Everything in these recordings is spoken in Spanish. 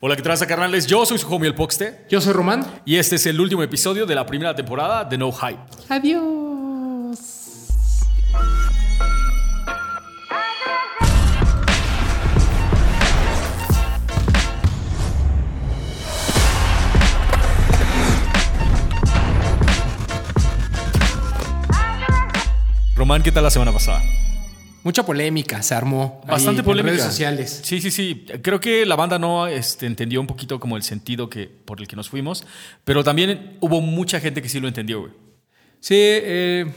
Hola, ¿qué tal, carnales? Yo soy su homie el Poxte Yo soy Román. y este es el último episodio de la primera temporada de No Hype. Adiós. Román, ¿qué tal la semana pasada? Mucha polémica se armó. Bastante en polémica. redes sociales. Sí, sí, sí. Creo que la banda no este, entendió un poquito como el sentido que, por el que nos fuimos, pero también hubo mucha gente que sí lo entendió, güey. Sí, eh,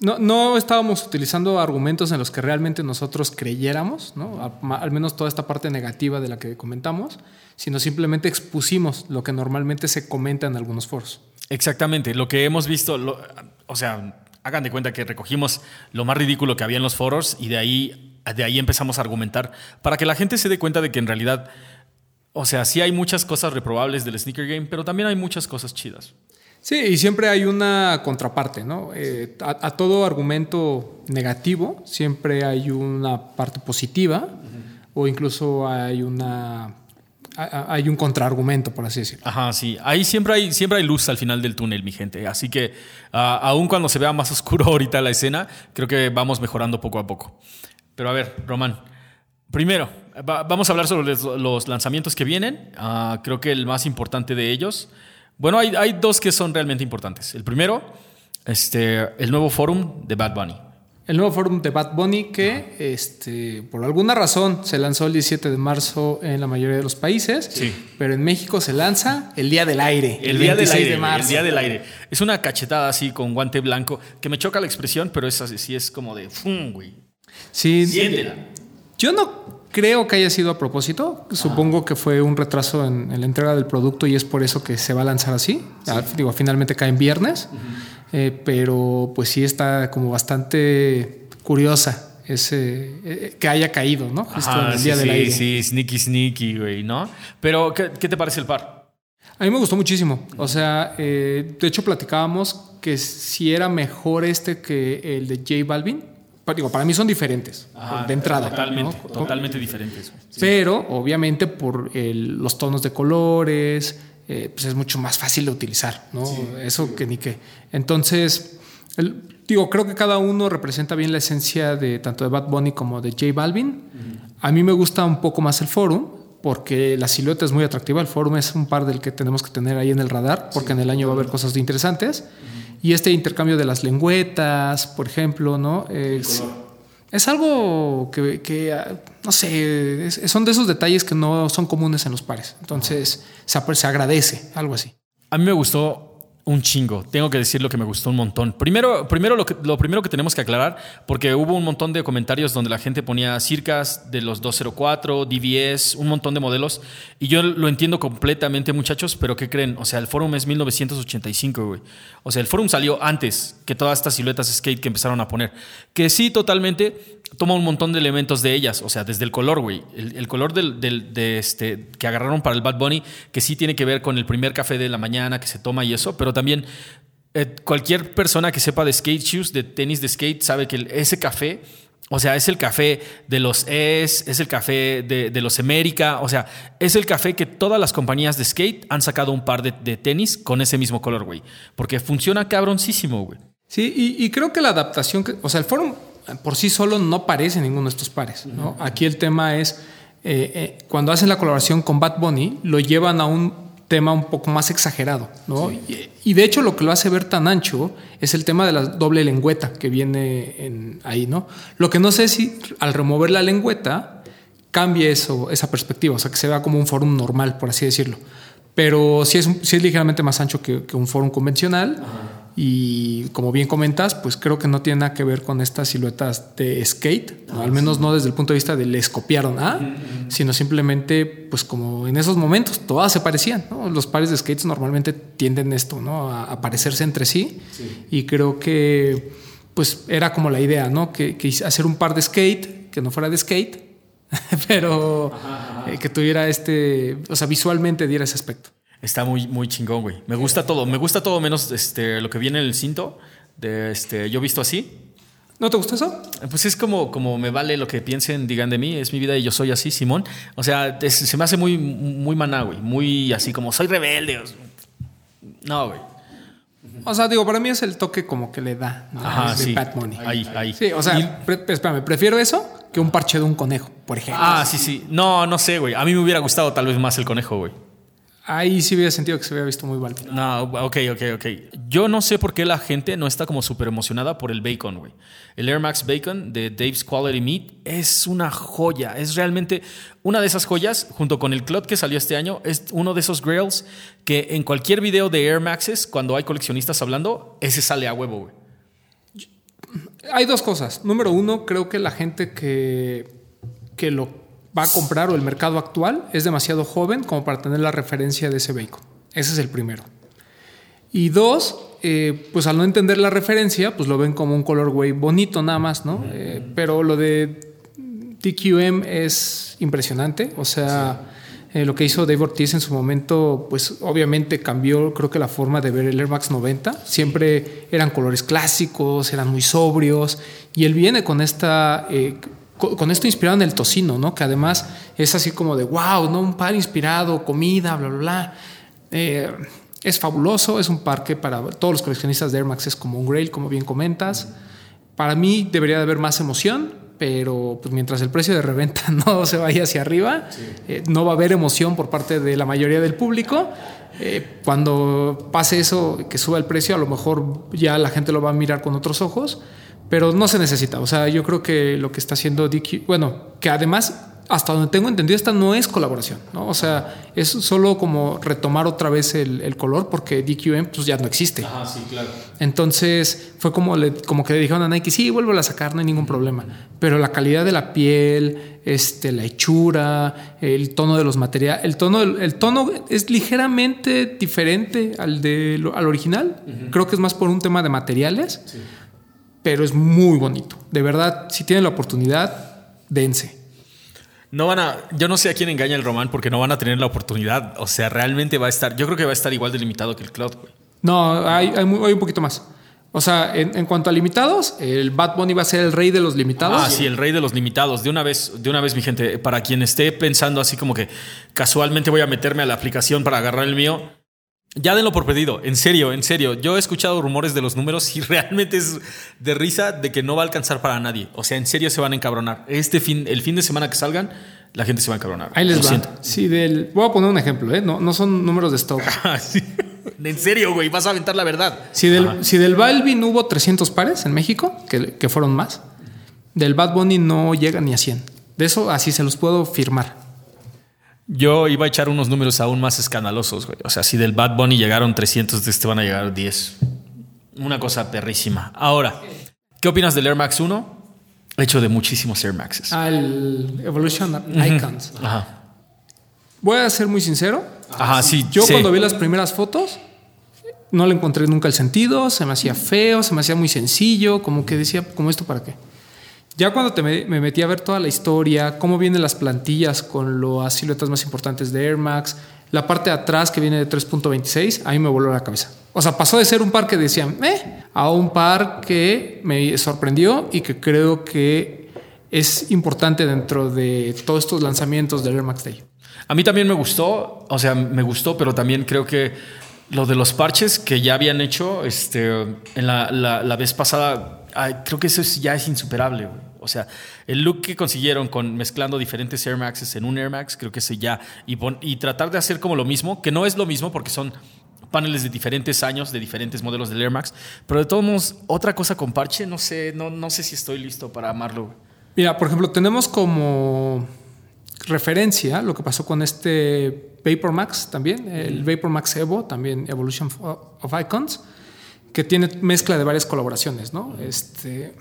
no, no estábamos utilizando argumentos en los que realmente nosotros creyéramos, ¿no? A- al menos toda esta parte negativa de la que comentamos, sino simplemente expusimos lo que normalmente se comenta en algunos foros. Exactamente, lo que hemos visto, lo- o sea, hagan de cuenta que recogimos lo más ridículo que había en los foros y de ahí, de ahí empezamos a argumentar para que la gente se dé cuenta de que en realidad, o sea, sí hay muchas cosas reprobables del sneaker game, pero también hay muchas cosas chidas. Sí, y siempre hay una contraparte, ¿no? Eh, a, todo argumento negativo siempre hay una parte positiva o incluso hay una hay un contraargumento, por así decirlo. Ajá, sí. Ahí siempre hay, siempre hay luz al final del túnel, mi gente. Así que, ah, aun cuando se vea más oscuro ahorita la escena, creo que vamos mejorando poco a poco. Pero a ver, Román. Primero, va- vamos a hablar sobre los, los lanzamientos que vienen. Ah, creo que el más importante de ellos. Bueno, hay, hay dos que son realmente importantes. El primero, este, el nuevo forum de Bad Bunny. El nuevo forum de Bad Bunny que este, por alguna razón se lanzó el 17 de marzo en la mayoría de los países, Sí. pero en México se lanza el Día del Aire, El, día del 26 aire. de marzo. El día del aire. Es una cachetada así con guante blanco que me choca la expresión, pero es así, sí es como de ¡fum, güey! Sí, Siéntela. Yo no creo que haya sido a propósito. Supongo que fue un retraso en, en la entrega del producto y es por eso que se va a lanzar así. Ah, digo, finalmente cae en viernes, Eh, pero pues sí está como bastante curiosa ese eh, que haya caído, ¿no? Justo Ajá, en el sí, día del sí, aire. sí, sneaky, sneaky, güey, ¿no? Pero, ¿qué, qué te parece el par? A mí me gustó muchísimo. O sea, eh, de hecho platicábamos que si era mejor este que el de J Balvin. Digo, para mí son diferentes de entrada. Totalmente, ¿no? totalmente diferentes. Pero obviamente por el- los tonos de colores, eh, pues es mucho más fácil de utilizar, ¿no? Eso que ni qué. Entonces, el- digo, creo que cada uno representa bien la esencia de tanto de Bad Bunny como de J Balvin. A mí me gusta un poco más el forum porque la silueta es muy atractiva. El forum es un par del que tenemos que tener ahí en el radar porque en el año va a haber cosas interesantes. Y este intercambio de las lengüetas, por ejemplo, ¿no? Es- es algo que, que, ah, no sé, es- son de esos detalles que no son comunes en los pares. Entonces, se, se agradece, algo así. A mí me gustó un chingo. Tengo que decir lo que me gustó un montón. Primero, primero lo primero que tenemos que aclarar, porque hubo un montón de comentarios donde la gente ponía circas de los 204, DVS, un montón de modelos. Y yo lo entiendo completamente, muchachos, pero ¿qué creen? O sea, el Forum es 1985, güey. O sea, el Forum salió antes que todas estas siluetas skate que empezaron a poner. Que sí, totalmente toma un montón de elementos de ellas. O sea, desde el color, güey. El, color del, del- de este, que agarraron para el Bad Bunny, que sí tiene que ver con el primer café de la mañana que se toma y eso, pero también eh, cualquier persona que sepa de skate shoes, de tenis de skate, sabe que ese café, o sea, es el café de los ES, es el café de, los América, o sea, es el café que todas las compañías de skate han sacado un par de, de tenis con ese mismo color, güey. Porque funciona cabroncísimo, güey. Sí, y, creo que la adaptación, o sea, el forum por sí solo no parece ninguno de estos pares. ¿no? Aquí el tema es, eh, eh, cuando hacen la colaboración con Bad Bunny, lo llevan a un tema un poco más exagerado. ¿no? Y, y de hecho lo que lo hace ver tan ancho es el tema de la doble lengüeta que viene en, ahí. ¿no? Lo que no sé si al remover la lengüeta cambie eso, esa perspectiva, o sea, que se vea como un forum normal, por así decirlo. Pero sí es, sí es ligeramente más ancho que, que un forum convencional. Y como bien comentas, pues creo que no tiene nada que ver con estas siluetas de skate, ¿no? al menos no desde el punto de vista de les copiaron a, sino simplemente, pues como en esos momentos todas se parecían. ¿no? Los pares de skates normalmente tienden esto, ¿no? A, a parecerse entre sí. Y creo que, pues era como la idea, ¿no? Que, que hacer un par de skate que no fuera de skate, pero eh, que tuviera este, o sea, visualmente diera ese aspecto. Está muy, muy chingón, güey. Me gusta todo. Me gusta todo menos este, lo que viene en el cinto. De este, yo visto así. ¿No te gusta eso? Pues es como, como me vale lo que piensen, digan de mí, es mi vida y yo soy así, Simón. O sea, es- se me hace muy, muy maná, güey. Muy así como soy rebelde. No, güey. O sea, digo, para mí es el toque como que le da ¿no? Ajá, sí. Bad Bunny. Ahí, ahí. Sí, o sea, pre- espérame, prefiero eso que un parche de un conejo, por ejemplo. Ah, sí, sí. No, no sé, güey. A mí me hubiera gustado tal vez más el conejo, güey. Ahí sí hubiera sentido que se hubiera visto muy mal. No, ok, ok, ok. Yo no sé por qué la gente no está como súper emocionada por el bacon, güey. El Air Max Bacon de Dave's Quality Meat es una joya. Es realmente una de esas joyas, junto con el Clot que salió este año, es uno de esos grails que en cualquier video de Air Maxes, cuando hay coleccionistas hablando, ese sale a huevo, güey. Hay dos cosas. Número uno, creo que la gente que, que lo va a comprar o el mercado actual es demasiado joven como para tener la referencia de ese bacon. Ese es el primero. Y dos, eh, pues al no entender la referencia, pues lo ven como un colorway bonito nada más, ¿no? Eh, pero lo de TQM es impresionante. O sea, eh, lo que hizo Dave Ortiz en su momento, pues obviamente cambió, creo que la forma de ver el Air Max 90. Siempre eran colores clásicos, eran muy sobrios. Y él viene con esta. Co- con esto inspirado en el tocino, ¿no? Que además es así como de wow, ¿no? Un par inspirado, comida, bla, bla, bla. Eh, es fabuloso, es un parque para todos los coleccionistas de Air Max, es como un grail, como bien comentas. Para mí debería de haber más emoción, pero pues mientras el precio de reventa no se vaya hacia arriba, eh, no va a haber emoción por parte de la mayoría del público. Eh, cuando pase eso, que suba el precio, a lo mejor ya la gente lo va a mirar con otros ojos, pero no se necesita. O sea, yo creo que lo que está haciendo DQ, bueno, que además, hasta donde tengo entendido, esta no es colaboración, ¿no? O sea, es solo como retomar otra vez el, el color porque DQM pues ya no existe. Ah, sí, claro. Entonces fue como, le- como que le dijeron a Nike, sí, vuelvo a sacar, no hay ningún problema. Pero la calidad de la piel, este, la hechura, el tono de los materiales, el tono, el tono es ligeramente diferente al, de, al original. Creo que es más por un tema de materiales, pero es muy bonito. De verdad, si tienen la oportunidad, dense. No van a, yo no sé a quién engaña el Román porque no van a tener la oportunidad. O sea, realmente va a estar, yo creo que va a estar igual de limitado que el Cloud, güey. No, hay, hay, muy- hay un poquito más. O sea, en, en cuanto a limitados, el Bad Bunny va a ser el rey de los limitados. Ah, sí, el rey de los limitados. De una vez, de una vez, mi gente, para quien esté pensando así como que casualmente voy a meterme a la aplicación para agarrar el mío, ya denlo por pedido. En serio, en serio. Yo he escuchado rumores de los números y realmente es de risa de que no va a alcanzar para nadie. O sea, en serio se van a encabronar. Este fin, el fin de semana que salgan, la gente se va a encabronar. Ahí les Lo va. siento. Sí, del, voy a poner un ejemplo, ¿eh? no, no son números de stock. Ah, sí. En serio, güey, vas a aventar la verdad. Si del, si del Balvin hubo 300 pares en México, que, que fueron más, del Bad Bunny no llega ni a 100. De eso así se los puedo firmar. Yo iba a echar unos números aún más escandalosos, güey. O sea, si del Bad Bunny llegaron 300, de este van a llegar 10. Una cosa perrísima. Ahora, ¿qué opinas del Air Max 1? Hecho de muchísimos Air Maxes. Al Evolution Icons. Ajá. Voy a ser muy sincero. Ajá, sí. Yo sí. cuando vi las primeras fotos, no le encontré nunca el sentido, se me hacía feo, se me hacía muy sencillo, como que decía, ¿como esto para qué? Ya cuando me metí a ver toda la historia, cómo vienen las plantillas con las siluetas más importantes de Air Max, la parte de atrás que viene de 3.26, a mí me voló la cabeza. O sea, pasó de ser un par que decían, eh, a un par que me sorprendió y que creo que es importante dentro de todos estos lanzamientos del Air Max Day. A mí también me gustó, o sea, me gustó, pero también creo que lo de los parches que ya habían hecho este, en la, la- la vez pasada, ay, creo que eso es- ya es insuperable. güey. O sea, el look que consiguieron con mezclando diferentes Air Maxes en un Air Max, creo que ese ya. Y, pon- y tratar de hacer como lo mismo, que no es lo mismo porque son paneles de diferentes años, de diferentes modelos del Air Max, pero de todos modos, otra cosa con parche, no sé, no, no sé si estoy listo para amarlo. güey. Mira, por ejemplo, tenemos como referencia lo que pasó con este Vapor Max también, el Vapor Max Evo, también Evolution of Icons, que tiene mezcla de varias colaboraciones, ¿no? Este,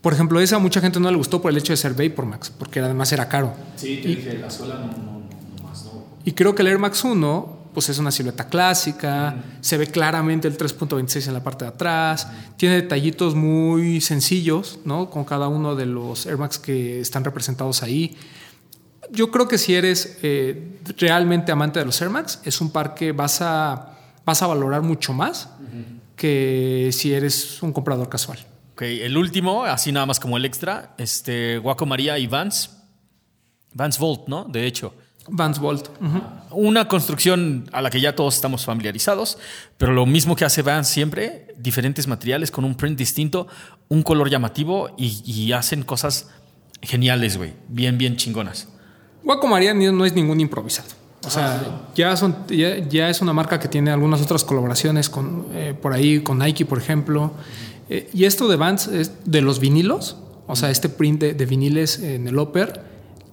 por ejemplo, esa a mucha gente no le gustó por el hecho de ser Vapor Max, porque además era caro. Sí, te dije, la suela no, no, no más, no. Y creo que el Air Max 1 pues es una silueta clásica, se ve claramente el 3.26 en la parte de atrás, tiene detallitos muy sencillos, ¿no? Con cada uno de los Air Max que están representados ahí. Yo creo que si eres eh, realmente amante de los Air Max, es un par que vas a, vas a valorar mucho más que si eres un comprador casual. Ok, el último, así nada más como el extra, este, Guaco María y Vance. Vance Volt, ¿no? De hecho. Vance Volt. Una construcción a la que ya todos estamos familiarizados, pero lo mismo que hace Vans siempre, diferentes materiales con un print distinto, un color llamativo y, y hacen cosas geniales, güey. Bien, bien chingonas. Guaco María no es ningún improvisado. O sea, ya, son, ya, ya es una marca que tiene algunas otras colaboraciones con, eh, por ahí, con Nike, por ejemplo. Eh, y esto de Vans es de los vinilos, o sea, este print de, de viniles en el Upper,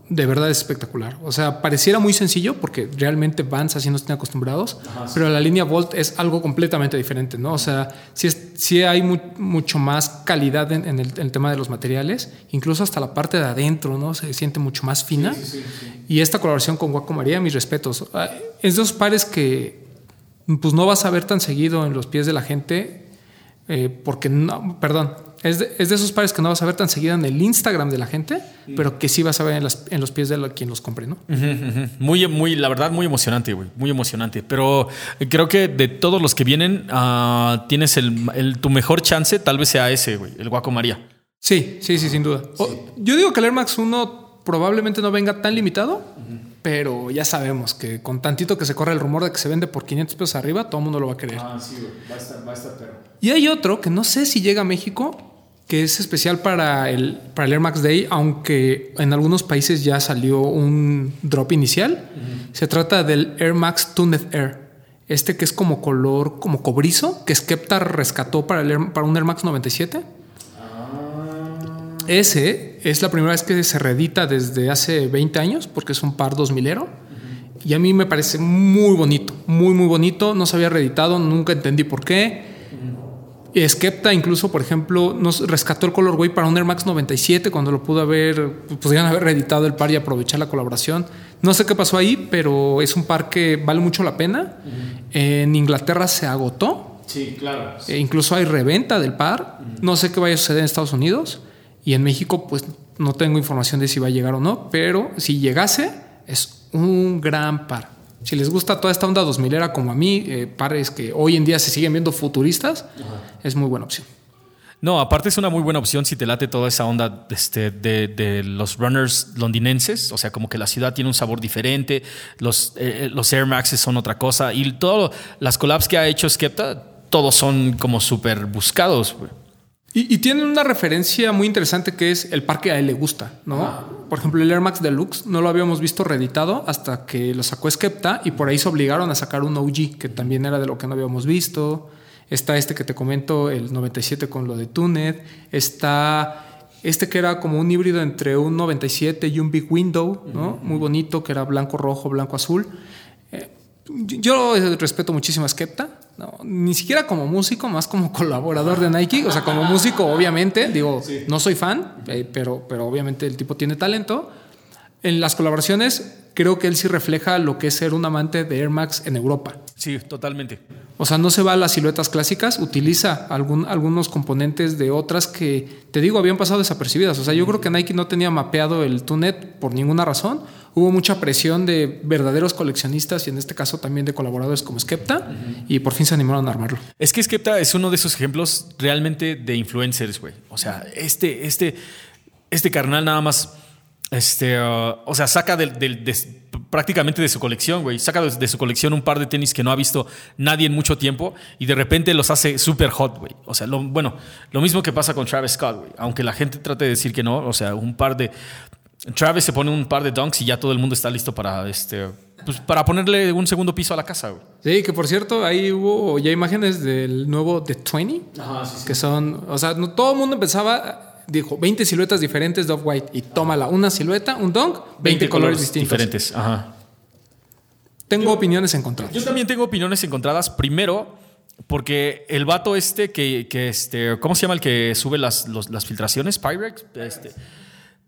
de verdad es espectacular. O sea, pareciera muy sencillo porque realmente Vans así nos tienen acostumbrados, pero la línea Volt es algo completamente diferente, ¿no? O sea, sí, es, sí hay mu- mucho más calidad en, en el, en el tema de los materiales, incluso hasta la parte de adentro, ¿no? Se siente mucho más fina. Y esta colaboración con Guaco María, mis respetos. Ah, Es de esos pares que pues no vas a ver tan seguido en los pies de la gente, eh, porque no, perdón, es de, es de esos pares que no vas a ver tan seguido en el Instagram de la gente, pero que sí vas a ver en, las- en los pies de la- quien los compre, ¿no? Muy, muy, la verdad, muy emocionante, güey. Muy emocionante. Pero creo que de todos los que vienen, ah, tienes el, el- tu mejor chance, tal vez sea ese, güey, el Guaco María. Sí, sí, sí, sin duda. O- yo digo que el Air Max 1 probablemente no venga tan limitado, pero ya sabemos que con tantito que se corre el rumor de que se vende por 500 pesos arriba, todo el mundo lo va a querer. sí, güey. Va a estar, va a estar perro. Y hay otro que no sé si llega a México, que es especial para el, para el Air Max Day, aunque en algunos países ya salió un drop inicial. Se trata del Air Max Tuned Air. Este que es como color, como cobrizo, que Skepta rescató para, el Air- para un Air Max 97. Ese es la primera vez que se reedita desde hace 20 años, porque es un par 2000ero. Y a mí me parece muy bonito, muy, muy bonito. No se había reeditado, nunca entendí por qué. Y Skepta incluso, por ejemplo, nos rescató el colorway para un Air Max 97 cuando lo pudo haber, pudieran haber reeditado el par y aprovechar la colaboración. No sé qué pasó ahí, pero es un par que vale mucho la pena. En Inglaterra se agotó. Sí, claro. E incluso hay reventa del par. No sé qué vaya a suceder en Estados Unidos. Y en México, pues no tengo información de si va a llegar o no. Pero si llegase, es un gran par. Si les gusta toda esta onda 2000 era como a mí, eh, pares que hoy en día se siguen viendo futuristas, es muy buena opción. No, aparte es una muy buena opción si te late toda esa onda este, de, de los runners londinenses. O sea, como que la ciudad tiene un sabor diferente. Los, eh, los Air Maxes son otra cosa. Y todas las collabs que ha hecho Skepta, todos son como súper buscados. güey. Y, y tienen una referencia muy interesante que es el par que a él le gusta, ¿no? Por ejemplo, el Air Max Deluxe no lo habíamos visto reeditado hasta que lo sacó Skepta y por ahí se obligaron a sacar un OG que también era de lo que no habíamos visto. Está este que te comento, el 97 con lo de Tuned. Está este que era como un híbrido entre un 97 y un Big Window, ¿no? Muy bonito, que era blanco, rojo, blanco, azul. Eh, yo respeto muchísimo a Skepta, no, ni siquiera como músico, más como colaborador de Nike, o sea, como músico, obviamente, digo, no soy fan, eh, pero, pero obviamente el tipo tiene talento. En las colaboraciones, creo que él sí refleja lo que es ser un amante de Air Max en Europa. Sí, totalmente. O sea, no se va a las siluetas clásicas, utiliza algún, algunos componentes de otras que, te digo, habían pasado desapercibidas. O sea, yo creo que Nike no tenía mapeado el Tunet por ninguna razón. Hubo mucha presión de verdaderos coleccionistas y en este caso también de colaboradores como Skepta y por fin se animaron a armarlo. Es que Skepta es uno de esos ejemplos realmente de influencers, güey. O sea, este, este, este carnal nada más, este, uh, o sea, saca del, del- de- prácticamente de su colección, güey. Saca de, de su colección un par de tenis que no ha visto nadie en mucho tiempo y de repente los hace super hot, güey. O sea, lo, bueno, lo mismo que pasa con Travis Scott, güey. Aunque la gente trate de decir que no, o sea, un par de... Travis se pone un par de dunks y ya todo el mundo está listo para, este, pues, para ponerle un segundo piso a la casa, güey. Sí, que por cierto, ahí hubo ya imágenes del nuevo The 20, que son, o sea, no, todo el mundo empezaba, dijo, 20 siluetas diferentes de Off-White y tómala, una silueta, un dunk, 20, colores distintos. diferentes. Ajá. Tengo opiniones encontradas. Yo también tengo opiniones encontradas. Primero, porque el vato este que, que este, ¿cómo se llama el que sube las, los- las filtraciones? Pyrex. Este,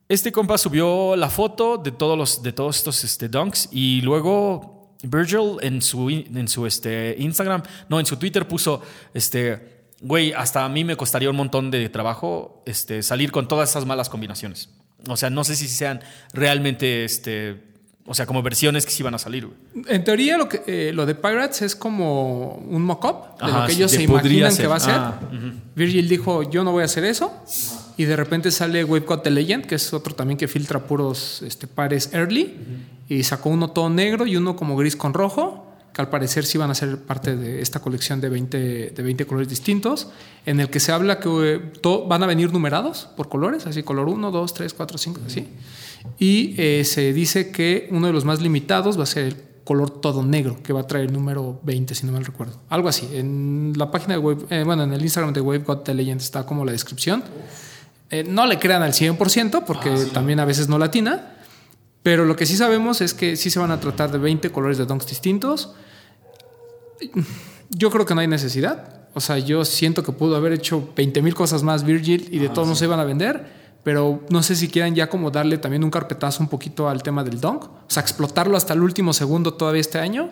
este compa subió la foto de todos los, de todos estos este, dunks y luego Virgil en su, en su este, Instagram, no, en su Twitter puso, este, güey, hasta a mí me costaría un montón de trabajo este, salir con todas esas malas combinaciones. O sea, no sé si sean realmente, este, O sea, como versiones que sí iban a salir, güey. En teoría, lo, que, eh, lo de Pirates es como un mock-up de Ajá, lo que ellos se imaginan ser. que va a ser. Ah, Virgil dijo, yo no voy a hacer eso. Y de repente sale Wavecode The Legend, que es otro también que filtra puros este, pares early. Y sacó uno todo negro y uno como gris con rojo, que al parecer sí van a ser parte de esta colección de 20, de 20 colores distintos, en el que se habla que eh, van a venir numerados por colores, así color 1, 2, 3, 4, 5, así. Y eh, se dice que uno de los más limitados va a ser el color todo negro, que va a traer el número 20, si no mal recuerdo. Algo así. En la página de Wave, eh, bueno, en el Instagram de Wave Got the Legend está como la descripción. Eh, no le crean al 100% porque también a veces no latina. Pero lo que sí sabemos es que sí se van a tratar de 20 colores de donks distintos. Yo creo que no hay necesidad. O sea, yo siento que pudo haber hecho 20 mil cosas más Virgil y de todos no se iban a vender. Pero no sé si quieran ya como darle también un carpetazo un poquito al tema del donk. O sea, explotarlo hasta el último segundo todavía este año.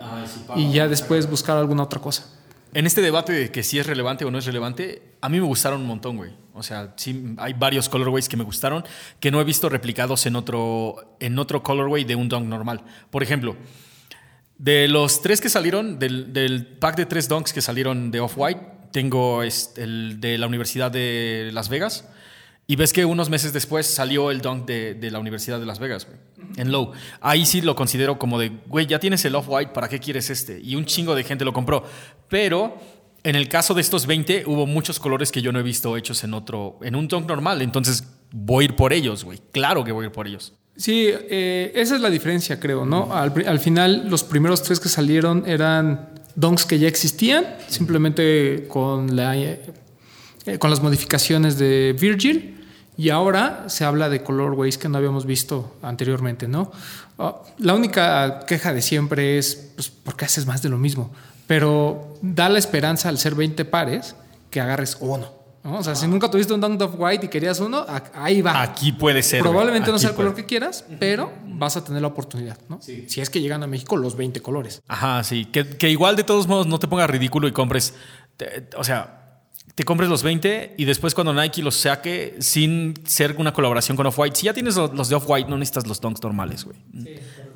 y ya después buscar alguna otra cosa. En este debate de que si es relevante o no es relevante, a mí me gustaron un montón, güey. O sea, sí, hay varios colorways que me gustaron que no he visto replicados en otro, en otro colorway de un dunk normal. Por ejemplo, de los tres que salieron, del, pack de tres dunks que salieron de Off-White, tengo este, el de la Universidad de Las Vegas. Y ves que unos meses después salió el dunk de, de la Universidad de Las Vegas, en low. Ahí sí lo considero como de, güey, ya tienes el off-white, ¿para qué quieres este? Y un chingo de gente lo compró. Pero en el caso de estos 20, hubo muchos colores que yo no he visto hechos en otro, en un dunk normal. Entonces voy a ir por ellos, güey. Claro que voy a ir por ellos. Sí, eh, esa es la diferencia, creo, ¿no? Al final, los primeros tres que salieron eran donks que ya existían, simplemente con, la, eh, con las modificaciones de Virgil. Y ahora se habla de colorways que no habíamos visto anteriormente, ¿no? Ah, la única queja de siempre es, pues, ¿por qué haces más de lo mismo? Pero da la esperanza al ser 20 pares que agarres uno. ¿no? O sea, si nunca tuviste un dunk of white y querías uno, ahí va. Aquí puede ser. Probablemente no sea el color que quieras, pero vas a tener la oportunidad, ¿no? Si es que llegan a México los 20 colores. Ajá, sí. Que, que igual de todos modos no te pongas ridículo y compres. te- o sea, te compres los 20 y después cuando Nike los saque sin ser una colaboración con Off-White. Si ya tienes los, de Off-White, no necesitas los donks normales, güey.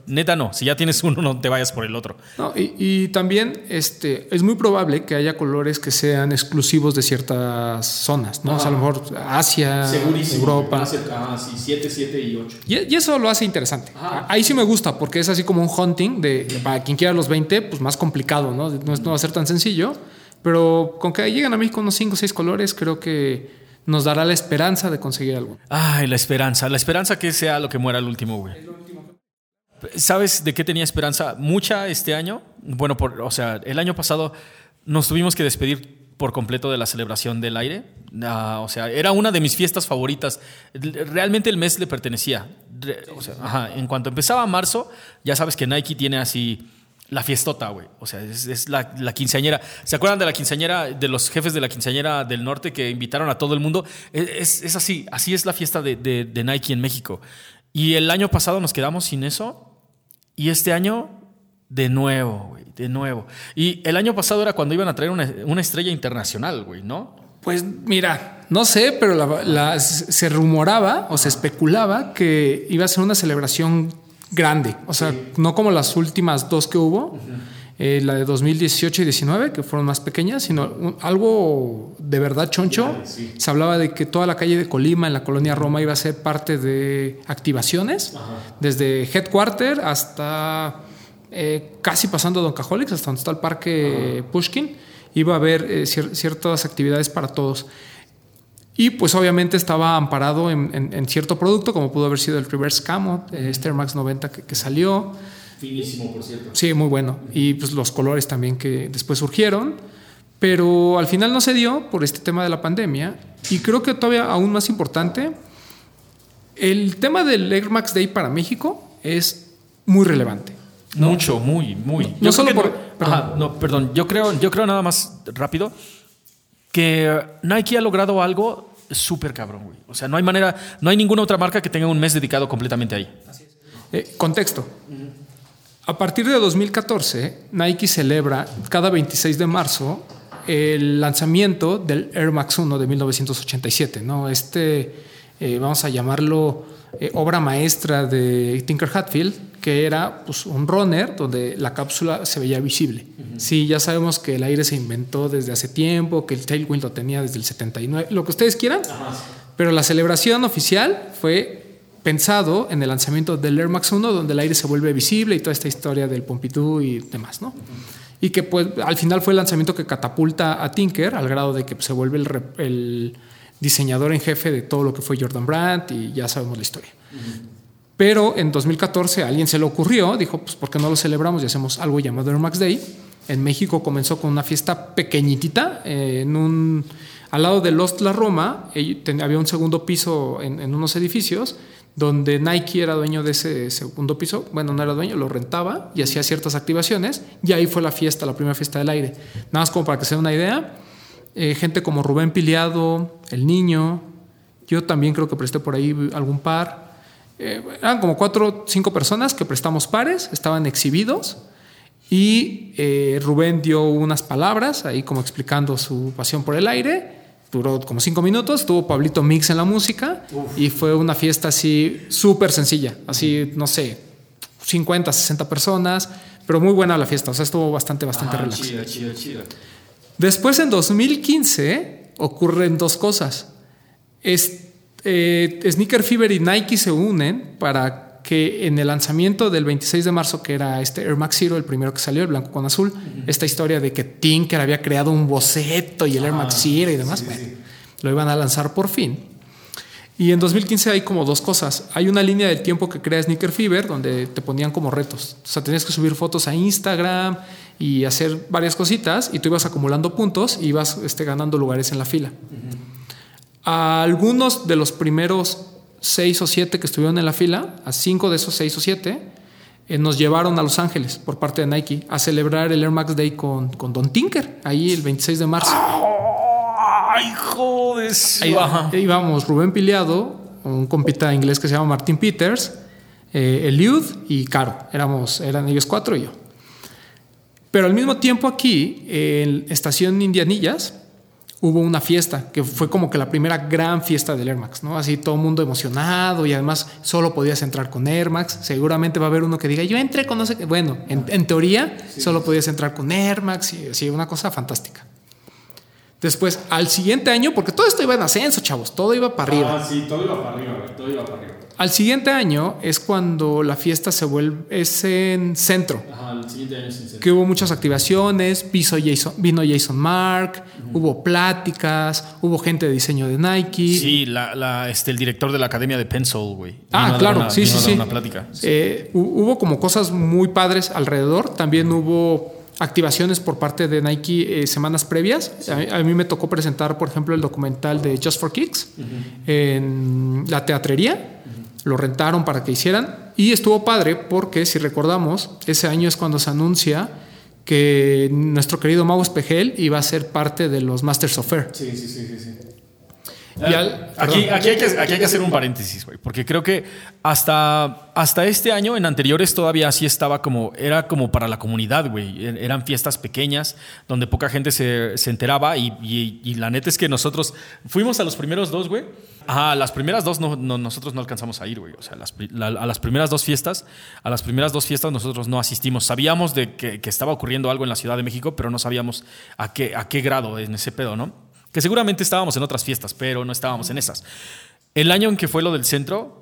Neta, no. Si ya tienes uno, no te vayas por el otro. No, y, y también este, es muy probable que haya colores que sean exclusivos de ciertas zonas, ¿no? O sea, a lo mejor Asia, Europa. Ah, sí, 7, 7 y 8. Y, y eso lo hace interesante. Ahí sí me gusta porque es así como un hunting de para quien quiera los 20, pues más complicado, ¿no? No, es- no va a ser tan sencillo, pero con que lleguen a México unos 5 o 6 colores, creo que nos dará la esperanza de conseguir algo. Ay, la esperanza. La esperanza que sea lo que muera el último, güey. ¿Sabes de qué tenía esperanza? Mucha este año. Bueno, por, o sea, el año pasado nos tuvimos que despedir por completo de la celebración del aire. Ah, o sea, era una de mis fiestas favoritas. Realmente el mes le pertenecía. O sea, ajá, en cuanto empezaba marzo, ya sabes que Nike tiene así la fiestota, güey. O sea, es, es la, la quinceañera. ¿Se acuerdan de la quinceañera, de los jefes de la quinceañera del norte que invitaron a todo el mundo? Es, es- así, así es la fiesta de, de- de Nike en México. Y el año pasado nos quedamos sin eso. Y este año, de nuevo, güey, de nuevo. Y el año pasado era cuando iban a traer una, una estrella internacional, güey, ¿no? Pues mira, no sé, pero la- la- se rumoraba o se especulaba que iba a ser una celebración grande. O sea, no como las últimas dos que hubo, eh, la de 2018 y 19, que fueron más pequeñas, sino un- algo de verdad choncho. Se hablaba de que toda la calle de Colima, en la colonia Roma, iba a ser parte de activaciones, desde Headquarter hasta eh, casi pasando a Don Cajolics, hasta donde está el parque Pushkin, iba a haber eh, cier- ciertas actividades para todos. Y pues obviamente estaba amparado en, en- en cierto producto, como pudo haber sido el Reverse Camo, eh, este Air Max 90 que, que salió. Finísimo, por cierto. Sí, muy bueno. Y pues los colores también que después surgieron. Pero al final no se dio por este tema de la pandemia. Y creo que todavía aún más importante, el tema del Air Max Day para México es muy relevante. Mucho, muy, muy. No Yo solo por- no- Ajá, no, perdón. Yo creo, yo creo nada más rápido que Nike ha logrado algo súper cabrón, güey. O sea, no hay manera, no hay ninguna otra marca que tenga un mes dedicado completamente ahí. Eh, contexto. A partir de 2014, Nike celebra cada 26 de marzo el lanzamiento del Air Max 1 de 1987, ¿no? Este eh, vamos a llamarlo, eh, obra maestra de Tinker Hatfield, que era pues, un runner donde la cápsula se veía visible. Sí, ya sabemos que el aire se inventó desde hace tiempo, que el tailwind lo tenía desde el 79, lo que ustedes quieran, pero la celebración oficial fue pensado en el lanzamiento del Air Max 1, donde el aire se vuelve visible y toda esta historia del Pompidou y demás, ¿no? Y que pues al final fue el lanzamiento que catapulta a Tinker al grado de que pues, se vuelve el, el, diseñador en jefe de todo lo que fue Jordan Brandt y ya sabemos la historia. Pero en 2014 a alguien se le ocurrió, dijo, pues ¿por qué no lo celebramos y hacemos algo llamado Air Max Day? En México comenzó con una fiesta pequeñitita eh, en un al lado de Lost La Roma había un segundo piso en, en, unos edificios donde Nike era dueño de ese segundo piso, bueno, no era dueño, lo rentaba y hacía ciertas activaciones y ahí fue la fiesta, la primera fiesta del aire. Nada más como para que se den una idea, eh, gente como Rubén Piliado, El Niño, yo también creo que presté por ahí algún par, eh, eran como cuatro o cinco personas que prestamos pares, estaban exhibidos y eh, Rubén dio unas palabras ahí como explicando su pasión por el aire. Duró como cinco minutos, tuvo Pablito Mix en la música y fue una fiesta así súper sencilla, así, no sé, 50, 60 personas, pero muy buena la fiesta, o sea, estuvo bastante, bastante ah, Chido, chido, chido. Después, en 2015, ocurren dos cosas. Es, eh, Sneaker Fever y Nike se unen para que en el lanzamiento del 26 de marzo, que era este Air Max Zero, el primero que salió, el blanco con azul, esta historia de que Tinker había creado un boceto y el Air Max ah, Zero y demás, bueno, lo iban a lanzar por fin. Y en 2015 hay como dos cosas. Hay una línea del tiempo que crea Sneaker Fever donde te ponían como retos. O sea, tenías que subir fotos a Instagram y hacer varias cositas y tú ibas acumulando puntos y ibas este, ganando lugares en la fila. algunos de los primeros seis o siete que estuvieron en la fila, a cinco de esos seis o siete, eh, nos llevaron a Los Ángeles por parte de Nike a celebrar el Air Max Day con, con Don Tinker, ahí el 26 de marzo. ¡Ay, joder! Ahí, vamos, Rubén Piliado, un compita inglés que se llama Martin Peters, eh, Eliud y Caro. Éramos, eran ellos cuatro y yo. Pero al mismo tiempo aquí, en Estación Indianillas, hubo una fiesta que fue como que la primera gran fiesta del Air Max, ¿no? Así todo el mundo emocionado y además solo podías entrar con Air Max. Seguramente va a haber uno que diga, yo entré con no sé qué. Bueno, en, teoría solo podías entrar con Air Max y así, una cosa fantástica. Después, al siguiente año, porque todo esto iba en ascenso, chavos, todo iba para arriba. Ah, sí, todo iba para arriba, todo iba para arriba. Al siguiente año es cuando la fiesta se vuelve, es en centro. Ajá, el siguiente año es en centro. Que hubo muchas activaciones, Jason, vino Jason Mark, hubo pláticas, hubo gente de diseño de Nike. Sí, la, este, el director de la academia de Pencil, güey. Ah, claro, sí, sí, sí. Una plática. Eh, hubo como cosas muy padres alrededor. También hubo activaciones por parte de Nike eh, semanas previas. A, mí me tocó presentar, por ejemplo, el documental de Just for Kicks en la teatrería lo rentaron para que hicieran y estuvo padre porque si recordamos, ese año es cuando se anuncia que nuestro querido Mau Espejel iba a ser parte de los Masters of Fair. Sí, sí, sí, sí. Aquí, aquí, hay que, aquí, hay que, hacer un paréntesis, güey, porque creo que hasta, hasta este año, en anteriores, todavía así estaba como, era como para la comunidad, güey. E, eran fiestas pequeñas donde poca gente se, se enteraba y, y, la neta es que nosotros fuimos a los primeros dos, güey. Ajá, las primeras dos no, nosotros no alcanzamos a ir, güey. O sea, a las primeras dos fiestas, a las primeras dos fiestas nosotros no asistimos. Sabíamos de que, que, estaba ocurriendo algo en la Ciudad de México, pero no sabíamos a qué, a qué grado en ese pedo, ¿no? Que seguramente estábamos en otras fiestas, pero no estábamos en esas. El año en que fue lo del centro,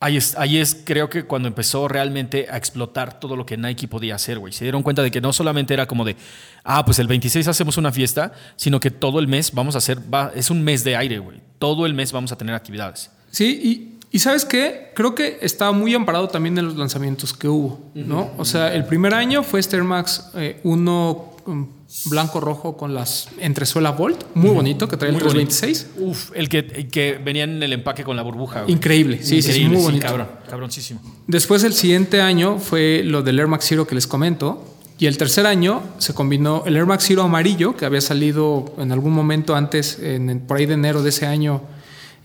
Ahí es, ahí es, creo que cuando empezó realmente a explotar todo lo que Nike podía hacer, güey. Se dieron cuenta de que no solamente era como de, ah, pues el 26 hacemos una fiesta, sino que todo el mes vamos a hacer, va, es un mes de aire, güey. Todo el mes vamos a tener actividades. Sí, y, y ¿sabes qué? Creo que estaba muy amparado también en los lanzamientos que hubo, ¿no? O sea, el primer año fue Star Max 1 blanco-rojo con las entresuela Volt, muy bonito, que trae el 26. Uf, el que, que venía en el empaque con la burbuja. Increíble, sí, sí, muy bonito. cabrón, cabroncísimo. Después el siguiente año fue lo del Air Max Zero que les comento. Y el tercer año se combinó el Air Max Zero amarillo, que había salido en algún momento antes, en, por ahí de enero de ese año,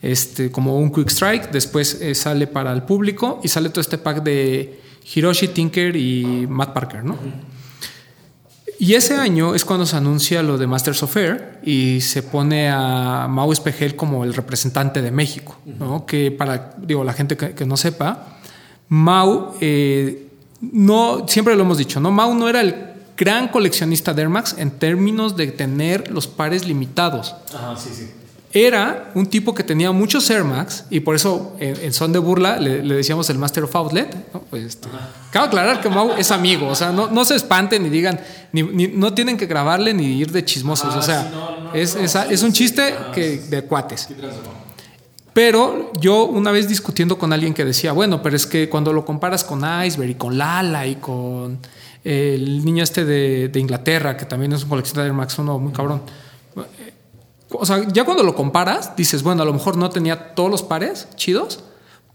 este, como un Quick Strike. Después eh, sale para el público y sale todo este pack de Hiroshi Tinker y Matt Parker, ¿no? Y ese año es cuando se anuncia lo de Masters of Air y se pone a Mau Espejel como el representante de México, ¿no? Que para, digo, la gente que, no sepa, Mau, eh, no, siempre lo hemos dicho, ¿no? Mau no era el gran coleccionista de Air Max en términos de tener los pares limitados. Ajá, sí, sí era un tipo que tenía muchos Air Max y por eso en, son de burla le, decíamos el Master of Outlet. ¿no? Pues, este, cabe aclarar que Mau es amigo, o sea, no, no se espanten ni digan, ni, no tienen que grabarle ni ir de chismosos, o sea, es, es, un chiste que, de cuates. Pero yo una vez discutiendo con alguien que decía, bueno, pero es que cuando lo comparas con Iceberg y con Lala y con el niño este de, de Inglaterra, que también es un coleccionista de Air Max, uno muy cabrón o sea, ya cuando lo comparas, dices, bueno, a lo mejor no tenía todos los pares chidos,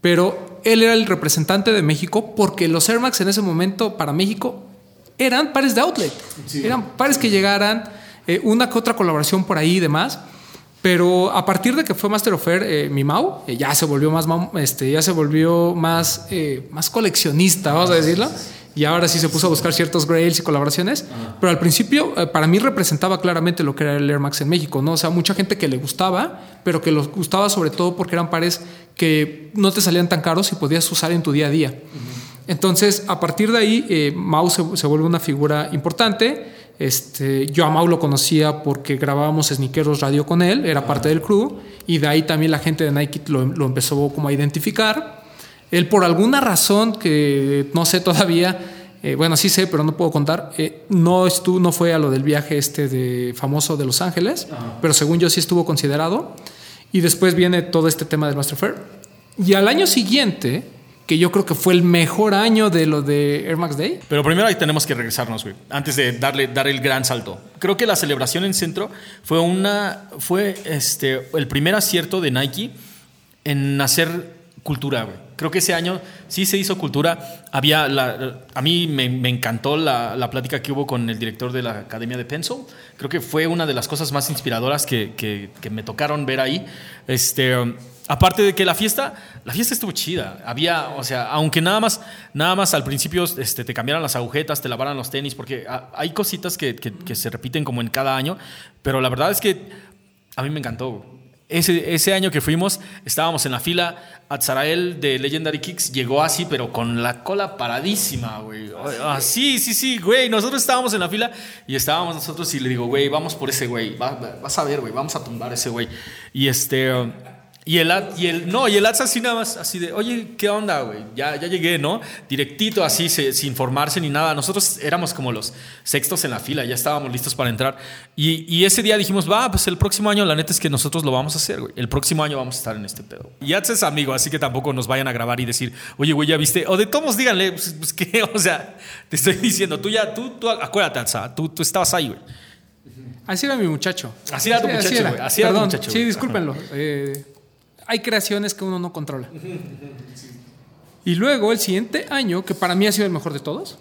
pero él era el representante de México porque los Air Max en ese momento para México eran pares de outlet. Eran pares que llegaran, eh, una que otra colaboración por ahí y demás. Pero a partir de que fue Master of Air, eh, mi Mau, eh, ya se volvió más, este, ya se volvió más, más coleccionista, vamos a decirlo y ahora sí se puso a buscar ciertos grails y colaboraciones, pero al principio eh, para mí representaba claramente lo que era el Air Max en México, ¿no? O sea, mucha gente que le gustaba, pero que los gustaba sobre todo porque eran pares que no te salían tan caros y podías usar en tu día a día. Entonces, a partir de ahí, eh, Mau se, vuelve una figura importante. Este, yo a Mau lo conocía porque grabábamos Sneakeros Radio con él, era parte del crew, y de ahí también la gente de Nike lo, lo empezó como a identificar. Él por alguna razón que no sé todavía, eh, bueno, sí sé, pero no puedo contar, eh, no, estuvo, no fue a lo del viaje este de famoso de Los Ángeles, pero según yo sí estuvo considerado. Y después viene todo este tema del Master Fair. Y al año siguiente, que yo creo que fue el mejor año de lo de Air Max Day. Pero primero ahí tenemos que regresarnos, güey, antes de darle dar el gran salto. Creo que la celebración en centro fue una fue este el primer acierto de Nike en hacer cultura, güey. Creo que ese año sí se hizo cultura. Había la, a mí me, encantó la, la, plática que hubo con el director de la Academia de Pencil. Creo que fue una de las cosas más inspiradoras que, que, me tocaron ver ahí. Este, aparte de que la fiesta, la fiesta estuvo chida. Había, o sea, aunque nada más, nada más al principio este, te cambiaran las agujetas, te lavaran los tenis, porque hay cositas que, que se repiten como en cada año. Pero la verdad es que a mí me encantó. Ese, ese, año que fuimos, estábamos en la fila. Atzarael de Legendary Kicks llegó así, pero con la cola paradísima, güey. Ah, sí, sí, sí, güey. Nosotros estábamos en la fila y estábamos nosotros y le digo, güey, vamos por ese güey. vas a ver, güey, vamos a tumbar ese güey. Y este. Y el, y el, no, y el Atlas así nada más, así de, oye, ¿qué onda, güey? Ya, ya llegué, ¿no? Directito, así, sin formarse ni nada. Nosotros éramos como los sextos en la fila, ya estábamos listos para entrar. Y, y ese día dijimos, va, pues el próximo año, la neta es que nosotros lo vamos a hacer, güey. El próximo año vamos a estar en este pedo. Y Atlas es amigo, así que tampoco nos vayan a grabar y decir, oye, güey, ya viste. O de todos díganle, pues, pues que, o sea, te estoy diciendo, tú ya, tú, tú acuérdate, Atza, tú, tú estabas ahí, güey. Así era mi muchacho. Así era tu muchacho, güey. Así, era tu muchacho. Sí, discúlpenlo. Eh, hay creaciones que uno no controla. Y luego el siguiente año, que para mí ha sido el mejor de todos,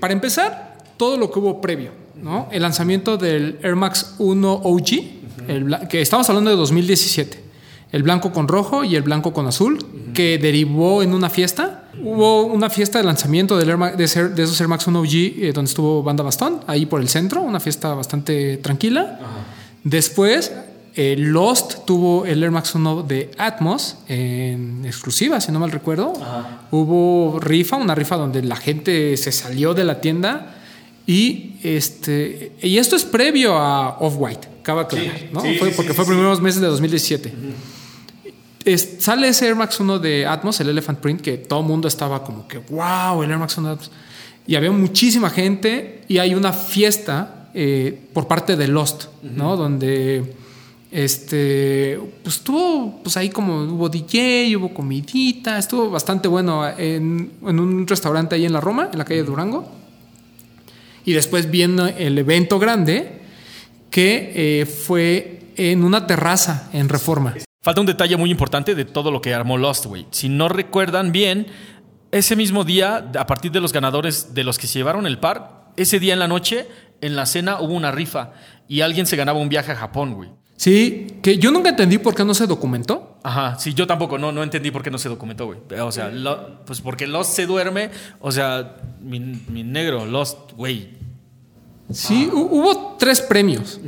para empezar, todo lo que hubo previo, ¿no? El lanzamiento del Air Max 1 OG, que estamos hablando de 2017, el blanco con rojo y el blanco con azul, que derivó en una fiesta. Hubo una fiesta de lanzamiento del de, esos Air Max 1 OG eh, donde estuvo Banda Bastón, ahí por el centro, una fiesta bastante tranquila. Después eh, Lost tuvo el Air Max 1 de Atmos en exclusiva, si no mal recuerdo. Hubo rifa, una rifa donde la gente se salió de la tienda. Y, este, y esto es previo a Off-White, acaba ¿no? fue, porque fue primeros meses de 2017. sale ese Air Max 1 de Atmos, el Elephant Print, que todo el mundo estaba como que, wow, el Air Max 1 de Atmos. Y había muchísima gente y hay una fiesta eh, por parte de Lost, ¿no? Donde este, pues estuvo, pues ahí como hubo DJ, hubo comidita, estuvo bastante bueno en, un restaurante ahí en la Roma, en la calle Durango. Y después viene el evento grande que eh, fue en una terraza en Reforma. Falta un detalle muy importante de todo lo que armó Lost, güey. Si no recuerdan bien, ese mismo día, a partir de los ganadores de los que se llevaron el par, ese día en la noche, en la cena hubo una rifa y alguien se ganaba un viaje a Japón, güey. Sí, que yo nunca entendí por qué no se documentó. Ajá, sí, yo tampoco, no, no entendí por qué no se documentó, güey. O sea, pues porque Lost se duerme, o sea, mi, negro, Lost, güey. Sí, hu- hubo tres premios.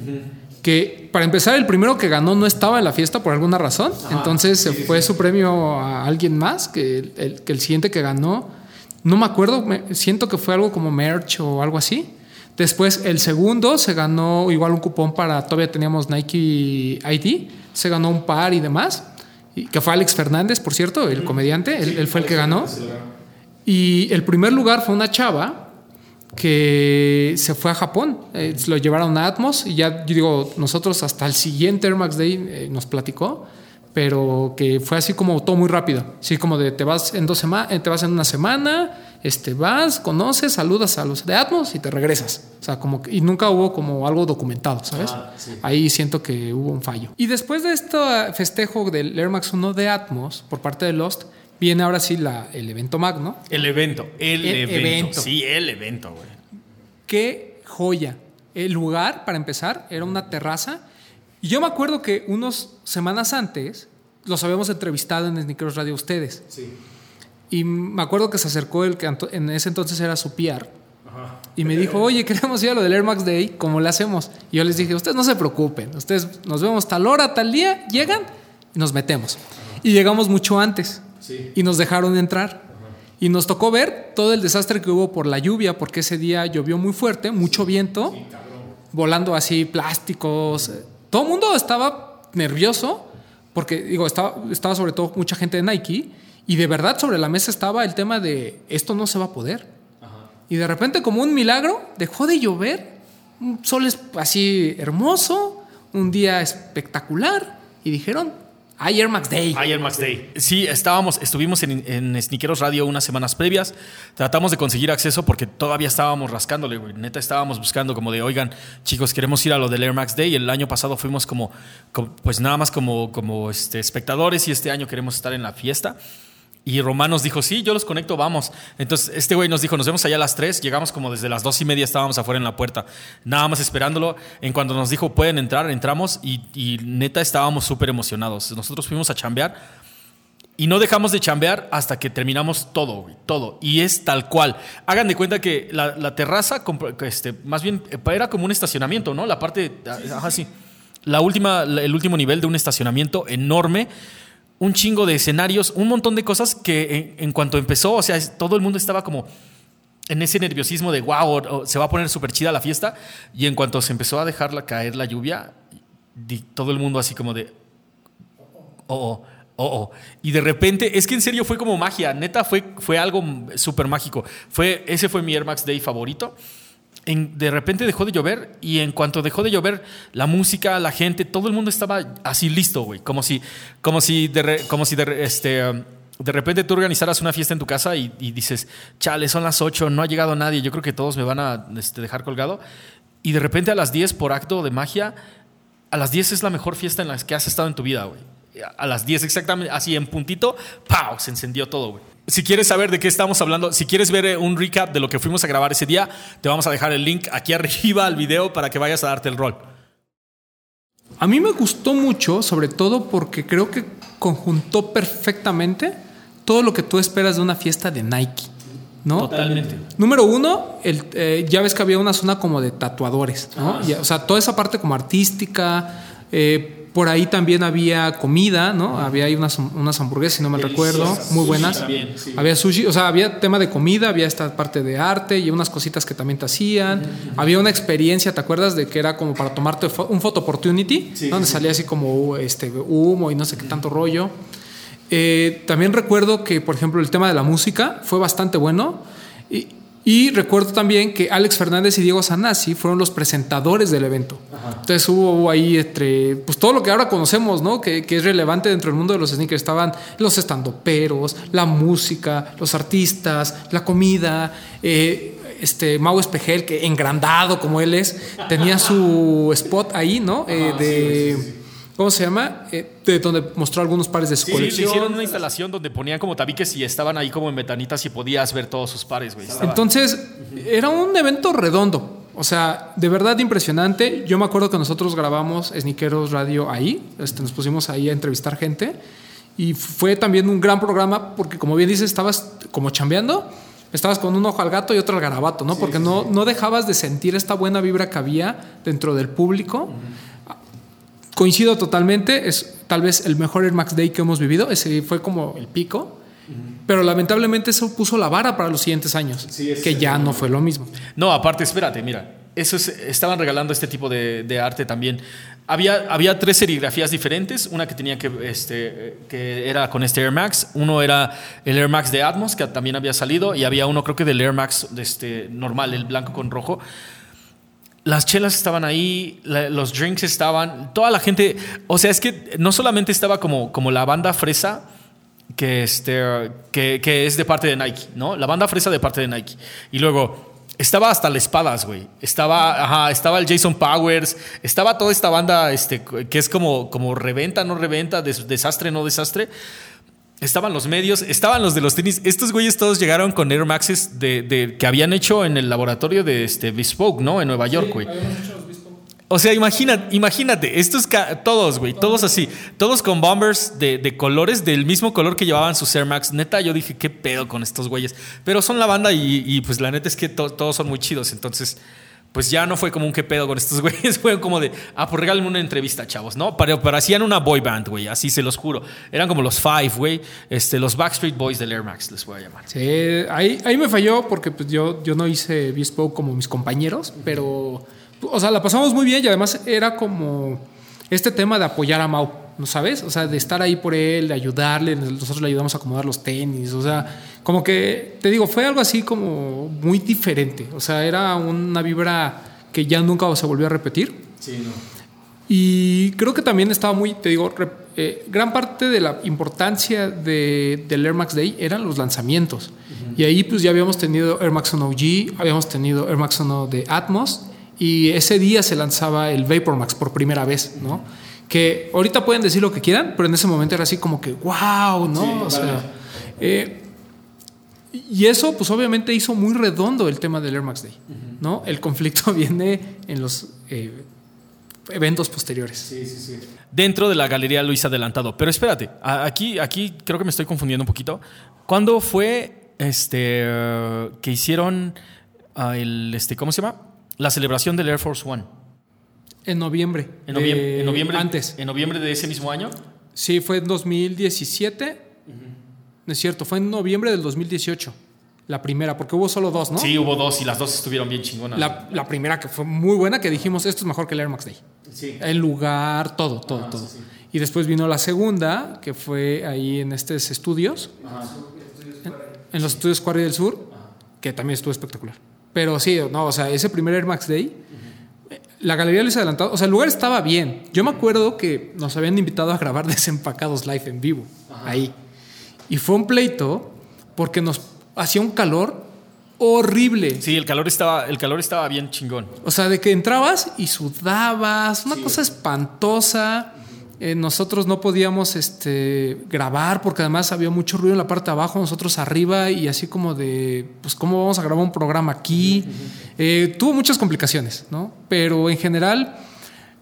Que para empezar, el primero que ganó no estaba en la fiesta por alguna razón. Entonces se fue su premio a alguien más. Que el, el- que el siguiente que ganó, no me acuerdo, me- siento que fue algo como merch o algo así. Después, el segundo se ganó igual un cupón para, todavía teníamos Nike ID, se ganó un par y demás. Y, que fue Alex Fernández, por cierto, el comediante, él, él fue el que ganó. Y el primer lugar fue una chava que se fue a Japón, eh, lo llevaron a Atmos y ya, yo digo, nosotros hasta el siguiente Air Max Day eh, nos platicó, pero que fue así como todo muy rápido, así como de te vas en dos semanas, te vas en una semana, este, vas, conoces, saludas a los de Atmos y te regresas, o sea, como que- y nunca hubo como algo documentado, ¿sabes? Ahí siento que hubo un fallo. Y después de este festejo del Air Max 1 de Atmos por parte de Lost, viene ahora sí la, el evento magno, El evento, el, El evento. evento. Sí, el evento, güey. qué joya. El lugar, para empezar, era una terraza. Y yo me acuerdo que unas semanas antes los habíamos entrevistado en Sneakers Radio ustedes. Y me acuerdo que se acercó el que en ese entonces era su PR. Y me dijo, oye, queremos ir a lo del Air Max Day, ¿cómo le hacemos? Y yo les dije, ustedes no se preocupen, ustedes nos vemos tal hora, tal día, llegan y nos metemos. Y llegamos mucho antes. Y nos dejaron entrar. Y nos tocó ver todo el desastre que hubo por la lluvia, porque ese día llovió muy fuerte, mucho viento, volando así plásticos. Todo el mundo estaba nervioso, porque digo, estaba, estaba sobre todo mucha gente de Nike, y de verdad sobre la mesa estaba el tema de esto no se va a poder. Y de repente, como un milagro, dejó de llover, un sol es así hermoso, un día espectacular, y dijeron, hay Air Max Day. Ayer Max Day. Sí, estábamos, estuvimos en, en Sneakeros Radio unas semanas previas. Tratamos de conseguir acceso porque todavía estábamos rascándole, güey. Neta, estábamos buscando como de, oigan, chicos, queremos ir a lo del Air Max Day. El año pasado fuimos como, como- pues nada más como, como este, espectadores y este año queremos estar en la fiesta. Y Román nos dijo, sí, yo los conecto, vamos. Entonces, este güey nos dijo, nos vemos allá a las 3. Llegamos como desde las dos y media, estábamos afuera en la puerta, nada más esperándolo. En cuanto nos dijo, pueden entrar, entramos y, y neta estábamos súper emocionados. Nosotros fuimos a chambear y no dejamos de chambear hasta que terminamos todo, güey, todo. Y es tal cual. Hagan de cuenta que la, la terraza, este, más bien, eh, era como un estacionamiento, ¿no? La parte, ajá, sí. La última, el último nivel de un estacionamiento enorme, un chingo de escenarios, un montón de cosas que en, en cuanto empezó, o sea, todo el mundo estaba como en ese nerviosismo de wow, o- se va a poner súper chida la fiesta. Y en cuanto se empezó a dejarla caer la lluvia, todo el mundo así como de oh, oh, oh, oh. Y de repente, es que en serio fue como magia, neta fue, fue algo súper mágico. Fue, ese fue mi Air Max Day favorito. De repente dejó de llover y en cuanto dejó de llover, la música, la gente, todo el mundo estaba así listo, güey. Como si, como si, de, re- como si de, este, um, de repente tú organizaras una fiesta en tu casa y, y dices, chale, son las 8, no ha llegado nadie, yo creo que todos me van a este, dejar colgado. Y de repente a las 10, por acto de magia, a las 10 es la mejor fiesta en la que has estado en tu vida, güey. A las 10 exactamente, así en puntito, ¡pau! Se encendió todo, güey. Si quieres saber de qué estamos hablando, si quieres ver eh, un recap de lo que fuimos a grabar ese día, te vamos a dejar el link aquí arriba al video para que vayas a darte el rol. A mí me gustó mucho, sobre todo porque creo que conjuntó perfectamente todo lo que tú esperas de una fiesta de Nike, ¿no? Totalmente. Número uno, el, eh, ya ves que había una zona como de tatuadores, ¿no? Y, o sea, toda esa parte como artística. eh, por ahí también había comida, ¿no? Había ahí unas, unas hamburguesas, si no me recuerdo, muy buenas. también, sí. Había sushi, o sea, había tema de comida, había esta parte de arte y unas cositas que también te hacían. Había una experiencia, ¿te acuerdas? De que era como para tomarte fo- un photo opportunity, donde salía así como este, humo y no sé qué tanto rollo. Eh, también recuerdo que, por ejemplo, el tema de la música fue bastante bueno. Y, y recuerdo también que Alex Fernández y Diego Sanasi fueron los presentadores del evento. Entonces hubo, ahí entre, pues todo lo que ahora conocemos, ¿no? Que, que es relevante dentro del mundo de los sneakers. Estaban los estandoperos, la música, los artistas, la comida. eh, este Mau Espejel, que engrandado como él es, tenía su spot ahí, ¿no? Eh, de. ¿Cómo se llama? Eh, de donde mostró algunos pares de su Sí, le colección. hicieron una instalación donde ponían como tabiques y estaban ahí como en metanitas y podías ver todos sus pares, güey. Entonces, era un evento redondo. O sea, de verdad impresionante. Yo me acuerdo que nosotros grabamos Sniqueros Radio ahí. Este, nos pusimos ahí a entrevistar gente. Y fue también un gran programa porque, como bien dices, estabas como chambeando, estabas con un ojo al gato y otro al garabato, ¿no? Porque no, no dejabas de sentir esta buena vibra que había dentro del público. Coincido totalmente, es tal vez el mejor Air Max Day que hemos vivido, ese fue como el pico. Pero lamentablemente eso puso la vara para los siguientes años, que ya no fue lo mismo. No, aparte, espérate, mira, eso es- estaban regalando este tipo de, de arte también. Había, había tres serigrafías diferentes, una que tenía que, este, que era con este Air Max, uno era el Air Max de Atmos, que también había salido, y había uno creo que del Air Max de este, normal, el blanco con rojo. Las chelas estaban ahí, los drinks estaban, toda la gente, o sea, es que no solamente estaba como, como la banda fresa, que, este, que, que es de parte de Nike, ¿no? La banda fresa de parte de Nike. Y luego estaba hasta las espadas, güey. Estaba, ajá, estaba el Jason Powers, estaba toda esta banda este, que es como, como reventa, no reventa, des- desastre, no desastre. Estaban los medios, estaban los de los tenis. Estos güeyes todos llegaron con Air Maxes de, de- que habían hecho en el laboratorio de este Bespoke, ¿no? En Nueva York, güey. O sea, imagina, imagínate, estos todos, güey, todos así, todos con bombers de, de colores, del mismo color que llevaban sus Air Max. Neta, yo dije, ¿qué pedo con estos güeyes? Pero son la banda y, y, pues la neta es que to- todos son muy chidos. Entonces, pues ya no fue como un qué pedo con estos güeyes, fue como de, ah, pues regálenme una entrevista, chavos, ¿no? Pero, pero hacían una boy band, güey, así se los juro. Eran como los Five, güey, este, los Backstreet Boys del Air Max, les voy a llamar. Sí, ahí, ahí me falló porque pues, yo, yo no hice Bespoke como mis compañeros, pero, o sea, la pasamos muy bien y además era como este tema de apoyar a Mau, ¿no sabes? O sea, de estar ahí por él, de ayudarle, nosotros le ayudamos a acomodar los tenis, o sea, como que, te digo, fue algo así como muy diferente, o sea, era una vibra que ya nunca se volvió a repetir. Sí, no. Y creo que también estaba muy, te digo, eh, gran parte de la importancia de, del Air Max Day eran los lanzamientos. Y ahí pues ya habíamos tenido Air Max One OG, habíamos tenido Air Max One de Atmos y ese día se lanzaba el Vapor Max por primera vez, ¿no? Que ahorita pueden decir lo que quieran, pero en ese momento era así como que, wow, ¿no? Sí, o sea, eh, y eso, pues obviamente hizo muy redondo el tema del Air Max Day, ¿no? El conflicto viene en los eh, eventos posteriores. Dentro de la galería Luis Adelantado. Pero espérate, a- aquí, aquí creo que me estoy confundiendo un poquito. ¿Cuándo fue este, que hicieron ah, el, este, ¿cómo se llama? La celebración del Air Force One. En noviembre. En noviembre, de- en noviembre, Antes. En noviembre de ese mismo año. Sí, fue en 2017. No es cierto, fue en noviembre del 2018. La primera, porque hubo solo dos, ¿no? Sí, hubo dos y las dos estuvieron bien chingonas. La, la primera que fue muy buena, que dijimos, esto es mejor que el Air Max Day. Sí. El lugar, todo, todo, Ajá, todo. sí, sí. Y después vino la segunda, que fue ahí en estos estudios, en, en los estudios Quarry del Sur, que también estuvo espectacular. Pero sí, no, o sea, ese primer Air Max Day, la galería les adelantado, o sea, el lugar estaba bien. Yo me acuerdo que nos habían invitado a grabar desempacados live en vivo, ahí. Y fue un pleito porque nos hacía un calor horrible. Sí, el calor estaba, el calor estaba bien chingón. O sea, de que entrabas y sudabas, una cosa espantosa. Eh, nosotros no podíamos este, grabar porque además había mucho ruido en la parte de abajo, nosotros arriba y así como de, pues, ¿cómo vamos a grabar un programa aquí? Eh, tuvo muchas complicaciones, ¿no? Pero en general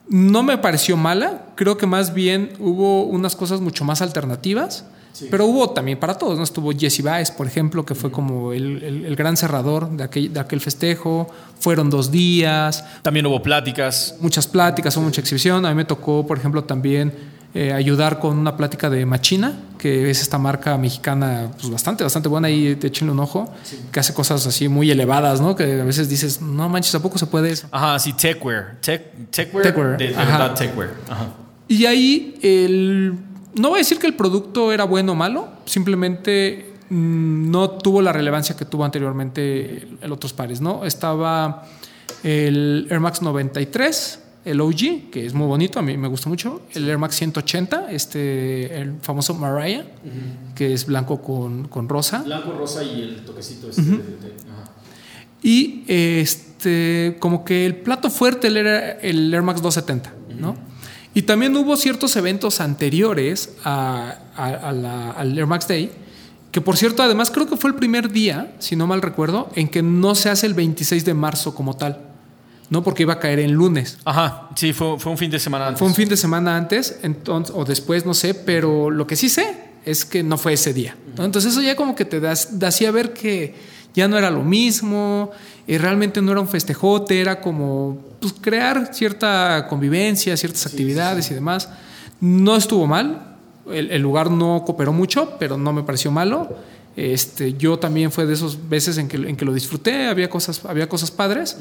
no me pareció mala, creo que más bien hubo unas cosas mucho más alternativas. Pero hubo también para todos, ¿no? Estuvo Jesse Baez, por ejemplo, que fue como el, el- el gran cerrador de aquel, de aquel festejo. Fueron dos días, También hubo pláticas. muchas pláticas, hubo mucha exhibición. A mí me tocó, por ejemplo, también eh, ayudar con una plática de Machina, que es esta marca mexicana pues bastante, bastante buena y échenle un ojo, que hace cosas así muy elevadas, ¿no? Que a veces dices, no manches, ¿a poco se puede eso? Ajá, sí, techwear. Tech, techwear. Techwear, De, de ajá. verdad, techwear. Ajá. Y ahí el, no voy a decir que el producto era bueno o malo, simplemente mm, no tuvo la relevancia que tuvo anteriormente en otros pares, ¿no? Estaba el Air Max 93, el OG, que es muy bonito, a mí me gusta mucho, el Air Max 180, este, el famoso Mariah, que es blanco con, con rosa. Blanco, rosa y el toquecito este de- de- ajá. Y este, como que el plato fuerte era el Air Max 270, ¿no? Y también hubo ciertos eventos anteriores a- a- a la- al Air Max Day, que por cierto, además creo que fue el primer día, si no mal recuerdo, en que no se hace el 26 de marzo como tal, ¿no? Porque iba a caer en lunes. Ajá, sí, fue, fue un fin de semana antes. Fue un fin de semana antes, entonces, o después, no sé, pero lo que sí sé es que no fue ese día. ¿no? Entonces eso ya como que te das, da así a ver que ya no era lo mismo, y realmente no era un festejote, era como pues, crear cierta convivencia, ciertas actividades y demás. No estuvo mal, el, el, lugar no cooperó mucho, pero no me pareció malo. Este, yo también fue de esos veces en que, en que lo disfruté, había cosas, había cosas padres,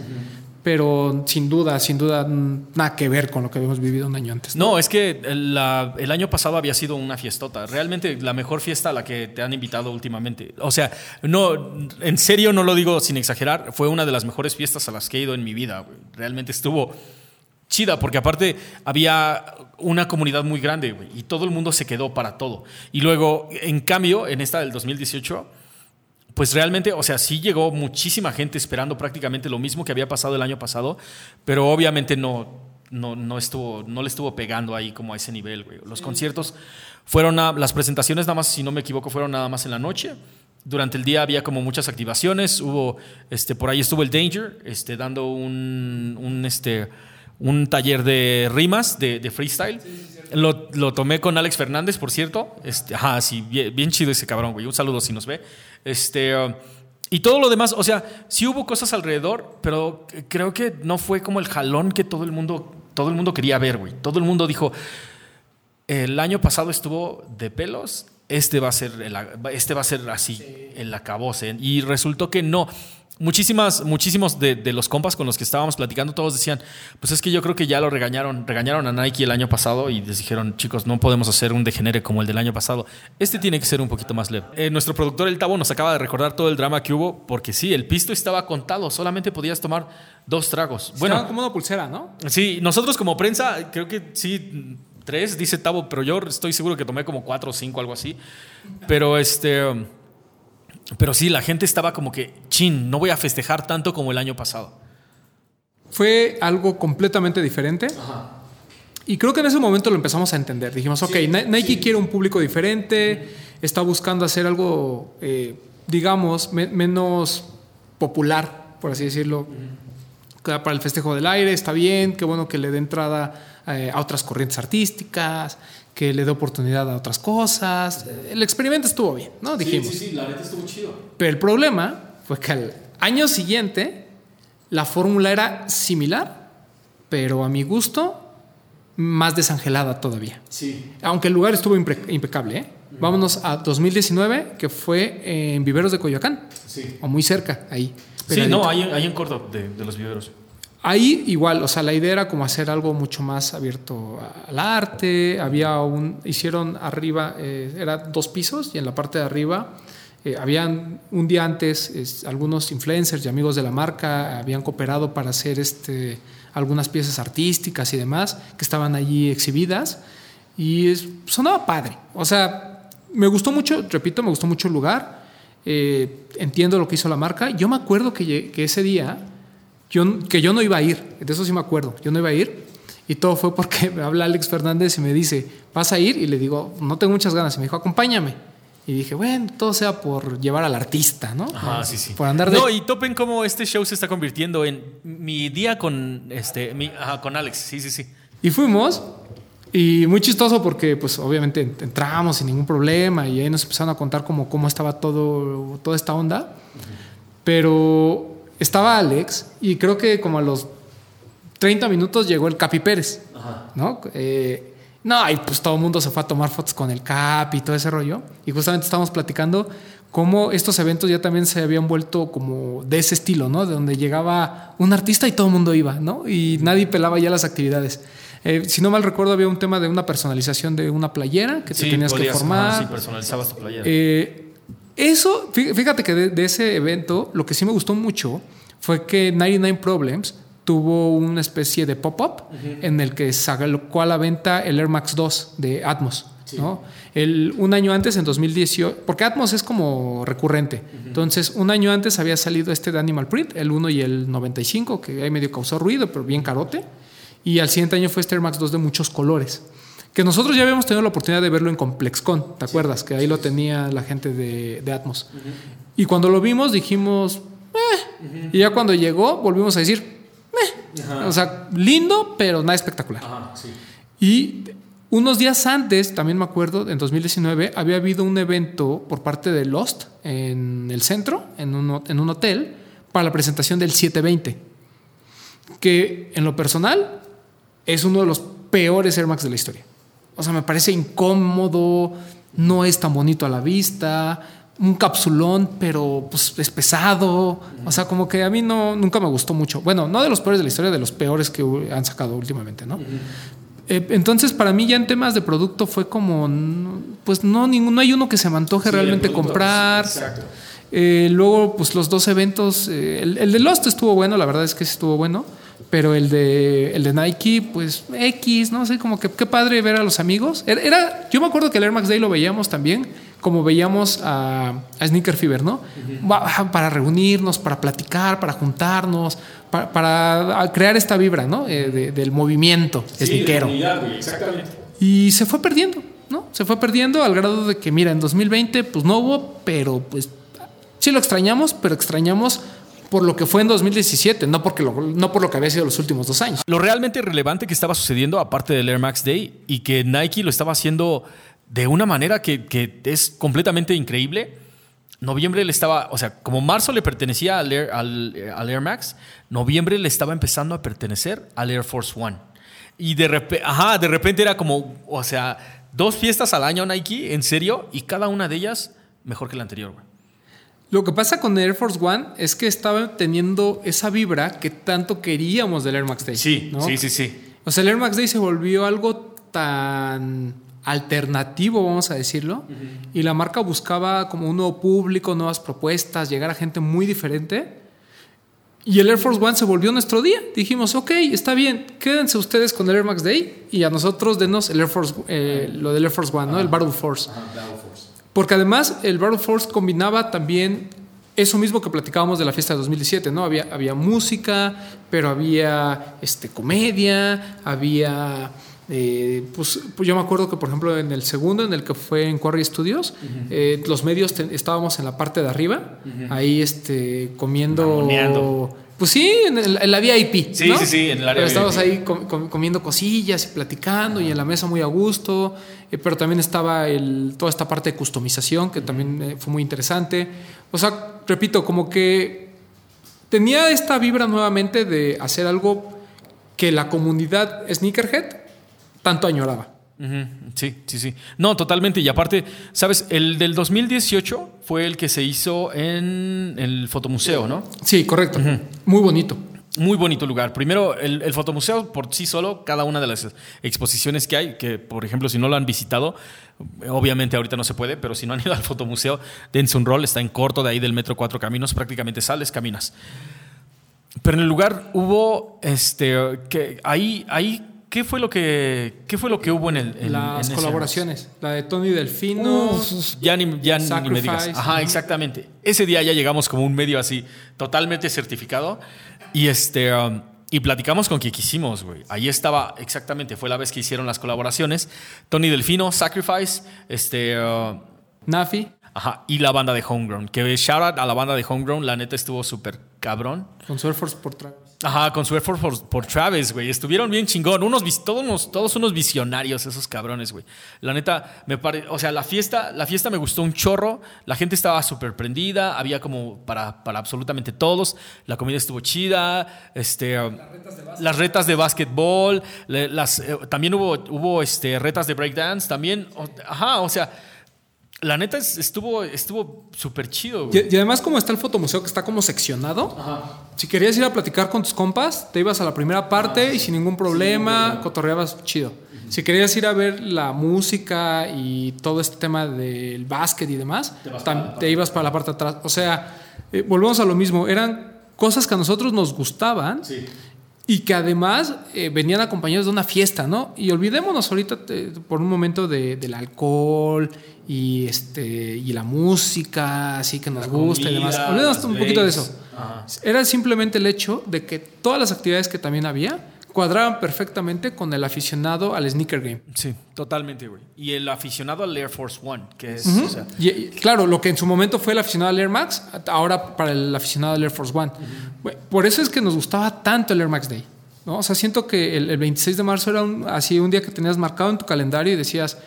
pero sin duda, sin duda, nada que ver con lo que habíamos vivido un año antes. No, es que el, año pasado había sido una fiestota, realmente la mejor fiesta a la que te han invitado últimamente. O sea, no, en serio no lo digo sin exagerar, fue una de las mejores fiestas a las que he ido en mi vida. Realmente estuvo chida, porque aparte había una comunidad muy grande y todo el mundo se quedó para todo. Y luego, en cambio, en esta del 2018, pues realmente, o sea, sí llegó muchísima gente esperando prácticamente lo mismo que había pasado el año pasado, pero obviamente no, no, no, estuvo, no le estuvo pegando ahí como a ese nivel. Los conciertos fueron, a, las presentaciones nada más, si no me equivoco, fueron nada más en la noche. Durante el día había como muchas activaciones, hubo, este, por ahí estuvo el Danger, este, dando un, un este, un taller de rimas, de, freestyle. Lo, lo, tomé con Alex Fernández, por cierto. Este, ajá, sí, bien, chido ese cabrón, güey. Un saludo si nos ve. Este, y todo lo demás, o sea, sí hubo cosas alrededor, pero creo que no fue como el jalón que todo el mundo, todo el mundo quería ver, güey. Todo el mundo dijo, el año pasado estuvo de pelos, este va a ser, este va a ser así, el acabose. Y resultó que no muchísimas, muchísimos de, los compas con los que estábamos platicando, todos decían, pues es que yo creo que ya lo regañaron, regañaron a Nike el año pasado y les dijeron, chicos, no podemos hacer un degenere como el del año pasado. Este tiene que ser un poquito más leve. Eh, nuestro productor, el Tabo, nos acaba de recordar todo el drama que hubo, porque sí, el pisto estaba contado, solamente podías tomar dos tragos. Bueno, como una pulsera, ¿no? Sí, nosotros como prensa, creo que sí, tres, dice Tabo, pero yo estoy seguro que tomé como cuatro o cinco, algo así. Pero este... Pero sí, la gente estaba como que, chin, no voy a festejar tanto como el año pasado. Fue algo completamente diferente. Y creo que en ese momento lo empezamos a entender. Dijimos, ok, Nike quiere un público diferente, está buscando hacer algo, eh, digamos, menos popular, por así decirlo. Para el festejo del aire, está bien, qué bueno que le dé entrada eh, a otras corrientes artísticas, que le dé oportunidad a otras cosas. El experimento estuvo bien, ¿no? Dijimos. Sí, sí, la neta estuvo chido. Pero el problema fue que al año siguiente la fórmula era similar, pero a mi gusto más desangelada todavía. Sí. Aunque el lugar estuvo impecable, ¿eh? Vámonos a 2019, que fue en Viveros de Coyoacán. Sí. O muy cerca, ahí. Sí, no, ahí, en Córdoba, de, de los viveros. Ahí igual, o sea, la idea era como hacer algo mucho más abierto al arte. Había un, hicieron arriba, eh, era dos pisos y en la parte de arriba eh, habían un día antes algunos influencers y amigos de la marca habían cooperado para hacer este, algunas piezas artísticas y demás que estaban allí exhibidas y sonaba padre. O sea, me gustó mucho, repito, me gustó mucho el lugar. Eh, entiendo lo que hizo la marca. Yo me acuerdo que, que ese día que yo no iba a ir, de eso sí me acuerdo, yo no iba a ir. Y todo fue porque me habla Alex Fernández y me dice, ¿vas a ir? Y le digo, no tengo muchas ganas. Y me dijo, acompáñame. Y dije, bueno, todo sea por llevar al artista, ¿no? Ajá, sí, sí. Por andar de... No, y topen cómo este show se está convirtiendo en mi día con, este, mi, ajá, con Alex. Sí, sí, sí. Y fuimos. Y muy chistoso porque, pues, obviamente entramos sin ningún problema y ahí nos empezaron a contar cómo, cómo estaba todo, toda esta onda. Pero estaba Alex y creo que como a los 30 minutos llegó el Capi Pérez, ¿no? Eh, no, y pues todo el mundo se fue a tomar fotos con el Capi y todo ese rollo. Y justamente estábamos platicando cómo estos eventos ya también se habían vuelto como de ese estilo, ¿no? De donde llegaba un artista y todo el mundo iba, ¿no? Y nadie pelaba ya las actividades. Eh, si no mal recuerdo, había un tema de una personalización de una playera que te tenías que formar. sí, personalizabas tu playera. Eh, eso, fíjate que de, ese evento, lo que sí me gustó mucho fue que 99 Problems tuvo una especie de pop-up en el que sacó a la venta el Air Max 2 de Atmos. ¿no? El, un año antes, en 2018, porque Atmos es como recurrente. Entonces, un año antes había salido este de Animal Print, el 1 y el 95, que ahí medio causó ruido, pero bien carote. Y al siguiente año fue este Air Max 2 de muchos colores que nosotros ya habíamos tenido la oportunidad de verlo en ComplexCon, ¿te acuerdas? Que ahí lo tenía la gente de, Atmos. Y cuando lo vimos dijimos, eh". y ya cuando llegó volvimos a decir, eh". o sea, lindo, pero nada espectacular. Ajá, y Unos días antes, también me acuerdo, en 2019, había habido un evento por parte de Lost en el centro, en un, en un hotel, para la presentación del 720, que en lo personal es uno de los peores Air Max de la historia. O sea, me parece incómodo, no es tan bonito a la vista, un capsulón, pero pues es pesado. O sea, como que a mí no, nunca me gustó mucho. Bueno, no de los peores de la historia, de los peores que han sacado últimamente, ¿no? Eh, entonces, para mí ya en temas de producto fue como, pues no, no hay uno que se me antoje realmente comprar. Exacto. Eh, luego, pues los dos eventos, eh, el, el, de Lost estuvo bueno, la verdad es que estuvo bueno, pero el de, el de Nike, pues X, no sé, como que qué padre ver a los amigos. Era, yo me acuerdo que el Air Max Day lo veíamos también, como veíamos a, Sneaker Fever, ¿no? Para reunirnos, para platicar, para juntarnos, para, crear esta vibra, ¿no? Eh, del movimiento sí, exactamente. Y se fue perdiendo, ¿no? Se fue perdiendo al grado de que, mira, en 2020, pues no hubo, pero pues sí lo extrañamos, pero extrañamos por lo que fue en 2017, no, porque no por lo que había sido los últimos dos años. Lo realmente relevante que estaba sucediendo, aparte del Air Max Day, y que Nike lo estaba haciendo de una manera que, es completamente increíble. Noviembre le estaba, o sea, como marzo le pertenecía al Air, al, Air Max, noviembre le estaba empezando a pertenecer al Air Force One. Y de repente, ajá, de repente era como, o sea, dos fiestas al año Nike, en serio, y cada una de ellas mejor que la anterior, güey. Lo que pasa con Air Force One es que estaba teniendo esa vibra que tanto queríamos del Air Max Day. Sí, sí, sí, sí. O sea, el Air Max Day se volvió algo tan alternativo, vamos a decirlo, y la marca buscaba como un nuevo público, nuevas propuestas, llegar a gente muy diferente. Y el Air Force One se volvió nuestro día. Dijimos, ok, está bien, quédense ustedes con el Air Max Day y a nosotros denos el Air Force, eh, lo del Air Force One, ¿no? El Battle Force. Porque además el Battle Force combinaba también eso mismo que platicábamos de la fiesta de 2017, ¿no? Había, había música, pero había este, comedia, había... Eh, pues, pues, yo me acuerdo que, por ejemplo, en el segundo, en el que fue en Quarry Studios, eh, los medios estábamos en la parte de arriba, ahí este, comiendo... Pues sí, en, la VIP. Sí, sí, sí, en el área Estábamos ahí comiendo cosillas y platicando y en la mesa muy a gusto. Eh, pero también estaba el, toda esta parte de customización que también eh, fue muy interesante. O sea, repito, como que tenía esta vibra nuevamente de hacer algo que la comunidad sneakerhead tanto añoraba. Sí, sí, sí. No, totalmente. Y aparte, ¿sabes? El del 2018 fue el que se hizo en el Fotomuseo, ¿no? Sí, correcto. Muy bonito. Muy bonito lugar. Primero, el, fotomuseo por sí solo, cada una de las exposiciones que hay, que por ejemplo, si no lo han visitado, obviamente ahorita no se puede, pero si no han ido al fotomuseo, dense un rol, está en corto de ahí del metro Cuatro Caminos, prácticamente sales, caminas. Pero en el lugar hubo, este, que ahí, ahí ¿Qué fue lo que, qué fue lo que hubo en el. Las colaboraciones. La de Tony Delfino. ya ni, ya ni me digas. Ajá, exactamente. Ese día ya llegamos como un medio así, totalmente certificado. Y este. Um, y platicamos con quien quisimos, güey. Ahí estaba, exactamente, fue la vez que hicieron las colaboraciones. Tony Delfino, Sacrifice, este. Uh, Nafi. Ajá, y la banda de Homegrown. Que shout out a la banda de Homegrown, la neta estuvo súper cabrón. Con su Air Force por Travis. Ajá, con su Air Force por, Travis, güey. Estuvieron bien chingón. Unos, todos, todos unos visionarios esos cabrones, güey. La neta, me pare... O sea, la fiesta, la fiesta me gustó un chorro. La gente estaba súper prendida. Había como para, para absolutamente todos. La comida estuvo chida. Este, las retas de básquetbol. Las, eh, también hubo, hubo este, retas de breakdance. También, ajá, o sea la neta estuvo estuvo súper chido. Y, además como está el fotomuseo que está como seccionado, si querías ir a platicar con tus compas, te ibas a la primera parte y sin ningún problema, cotorreabas chido. Si querías ir a ver la música y todo este tema del básquet y demás, te, ibas para la parte de atrás. O sea, eh, volvemos a lo mismo, eran cosas que a nosotros nos gustaban. Y que además eh, venían acompañados de una fiesta, ¿no? Y olvidémonos ahorita eh, por un momento del alcohol y este y la música así que nos gusta y demás. Olvidemos un poquito de eso. Era simplemente el hecho de que todas las actividades que también había cuadraban perfectamente con el aficionado al sneaker game. Sí, totalmente, güey. Y el aficionado al Air Force One, que es... claro, lo que en su momento fue el aficionado al Air Max, ahora para el aficionado al Air Force One. Por eso es que nos gustaba tanto el Air Max Day. ¿no? O sea, siento que el, el 26 de marzo era un, así un día que tenías marcado en tu calendario y decías,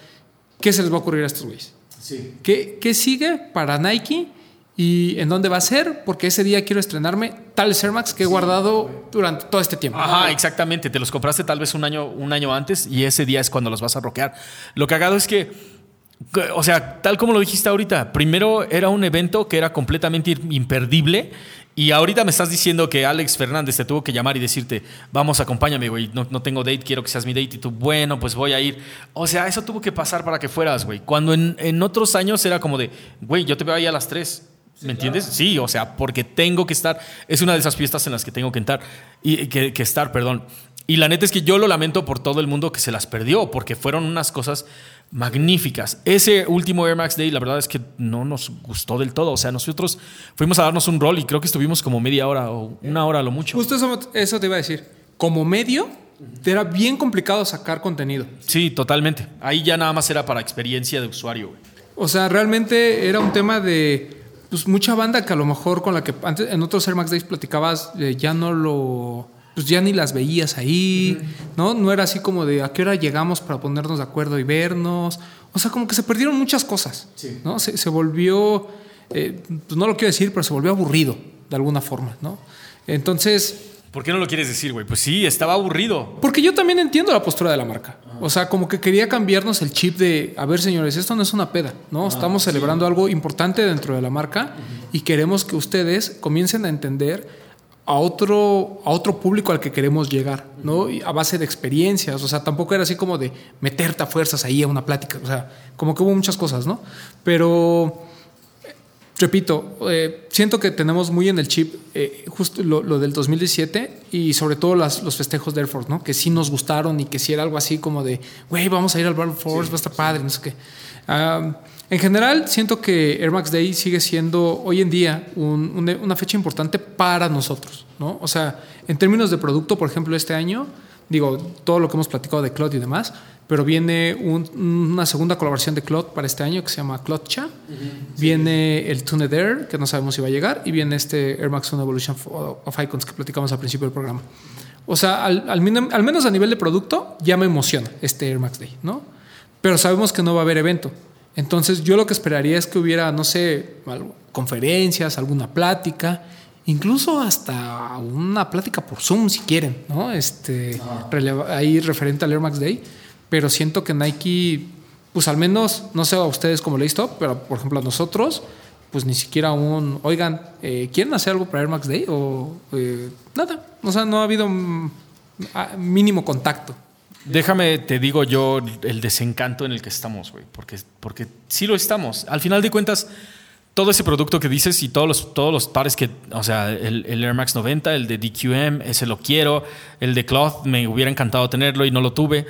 ¿qué se les va a ocurrir a estos güeyes? Sí. ¿Qué, ¿Qué sigue para Nike? ¿Y en dónde va a ser? Porque ese día quiero estrenarme tales Air Max que he guardado durante todo este tiempo. Ajá, exactamente. Te los compraste tal vez un año, un año antes y ese día es cuando los vas a rockear. Lo cagado es que, o sea, tal como lo dijiste ahorita, primero era un evento que era completamente imperdible y ahorita me estás diciendo que Alex Fernández te tuvo que llamar y decirte, vamos, acompáñame, güey, no, no tengo date, quiero que seas mi date y tú, bueno, pues voy a ir. O sea, eso tuvo que pasar para que fueras, güey. Cuando en, en otros años era como de, güey, yo te veo ahí a las 3. ¿Me entiendes? Sí, o sea, porque tengo que estar. Es una de esas fiestas en las que tengo que entrar. Y que, que estar, perdón. Y la neta es que yo lo lamento por todo el mundo que se las perdió, porque fueron unas cosas magníficas. Ese último Air Max Day, la verdad es que no nos gustó del todo. O sea, nosotros fuimos a darnos un rol y creo que estuvimos como media hora o una hora a lo mucho. Justo eso, eso te iba a decir. Como medio, te era bien complicado sacar contenido. Sí, totalmente. Ahí ya nada más era para experiencia de usuario, güey. O sea, realmente era un tema de pues, mucha banda que a lo mejor con la que antes en otros Air Max Days platicabas, eh, ya no lo. Pues ya ni las veías ahí, ¿no? No era así como de a qué hora llegamos para ponernos de acuerdo y vernos. O sea, como que se perdieron muchas cosas, Sí. ¿no? Se, se volvió, eh, pues no lo quiero decir, pero se volvió aburrido de alguna forma, ¿no? Entonces, ¿Por qué no lo quieres decir, güey? Pues sí, estaba aburrido. porque yo también entiendo la postura de la marca. O sea, como que quería cambiarnos el chip de, a ver, señores, esto no es una peda, ¿no? Estamos celebrando algo importante dentro de la marca y queremos que ustedes comiencen a entender a otro, a otro público al que queremos llegar, ¿no? Y a base de experiencias. O sea, tampoco era así como de meterte a fuerzas ahí a una plática. O sea, como que hubo muchas cosas, ¿no? Pero repito, eh, siento que tenemos muy en el chip eh, justo lo, lo del 2017 y sobre todo las- los festejos de Air Force, ¿no? Que sí nos gustaron y que sí era algo así como de, güey, vamos a ir al Battle Force, va a estar padre, no sé qué. En general, siento que Air Max Day sigue siendo hoy en día un- un- una fecha importante para nosotros, ¿no? O sea, en términos de producto, por ejemplo, este año, digo, todo lo que hemos platicado de Cloud y demás, pero viene un- una segunda colaboración de Cloud para este año que se llama Cloudcha. Viene el Tuned Air, que no sabemos si va a llegar, y viene este Air Max 1 Evolution of Icons que platicamos al principio del programa. O sea, al, al al menos a nivel de producto, ya me emociona este Air Max Day, ¿no? Pero sabemos que no va a haber evento. Entonces, yo lo que esperaría es que hubiera, no sé, algo- conferencias, alguna plática, incluso hasta una plática por Zoom, si quieren, ¿no? Este, releva- ahí referente al Air Max Day. Pero siento que Nike, pues al menos, no sé a ustedes cómo le hizo, pero por ejemplo a nosotros, pues ni siquiera un, oigan, eh, ¿quieren hacer algo para Air Max Day? O eh, nada. O sea, no ha habido mm, mínimo contacto. Déjame, te digo yo, el desencanto en el que estamos, güey. Porque, porque sí lo estamos. Al final de cuentas, todo ese producto que dices y todos los, todos los pares que, o sea, el, el Air Max 90, el de DQM, ese lo quiero. El de Cloth, me hubiera encantado tenerlo y no lo tuve.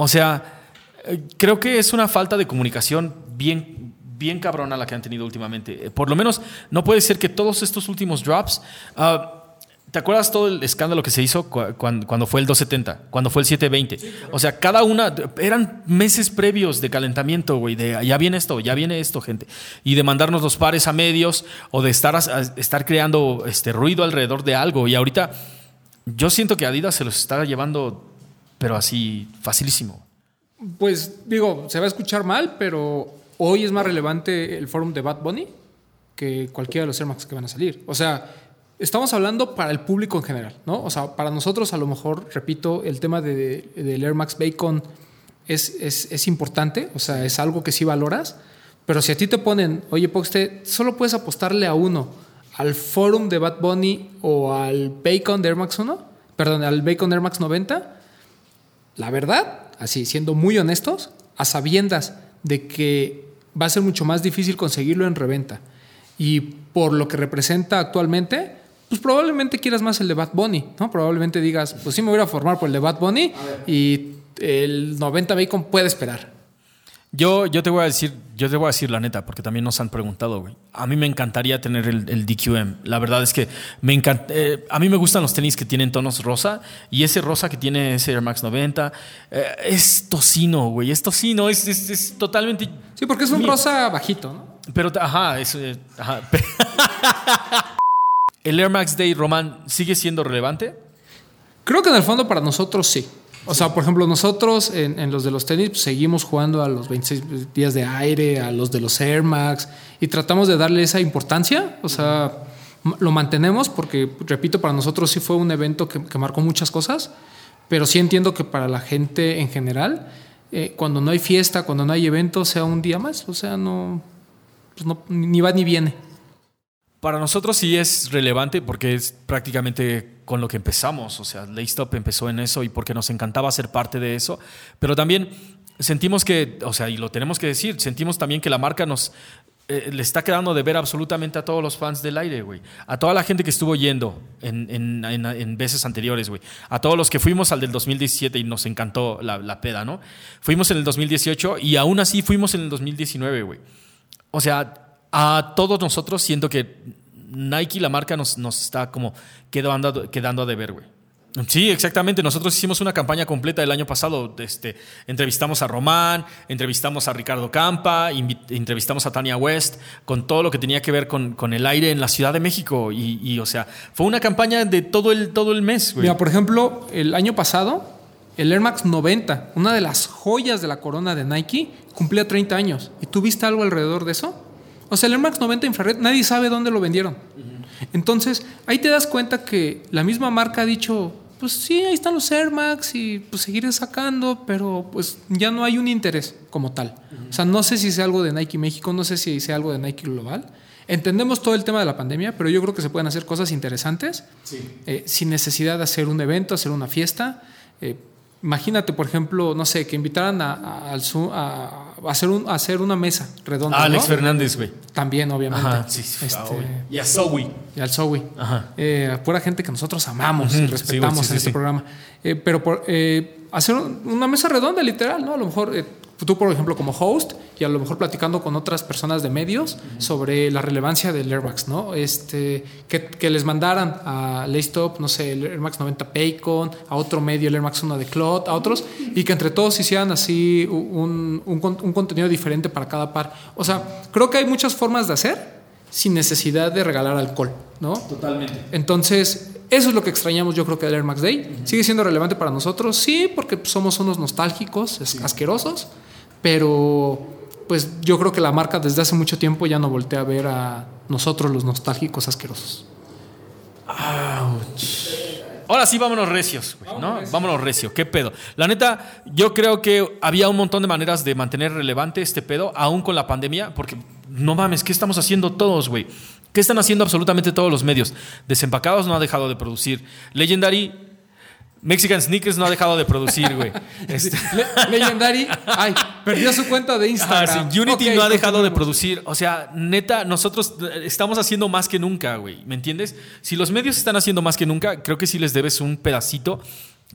O sea, eh, creo que es una falta de comunicación bien, bien cabrona la que han tenido últimamente. Eh, Por lo menos, no puede ser que todos estos últimos drops. ah, ¿Te acuerdas todo el escándalo que se hizo cu- cuando, cuando fue el 270, cuando fue el 720? O sea, cada una, eran meses previos de calentamiento, güey, de ya viene esto, ya viene esto, gente. Y de mandarnos los pares a medios o de estar, a- estar creando este ruido alrededor de algo. Y ahorita yo siento que Adidas se los está llevando, pero así, facilísimo. Pues digo, se va a escuchar mal, pero hoy es más relevante el forum de Bad Bunny que cualquiera de los Air Max que van a salir. O sea, estamos hablando para el público en general, ¿no? O sea, para nosotros a lo mejor, repito, el tema de, del Air Max Bacon es, es, es importante, o sea, es algo que sí valoras, pero si a ti te ponen, oye, Poxte, solo puedes apostarle a uno, al forum de Bad Bunny o al Bacon de Air Max 1, perdón, al Bacon Air Max 90, la verdad, así siendo muy honestos, a sabiendas de que va a ser mucho más difícil conseguirlo en reventa y por lo que representa actualmente, pues probablemente quieras más el de Bad Bunny, ¿no? Probablemente digas, pues sí me voy a formar por el de Bad Bunny y el 90 Bacon puede esperar. Yo, yo te voy a decir, yo te voy a decir la neta, porque también nos han preguntado, güey. A mí me encantaría tener el, el DQM. La verdad es que me encanta. eh, a mí me gustan los tenis que tienen tonos rosa y ese rosa que tiene ese Air Max 90 eh, es tocino, güey. Es tocino, es, es, es totalmente. Sí, porque es un mío. rosa bajito, ¿no? Pero, ajá, es, eh, ajá. el Air Max Day, Román, ¿sigue siendo relevante? Creo que en el fondo para nosotros sí. O sea, por ejemplo, nosotros en, los de los tenis pues, seguimos jugando a los 26 días de aire, a los de los Air Max, y tratamos de darle esa importancia. O sea, lo mantenemos porque, repito, para nosotros sí fue un evento que, que marcó muchas cosas, pero sí entiendo que para la gente en general, eh, cuando no hay fiesta, cuando no hay evento, sea un día más. O sea, no, pues no ni va ni viene. Para nosotros sí es relevante porque es prácticamente con lo que empezamos. O sea, Laystop empezó en eso y porque nos encantaba ser parte de eso. Pero también sentimos que, o sea, y lo tenemos que decir, sentimos también que la marca nos eh, le está quedando de ver absolutamente a todos los fans del aire, güey. A toda la gente que estuvo yendo en, en- en- en veces anteriores, güey. A todos los que fuimos al del 2017 y nos encantó la, la peda, ¿no? Fuimos en el 2018 y aún así fuimos en el 2019, güey. O sea, a todos nosotros siento que Nike, la marca, nos, nos está como quedando, quedando a deber, güey. Sí, exactamente. Nosotros hicimos una campaña completa el año pasado. Este, entrevistamos a Román, entrevistamos a Ricardo Campa, entrevistamos a Tania West, con todo lo que tenía que ver con, con el aire en la Ciudad de México. Y, y, o sea, fue una campaña de todo el, todo el mes, güey. Mira, por ejemplo, el año pasado, el Air Max 90, una de las joyas de la corona de Nike, cumplía 30 años. ¿Y tú viste algo alrededor de eso? O sea, el Air Max 90 infrared, nadie sabe dónde lo vendieron. Entonces, ahí te das cuenta que la misma marca ha dicho, pues sí, ahí están los Air Max y pues seguiré sacando, pero pues ya no hay un interés como tal. O sea, no sé si sea algo de Nike México, no sé si sea algo de Nike Global. Entendemos todo el tema de la pandemia, pero yo creo que se pueden hacer cosas interesantes eh, sin necesidad de hacer un evento, hacer una fiesta. Eh, imagínate, por ejemplo, no sé, que invitaran a, hacer, un, a hacer una mesa redonda. A Alex ¿no? Fernández, güey. También, obviamente. Ajá, sí, sí. Este, ah, y a Zoe. y al Zoe. Ajá. Eh, pura gente que nosotros amamos y respetamos sí, en este programa. Eh, pero por, eh, hacer un- una mesa redonda, literal, ¿no? A lo mejor eh, tú, por ejemplo, como host y a lo mejor platicando con otras personas de medios sobre la relevancia del Air Max, ¿no? Este, que, que les mandaran a Laystop, no sé, el Air Max 90 Paycon, a otro medio, el Air Max 1 de Clot, a otros, y que entre todos hicieran así un, un un contenido diferente para cada par. O sea, creo que hay muchas formas de hacer sin necesidad de regalar alcohol, ¿no? Totalmente. Entonces, eso es lo que extrañamos yo creo que del Air Max Day. ¿Sigue siendo relevante para nosotros? Sí, porque somos unos nostálgicos, es- asquerosos, pero pues yo creo que la marca desde hace mucho tiempo ya no voltea a ver a nosotros los nostálgicos asquerosos. Ahora sí, vámonos recios, güey, ¿no? Vámonos recio, ¿qué pedo? La neta, yo creo que había un montón de maneras de mantener relevante este pedo, aún con la pandemia, porque no mames, ¿qué estamos haciendo todos, güey? ¿Qué están haciendo absolutamente todos los medios? Desempacados no ha dejado de producir. Legendary, Mexican Sneakers no ha dejado de producir, güey. Este- Le- Legendary, ay, perdió su cuenta de Instagram. sí, Unity no ha dejado de producir. O sea, neta, nosotros estamos haciendo más que nunca, güey. ¿Me entiendes? Si los medios están haciendo más que nunca, creo que sí les debes un pedacito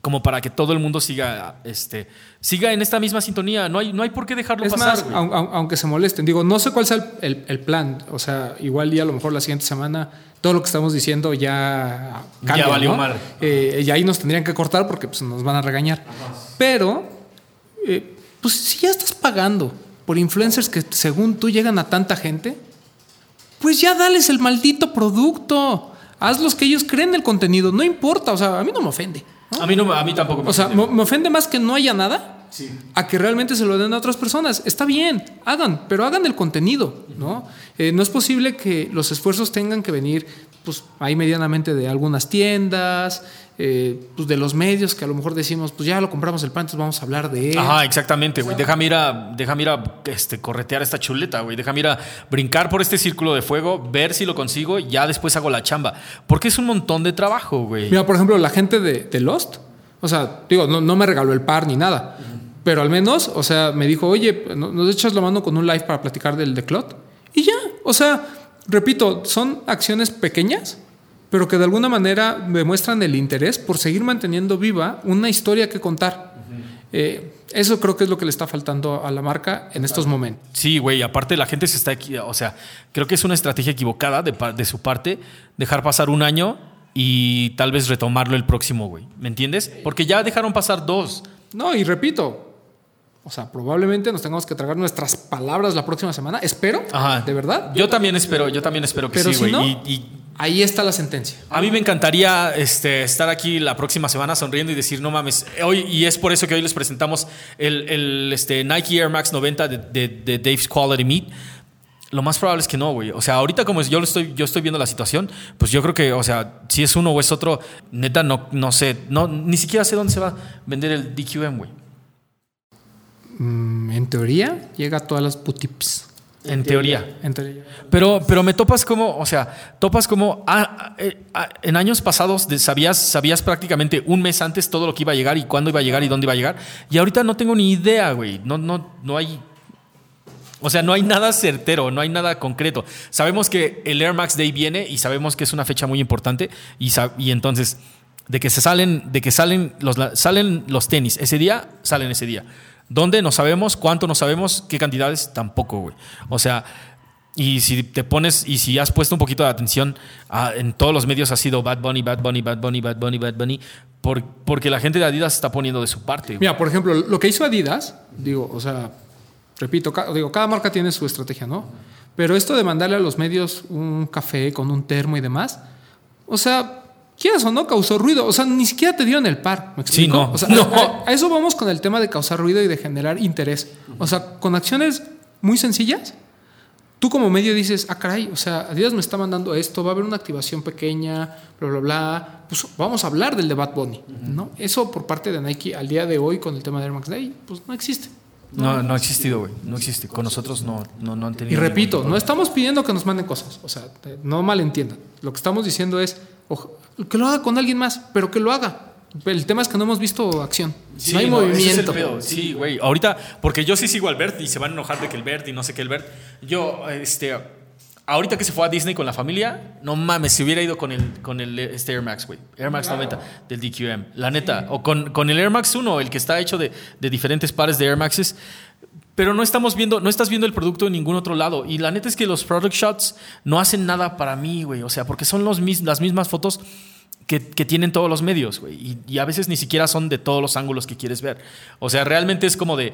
como para que todo el mundo siga, este, siga en esta misma sintonía. No hay, no hay por qué dejarlo Es pasar, más, aunque se molesten, digo, no sé cuál sea el, el- el plan. O sea, igual ya a lo mejor la siguiente semana todo lo que estamos diciendo ya cambia, Ya valió ¿no? madre. Eh, y ahí nos tendrían que cortar porque pues, nos van a regañar. Pero, eh, pues si ya estás pagando por influencers que según tú llegan a tanta gente, pues ya dales el maldito producto. Haz los que ellos creen el contenido, no importa, o sea, a mí no me ofende. ¿No? A mí, no, a mí tampoco me O sea, me ofende más que no haya nada a que realmente se lo den a otras personas. Está bien, hagan, pero hagan el contenido, ¿no? Eh, no es posible que los esfuerzos tengan que venir, pues, ahí medianamente de algunas tiendas, eh, pues, de los medios que a lo mejor decimos, pues ya lo compramos el pan, entonces vamos a hablar de él. Ajá, exactamente, güey. Déjame ir a, déjame ir a este, corretear esta chuleta, güey. Déjame ir a brincar por este círculo de fuego, ver si lo consigo ya después hago la chamba. Porque es un montón de trabajo, güey. Mira, por ejemplo, la gente de, de Lost, o sea, digo, no, no me regaló el par ni nada, pero al menos, o sea, me dijo, oye, ¿no- ¿nos echas la mano con un live para platicar del de Clot? Y ya, o sea, repito, son acciones pequeñas, pero que de alguna manera demuestran el interés por seguir manteniendo viva una historia que contar. Eh, eso creo que es lo que le está faltando a la marca en estos momentos. Sí, güey, aparte la gente se está aquí, o sea, creo que es una estrategia equivocada de, de su parte dejar pasar un año y tal vez retomarlo el próximo, güey. ¿Me entiendes? Porque ya dejaron pasar dos. No, y repito, o sea, probablemente nos tengamos que tragar nuestras palabras la próxima semana. Espero, Ajá. de verdad. Yo también espero, yo también espero que Pero sí, si güey. no- y, y Ahí está la sentencia. A mí me encantaría este, estar aquí la próxima semana sonriendo y decir, no mames, hoy, y es por eso que hoy les presentamos el, el, este, Nike Air Max 90 de, de, de Dave's Quality Meat. Lo más probable es que no, güey. O sea, ahorita como yo, lo estoy, yo estoy viendo la situación, pues yo creo que, o sea, si es uno o es otro, neta, no, no sé, no, ni siquiera sé dónde se va a vender el DQM, güey. Mm, en teoría, llega a todas las putips. En teoría. En teoría. Pero, pero me topas como, o sea, topas como ah, eh, ah, en años pasados sabías, sabías prácticamente un mes antes todo lo que iba a llegar y cuándo iba a llegar y dónde iba a llegar. Y ahorita no tengo ni idea, güey. No, no, no hay. O sea, no hay nada certero, no hay nada concreto. Sabemos que el Air Max Day viene y sabemos que es una fecha muy importante. Y, y entonces, de que se salen, de que salen los, salen los tenis ese día, salen ese día. ¿Dónde? No sabemos, cuánto no sabemos, qué cantidades tampoco, güey. O sea, y si te pones, y si has puesto un poquito de atención, ah, en todos los medios ha sido Bad Bunny, Bad Bunny, Bad Bunny, Bad Bunny, Bad Bunny, por- porque la gente de Adidas está poniendo de su parte. güey. Mira, por ejemplo, lo que hizo Adidas, digo, o sea, repito, ca- digo, cada marca tiene su estrategia, ¿no? Pero esto de mandarle a los medios un café con un termo y demás, o sea, quieras o no, causó ruido. O sea, ni siquiera te dieron el par. ¿me? Sí, no. O sea, No. A, a eso vamos con el tema de causar ruido y de generar interés. O sea, con acciones muy sencillas, tú como medio dices, ah, caray, o sea, Adidas me está mandando esto, va a haber una activación pequeña, bla, bla, bla. Pues vamos a hablar del de Bad Bunny, ¿no? Eso por parte de Nike al día de hoy con el tema de Air Max Day, pues no existe. No, no ha existido, güey. No existe. Con nosotros no, no, no han tenido. Y repito, no estamos pidiendo que nos manden cosas, o sea, no malentiendan. Lo que estamos diciendo es que lo haga con alguien más, pero que lo haga. El tema es que no hemos visto acción. Sí, no hay no, ese es el movimiento. pedo. Sí, güey. Ahorita, porque yo sí sigo al Bert y se van a enojar de que el Bert y no sé qué el Bert. Yo, este, ahorita que se fue a Disney con la familia, no mames, se hubiera ido con el, con el este Air Max, güey. Air Max 90 del DQM. La neta. O con, con el Air Max 1, el que está hecho de, de diferentes pares de Air Maxes. Pero no estamos viendo, no estás viendo el producto en ningún otro lado. Y la neta es que los product shots no hacen nada para mí, güey. O sea, porque son los mis- las mismas fotos que, que tienen todos los medios, güey. Y, a veces ni siquiera son de todos los ángulos que quieres ver. O sea, realmente es como de.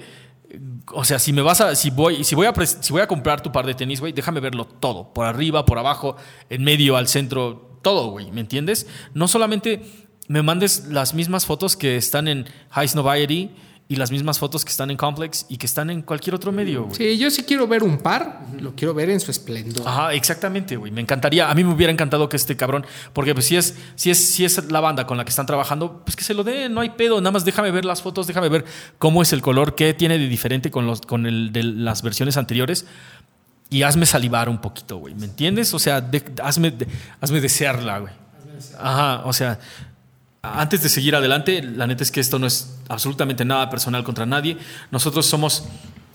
O sea, si me vas a. Si voy, si voy a, si voy a comprar tu par de tenis, güey, déjame verlo todo. Por arriba, por abajo, en medio, al centro, todo, güey. ¿Me entiendes? No solamente me mandes las mismas fotos que están en High Noviety y las mismas fotos que están en Complex y que están en cualquier otro medio, güey. Sí, yo sí quiero ver un par, lo quiero ver en su esplendor. Ajá, exactamente, güey. Me encantaría, a mí me hubiera encantado que este cabrón, porque pues si es, si es, si es la banda con la que están trabajando, pues que se lo den, no hay pedo, nada más déjame ver las fotos, déjame ver cómo es el color, qué tiene de diferente con los, con el de las versiones anteriores. Y hazme salivar un poquito, güey. ¿Me entiendes? O sea, de- hazme, de- hazme desearla, güey. Ajá, o sea, antes de seguir adelante, la neta es que esto no es absolutamente nada personal contra nadie. Nosotros somos,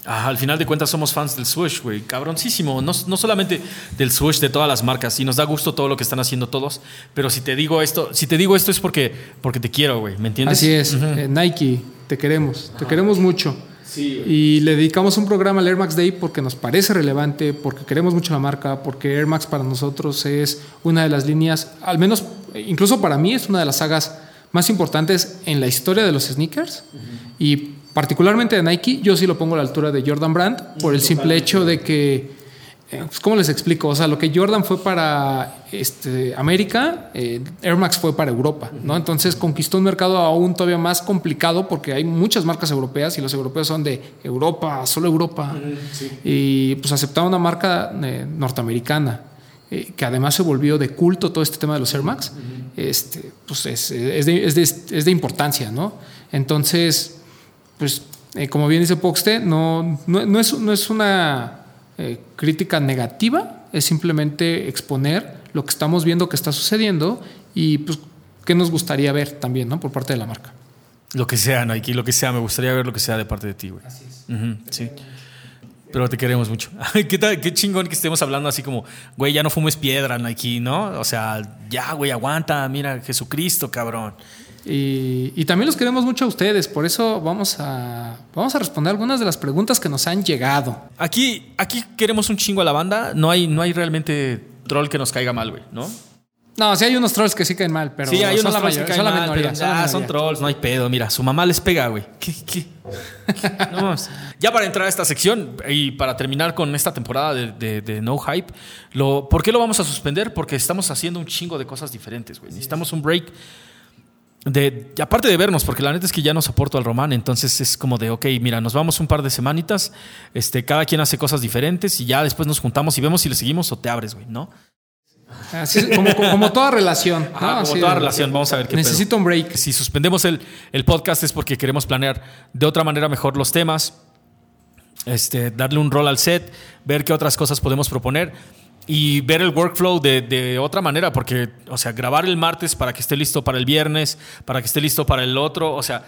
ah, al final de cuentas, somos fans del Swoosh, güey. Cabroncísimo. No, no solamente del Swoosh, de todas las marcas. Y nos da gusto todo lo que están haciendo todos. Pero si te digo esto, si te digo esto es porque, porque te quiero, güey. ¿Me entiendes? Así es, eh, Nike, te queremos, te queremos mucho. Y le dedicamos un programa al Air Max Day porque nos parece relevante, porque queremos mucho la marca, porque Air Max para nosotros es una de las líneas, al menos incluso para mí es una de las sagas más importantes en la historia de los sneakers. Y particularmente de Nike, yo sí lo pongo a la altura de Jordan Brand por el simple hecho de que pues, ¿Cómo les explico? O sea, lo que Jordan fue para este, América, eh, Air Max fue para Europa, ¿no? Entonces conquistó un mercado aún todavía más complicado porque hay muchas marcas europeas y los europeos son de Europa, solo Europa. Y pues aceptar una marca eh, norteamericana, eh, que además se volvió de culto todo este tema de los Air Max, este, pues es, es de, es de- es de importancia, ¿no? Entonces, pues eh, como bien dice Poxte, no, no, no es, no es una eh, crítica negativa, es simplemente exponer lo que estamos viendo que está sucediendo y pues qué nos gustaría ver también, ¿no? Por parte de la marca. Lo que sea, Nike, lo que sea. Me gustaría ver lo que sea de parte de ti, güey. Así es. Sí. Pero te queremos mucho. ¿Qué, tal- qué chingón que estemos hablando así como, güey, ya no fumes piedra, Nike, ¿no? O sea, ya, güey, aguanta, mira, Jesucristo, cabrón. Y, y también los queremos mucho a ustedes, por eso vamos a, vamos a responder algunas de las preguntas que nos han llegado. Aquí, aquí queremos un chingo a la banda. No hay, no hay realmente troll que nos caiga mal, güey, ¿no? No, sí hay unos trolls que sí caen mal, pero sí, hay son unos la trolls que mayoría, caen son la mal, minoría, pero, son la ah, son trolls, no hay pedo. Mira, su mamá les pega, güey. ¿Qué, qué? No mames. ya para entrar a esta sección y para terminar con esta temporada de, de- de No Hype, lo, ¿por qué lo vamos a suspender? Porque estamos haciendo un chingo de cosas diferentes, güey. Necesitamos un break. De, aparte de vernos, porque la neta es que ya no soporto al Román, entonces es como de, ok, mira, nos vamos un par de semanitas, este, cada quien hace cosas diferentes y ya después nos juntamos y vemos si le seguimos o te abres, güey, ¿no? Así es, como, como- como toda relación. ¿no? Ajá, como Así toda relación, vamos a ver qué pedo. Necesito un break. Si suspendemos el, el podcast es porque queremos planear de otra manera mejor los temas, este, darle un rol al set, ver qué otras cosas podemos proponer y ver el workflow de, de otra manera, porque, o sea, grabar el martes para que esté listo para el viernes, para que esté listo para el otro, o sea,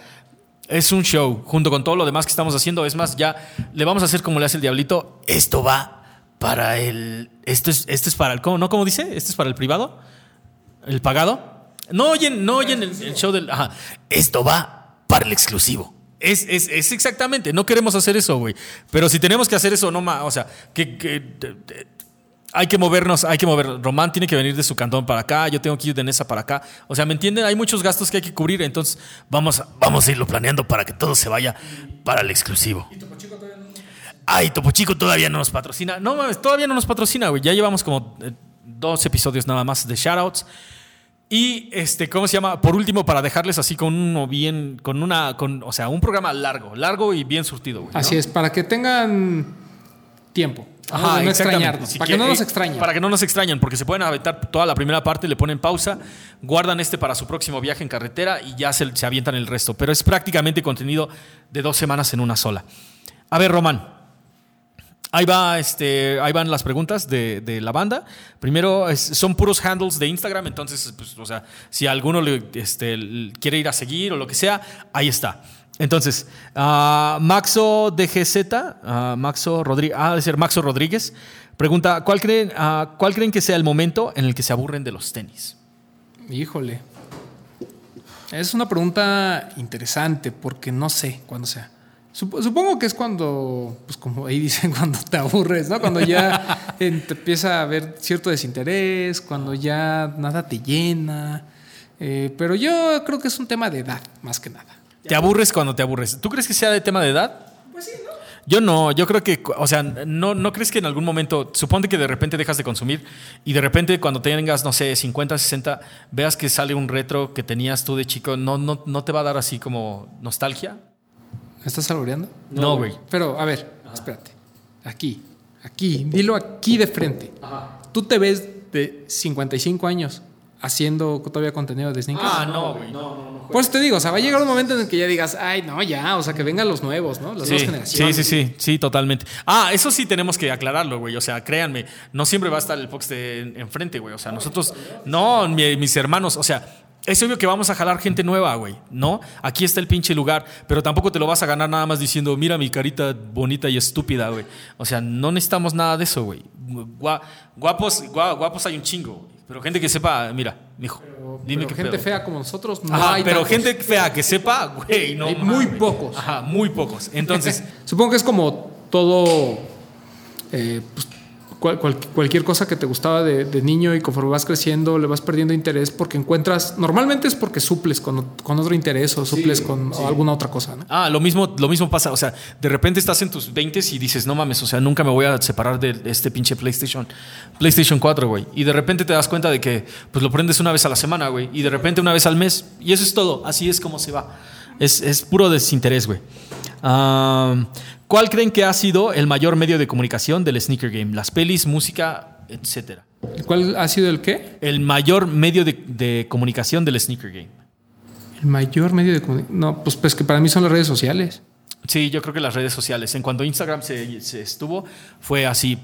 es un show, junto con todo lo demás que estamos haciendo. Es más, ya le vamos a hacer como le hace el diablito. Esto va para el. Esto es, esto es para el. ¿cómo, ¿No? ¿Cómo dice? ¿Esto es para el privado? ¿El pagado? No oyen, no oyen el, el show del. Esto va para el exclusivo. Es, es, es exactamente. No queremos hacer eso, güey. Pero si tenemos que hacer eso, no más. O sea, que. Hay que movernos, hay que mover. Román tiene que venir de su cantón para acá, yo tengo que ir de Nesa para acá. O sea, ¿me entienden? Hay muchos gastos que hay que cubrir, entonces vamos a, vamos a irlo planeando para que todo se vaya para el exclusivo. Ay, Topo Chico todavía no nos patrocina. No mames, todavía no nos patrocina, güey. Ya llevamos como eh, dos episodios nada más de shoutouts. Y este, ¿cómo se llama? Por último, para dejarles así con uno bien, con una, con, o sea, un programa largo, largo y bien surtido, güey. ¿no? Así es, para que tengan tiempo. Ajá, no extrañarnos. Si para que no nos extrañen. Para que no nos extrañen, porque se pueden aventar toda la primera parte, le ponen pausa, guardan este para su próximo viaje en carretera y ya se, se avientan el resto. Pero es prácticamente contenido de dos semanas en una sola. A ver, Román. Ahí, va, este, ahí van las preguntas de, de la banda. Primero, es- son puros handles de Instagram, entonces, pues, o sea, si alguno le, este, quiere ir a seguir o lo que sea, ahí está. Entonces, ah, Maxo DGZ, ah, Maxo Rodríguez, ah, debe ser Maxo Rodríguez, pregunta, ¿cuál creen, ah, ¿cuál creen que sea el momento en el que se aburren de los tenis? Híjole. Es una pregunta interesante porque no sé cuándo sea. Sup- Supongo que es cuando, pues como ahí dicen, cuando te aburres, ¿no? Cuando ya te empieza a haber cierto desinterés, cuando ya nada te llena. Eh, pero yo creo que es un tema de edad, más que nada. ¿Te aburres cuando te aburres? ¿Tú crees que sea de tema de edad? Pues sí, ¿no? Yo no, yo creo que, o sea, no, no crees que en algún momento, suponte que de repente dejas de consumir y de repente cuando tengas, no sé, 50, 60, veas que sale un retro que tenías tú de chico, ¿no, no, no te va a dar así como nostalgia? ¿Me estás saboreando? No, güey. Pero, a ver, espérate. Aquí, aquí, dilo aquí de frente. Tú te ves de 55 años haciendo todavía contenido de sneakers. Ah, no, güey. No, no, no. Por eso te digo, o sea, va a llegar un momento en el que ya digas, ay, no, ya, o sea, que vengan los nuevos, ¿no? Las nuevas Sí, sí, generaciones. sí, sí, sí, totalmente. Ah, eso sí tenemos que aclararlo, güey. O sea, créanme, no siempre va a estar el Fox enfrente, güey. O sea, nosotros, no, mi- mis hermanos, o sea, es obvio que vamos a jalar gente nueva, güey, ¿no? Aquí está el pinche lugar, pero tampoco te lo vas a ganar nada más diciendo, mira mi carita bonita y estúpida, güey. O sea, no necesitamos nada de eso, güey. Gua- Guapos, gua- guapos hay un chingo, güey. Pero gente que sepa, mira, mijo, dime Pero qué gente pedo. fea como nosotros no Ajá, hay pero tantos. gente fea que sepa, güey, no Hay muy mames. pocos. Ajá, muy pocos. Entonces, Supongo que es como todo, eh, pues, cual- cual- cualquier cosa que te gustaba de, de niño y conforme vas creciendo le vas perdiendo interés porque encuentras, normalmente es porque suples con, con otro interés o suples con o alguna otra cosa, ¿no? Ah, lo mismo, lo mismo pasa. O sea, de repente estás en tus 20 y dices, no mames, o sea, nunca me voy a separar de este pinche PlayStation, PlayStation 4, güey. Y de repente te das cuenta de que pues lo prendes una vez a la semana, güey. Y de repente una vez al mes. Y eso es todo. Así es como se va. Es, es puro desinterés, güey. Ah, ¿Cuál creen que ha sido el mayor medio de comunicación del sneaker game? Las pelis, música, etcétera. ¿Cuál ha sido el qué? El mayor medio de, de comunicación del sneaker game. El mayor medio de comunicación. No, pues, pues que para mí son las redes sociales. Sí, yo creo que las redes sociales. En cuanto Instagram se, se estuvo, fue así.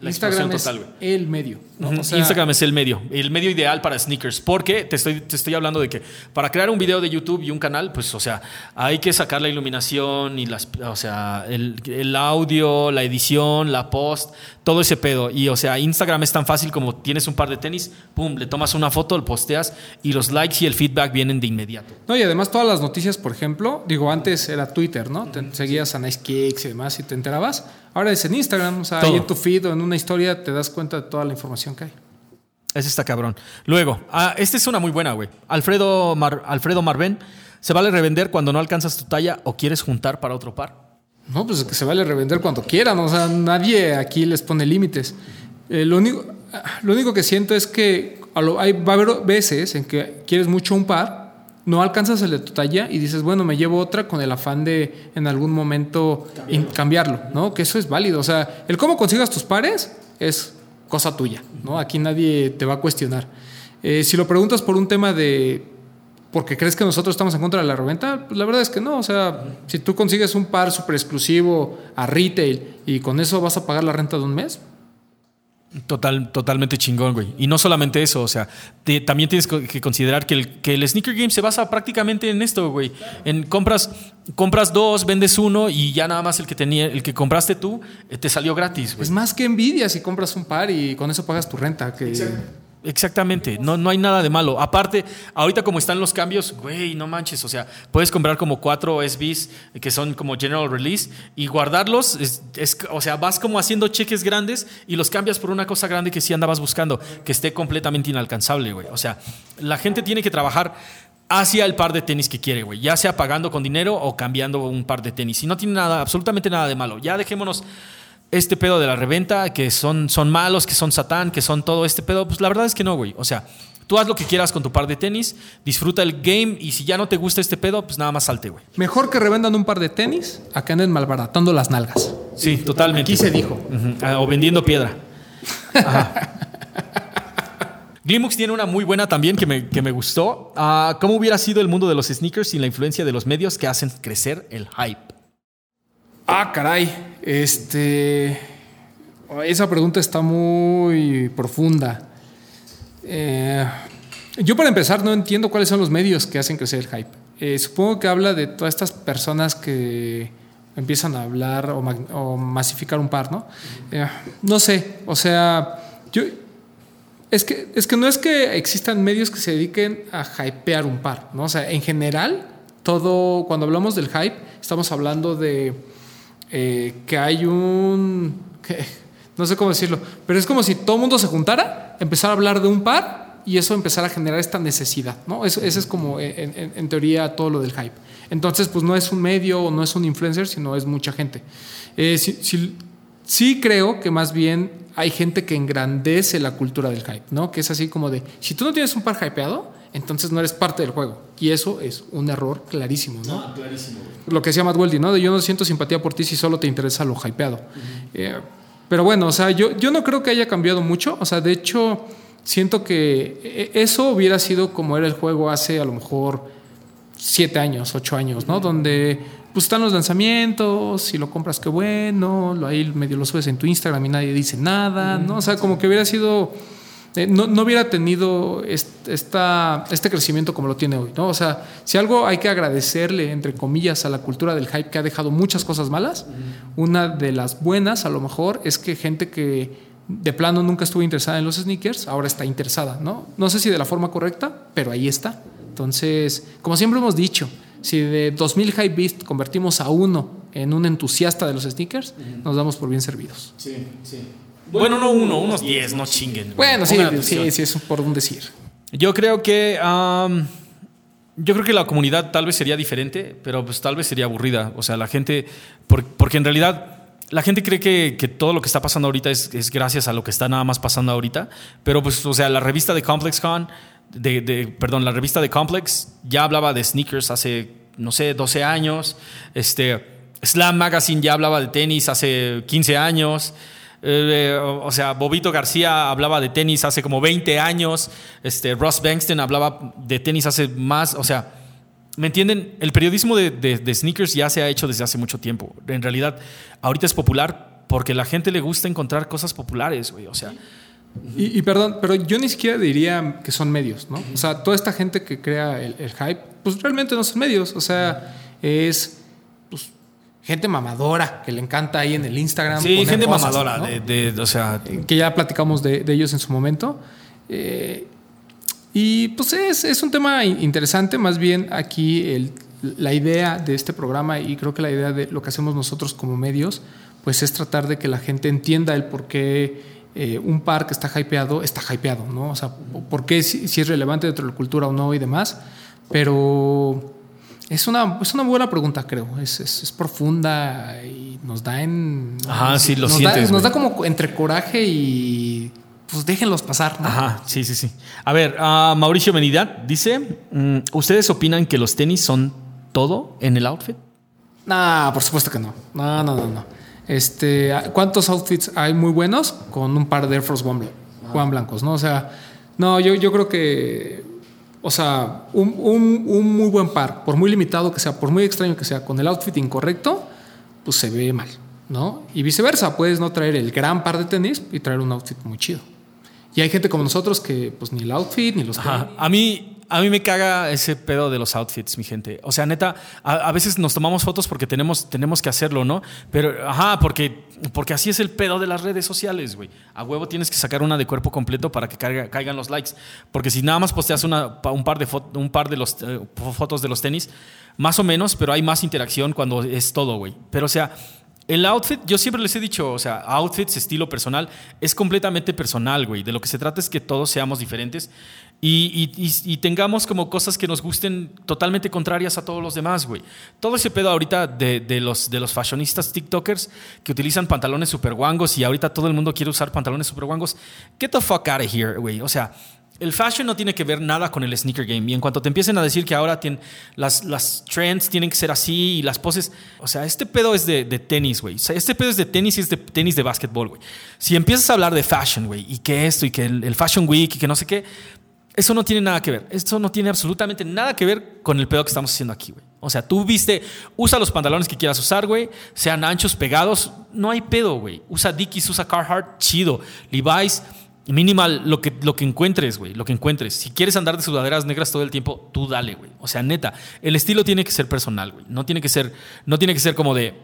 La Instagram es total, el medio. ¿no? Ujú. O sea, Instagram es el medio, el medio ideal para sneakers, porque te estoy, te estoy hablando de que para crear un video de YouTube y un canal, pues, o sea, hay que sacar la iluminación y las, o sea, el, el audio, la edición, la post, todo ese pedo. Y, o sea, Instagram es tan fácil como tienes un par de tenis, pum, le tomas una foto, lo posteas y los likes y el feedback vienen de inmediato. No, y además todas las noticias, por ejemplo, digo, antes era Twitter, ¿no? Te seguías a Nice Kicks y demás y te enterabas. Ahora es en Instagram, o sea, Todo. ahí en tu feed o en una historia te das cuenta de toda la información que hay. Ese está cabrón. Luego, ah, esta es una muy buena, güey. Alfredo, Mar- Alfredo Marven. ¿Se vale revender cuando no alcanzas tu talla o quieres juntar para otro par? No, pues que se vale revender cuando quieran. O sea, nadie aquí les pone límites. Eh, lo, único, lo único que siento es que hay, va a haber veces en que quieres mucho un par, no alcanzas el de tu talla y dices, bueno, me llevo otra con el afán de en algún momento cambiarlo, ¿no? Que eso es válido. O sea, el cómo consigas tus pares es cosa tuya, ¿no? Aquí nadie te va a cuestionar. Eh, si lo preguntas por un tema de porque crees que nosotros estamos en contra de la reventa, pues la verdad es que no. O sea, si tú consigues un par súper exclusivo a retail y con eso vas a pagar la renta de un mes, Total, totalmente chingón, güey. Y no solamente eso, o sea, te- también tienes que considerar que el, que el sneaker game se basa prácticamente en esto, güey. En compras, compras dos, vendes uno y ya nada más el que tenía, el que compraste tú, eh, te salió gratis, güey. es más que envidia si compras un par y con eso pagas tu renta. Que Exactamente, no, no hay nada de malo. Aparte, ahorita como están los cambios, güey, no manches, o sea, puedes comprar como cuatro SBs que son como general release y guardarlos, es, es- o sea, vas como haciendo cheques grandes y los cambias por una cosa grande que sí andabas buscando, que esté completamente inalcanzable, güey. O sea, la gente tiene que trabajar hacia el par de tenis que quiere, güey, ya sea pagando con dinero o cambiando un par de tenis. Y no tiene nada, absolutamente nada de malo. Ya dejémonos este pedo de la reventa, que son, son malos, que son satán, que son todo este pedo, pues la verdad es que no, güey. O sea, tú haz lo que quieras con tu par de tenis, disfruta el game y si ya no te gusta este pedo, pues nada más salte, güey. mejor que revendan un par de tenis a que anden malbaratando las nalgas. Sí, totalmente. Aquí se dijo. Ah, O vendiendo piedra. Ajá. Glimux tiene una muy buena también que me, que me gustó. Ah, ¿Cómo hubiera sido el mundo de los sneakers sin la influencia de los medios que hacen crecer el hype? Ah, caray. Este. Esa pregunta está muy profunda. Eh, yo, para empezar, no entiendo cuáles son los medios que hacen crecer el hype. Eh, supongo que habla de todas estas personas que empiezan a hablar o, masificar un par, ¿no? Eh, no sé. O sea, yo. Es que, es que no es que existan medios que se dediquen a hypear un par, ¿no? O sea, en general, todo, cuando hablamos del hype, estamos hablando de eh, que hay un. no sé cómo decirlo, pero es como si todo el mundo se juntara, empezara a hablar de un par y eso empezara a generar esta necesidad, ¿no? Eso, ese es como, en, teoría, todo lo del hype. Entonces, pues no es un medio o no es un influencer, sino es mucha gente. Eh, sí creo que más bien hay gente que engrandece la cultura del hype, ¿no? Que es así como de, si tú no tienes un par hypeado, entonces no eres parte del juego. Y eso es un error clarísimo, ¿no? clarísimo. lo que decía Matt Weldy, ¿no? De yo no siento simpatía por ti si solo te interesa lo hypeado. Eh, pero bueno, o sea, yo, yo no creo que haya cambiado mucho. O sea, de hecho, siento que eh, eso hubiera sido como era el juego hace a lo mejor siete años, ocho años, ¿no? Donde pues están los lanzamientos, si lo compras, qué bueno, lo ahí medio lo subes en tu Instagram y nadie dice nada, ¿no? O sea, como que hubiera sido eh, no, no hubiera tenido esta, este crecimiento como lo tiene hoy, ¿no? O sea, si algo hay que agradecerle, entre comillas, a la cultura del hype que ha dejado muchas cosas malas, una de las buenas, a lo mejor, es que gente que de plano nunca estuvo interesada en los sneakers, ahora está interesada, ¿no? No sé si de la forma correcta, pero ahí está. Entonces, como siempre hemos dicho, si de 2000 hype beast convertimos a uno en un entusiasta de los sneakers, nos damos por bien servidos. Sí, sí. Bueno, no uno, unos 10, no chinguen. Bueno, sí, sí, sí, es por un decir. Yo creo que. am, yo creo que la comunidad tal vez sería diferente, pero pues tal vez sería aburrida. O sea, la gente. por- porque en realidad. La gente cree que, que todo lo que está pasando ahorita es, es gracias a lo que está nada más pasando ahorita. Pero pues, o sea, la revista de ComplexCon, de, de- perdón, la revista de Complex ya hablaba de sneakers hace, no sé, 12 años. Este, Slam Magazine ya hablaba de tenis hace 15 años. Eh, o o sea, Bobito García hablaba de tenis hace como 20 años. Este, Ross Bankston hablaba de tenis hace más. O sea, ¿me entienden? El periodismo de, de- sneakers ya se ha hecho desde hace mucho tiempo. En realidad, ahorita es popular porque la gente le gusta encontrar cosas populares, güey. O sea, Y, y perdón, pero yo ni siquiera diría que son medios, ¿no? O sea, toda esta gente que crea el, el hype, pues realmente no son medios. O sea, es pues, gente mamadora que le encanta ahí en el Instagram. sí, gente cosas, mamadora. ¿no? de, de- o sea, que ya platicamos de, de ellos en su momento. Eh, y pues es, es un tema in- interesante, más bien aquí el- la idea de este programa y creo que la idea de lo que hacemos nosotros como medios, pues es tratar de que la gente entienda el por qué eh, un par que está hypeado, está hypeado, ¿no? O sea, ¿por qué si, si es relevante dentro de la cultura o no y demás? Pero es una, es una buena pregunta, creo. Es, es, es profunda y nos da en. Ajá, sí, lo nos sientes, Da, nos da como entre coraje y. Pues déjenlos pasar, ¿no? Ajá, sí, sí, sí. A ver, ah, Mauricio Menidad dice: mm, ¿Ustedes opinan que los tenis son todo en el outfit? No, por supuesto que no. No, no, no, no. Este, ¿cuántos outfits hay muy buenos con un par de Air Force One blancos, no? O sea, no, yo, yo creo que, o sea, un, un- un muy buen par, por muy limitado que sea, por muy extraño que sea, con el outfit incorrecto, pues se ve mal, ¿no? Y viceversa, puedes no traer el gran par de tenis y traer un outfit muy chido. Y hay gente como nosotros que, pues, ni el outfit, ni los Ajá. tenis. A mí, a mí me caga ese pedo de los outfits, mi gente. O sea, neta, a, veces nos tomamos fotos porque tenemos, tenemos que hacerlo, ¿no? Pero, ajá, porque, porque así es el pedo de las redes sociales, güey. A huevo tienes que sacar una de cuerpo completo para que caiga- caigan los likes. Porque si nada más posteas un, par de un par de los, eh, fotos de los tenis, más o menos, pero hay más interacción cuando es todo, güey. Pero, o sea, el outfit, yo siempre les he dicho, o sea, outfits, estilo personal, es completamente personal, güey. De lo que se trata es que todos seamos diferentes y, tengamos como cosas que nos gusten totalmente contrarias a todos los demás, güey. Todo ese pedo ahorita de, de los, de los fashionistas TikTokers que utilizan pantalones super guangos y ahorita todo el mundo quiere usar pantalones super guangos. Get the fuck out of here, güey. O sea, el fashion no tiene que ver nada con el sneaker game. Y en cuanto te empiecen a decir que ahora tienen, las, las trends tienen que ser así y las poses. O sea, este pedo es de, de tenis, güey. O sea, este pedo es de tenis y es de tenis de básquetbol, güey. Si empiezas a hablar de fashion, güey, y que esto y que el, el Fashion Week y que no sé qué, eso no tiene nada que ver. Eso no tiene absolutamente nada que ver con el pedo que estamos haciendo aquí, güey. O sea, tú viste, usa los pantalones que quieras usar, güey. Sean anchos, pegados. No hay pedo, güey. Usa Dickies, usa Carhartt, chido. Levi's, minimal, lo que, lo que encuentres, güey. Lo que encuentres. Si quieres andar de sudaderas negras todo el tiempo, tú dale, güey. O sea, neta, el estilo tiene que ser personal, güey. No tiene que ser, no tiene que ser como de.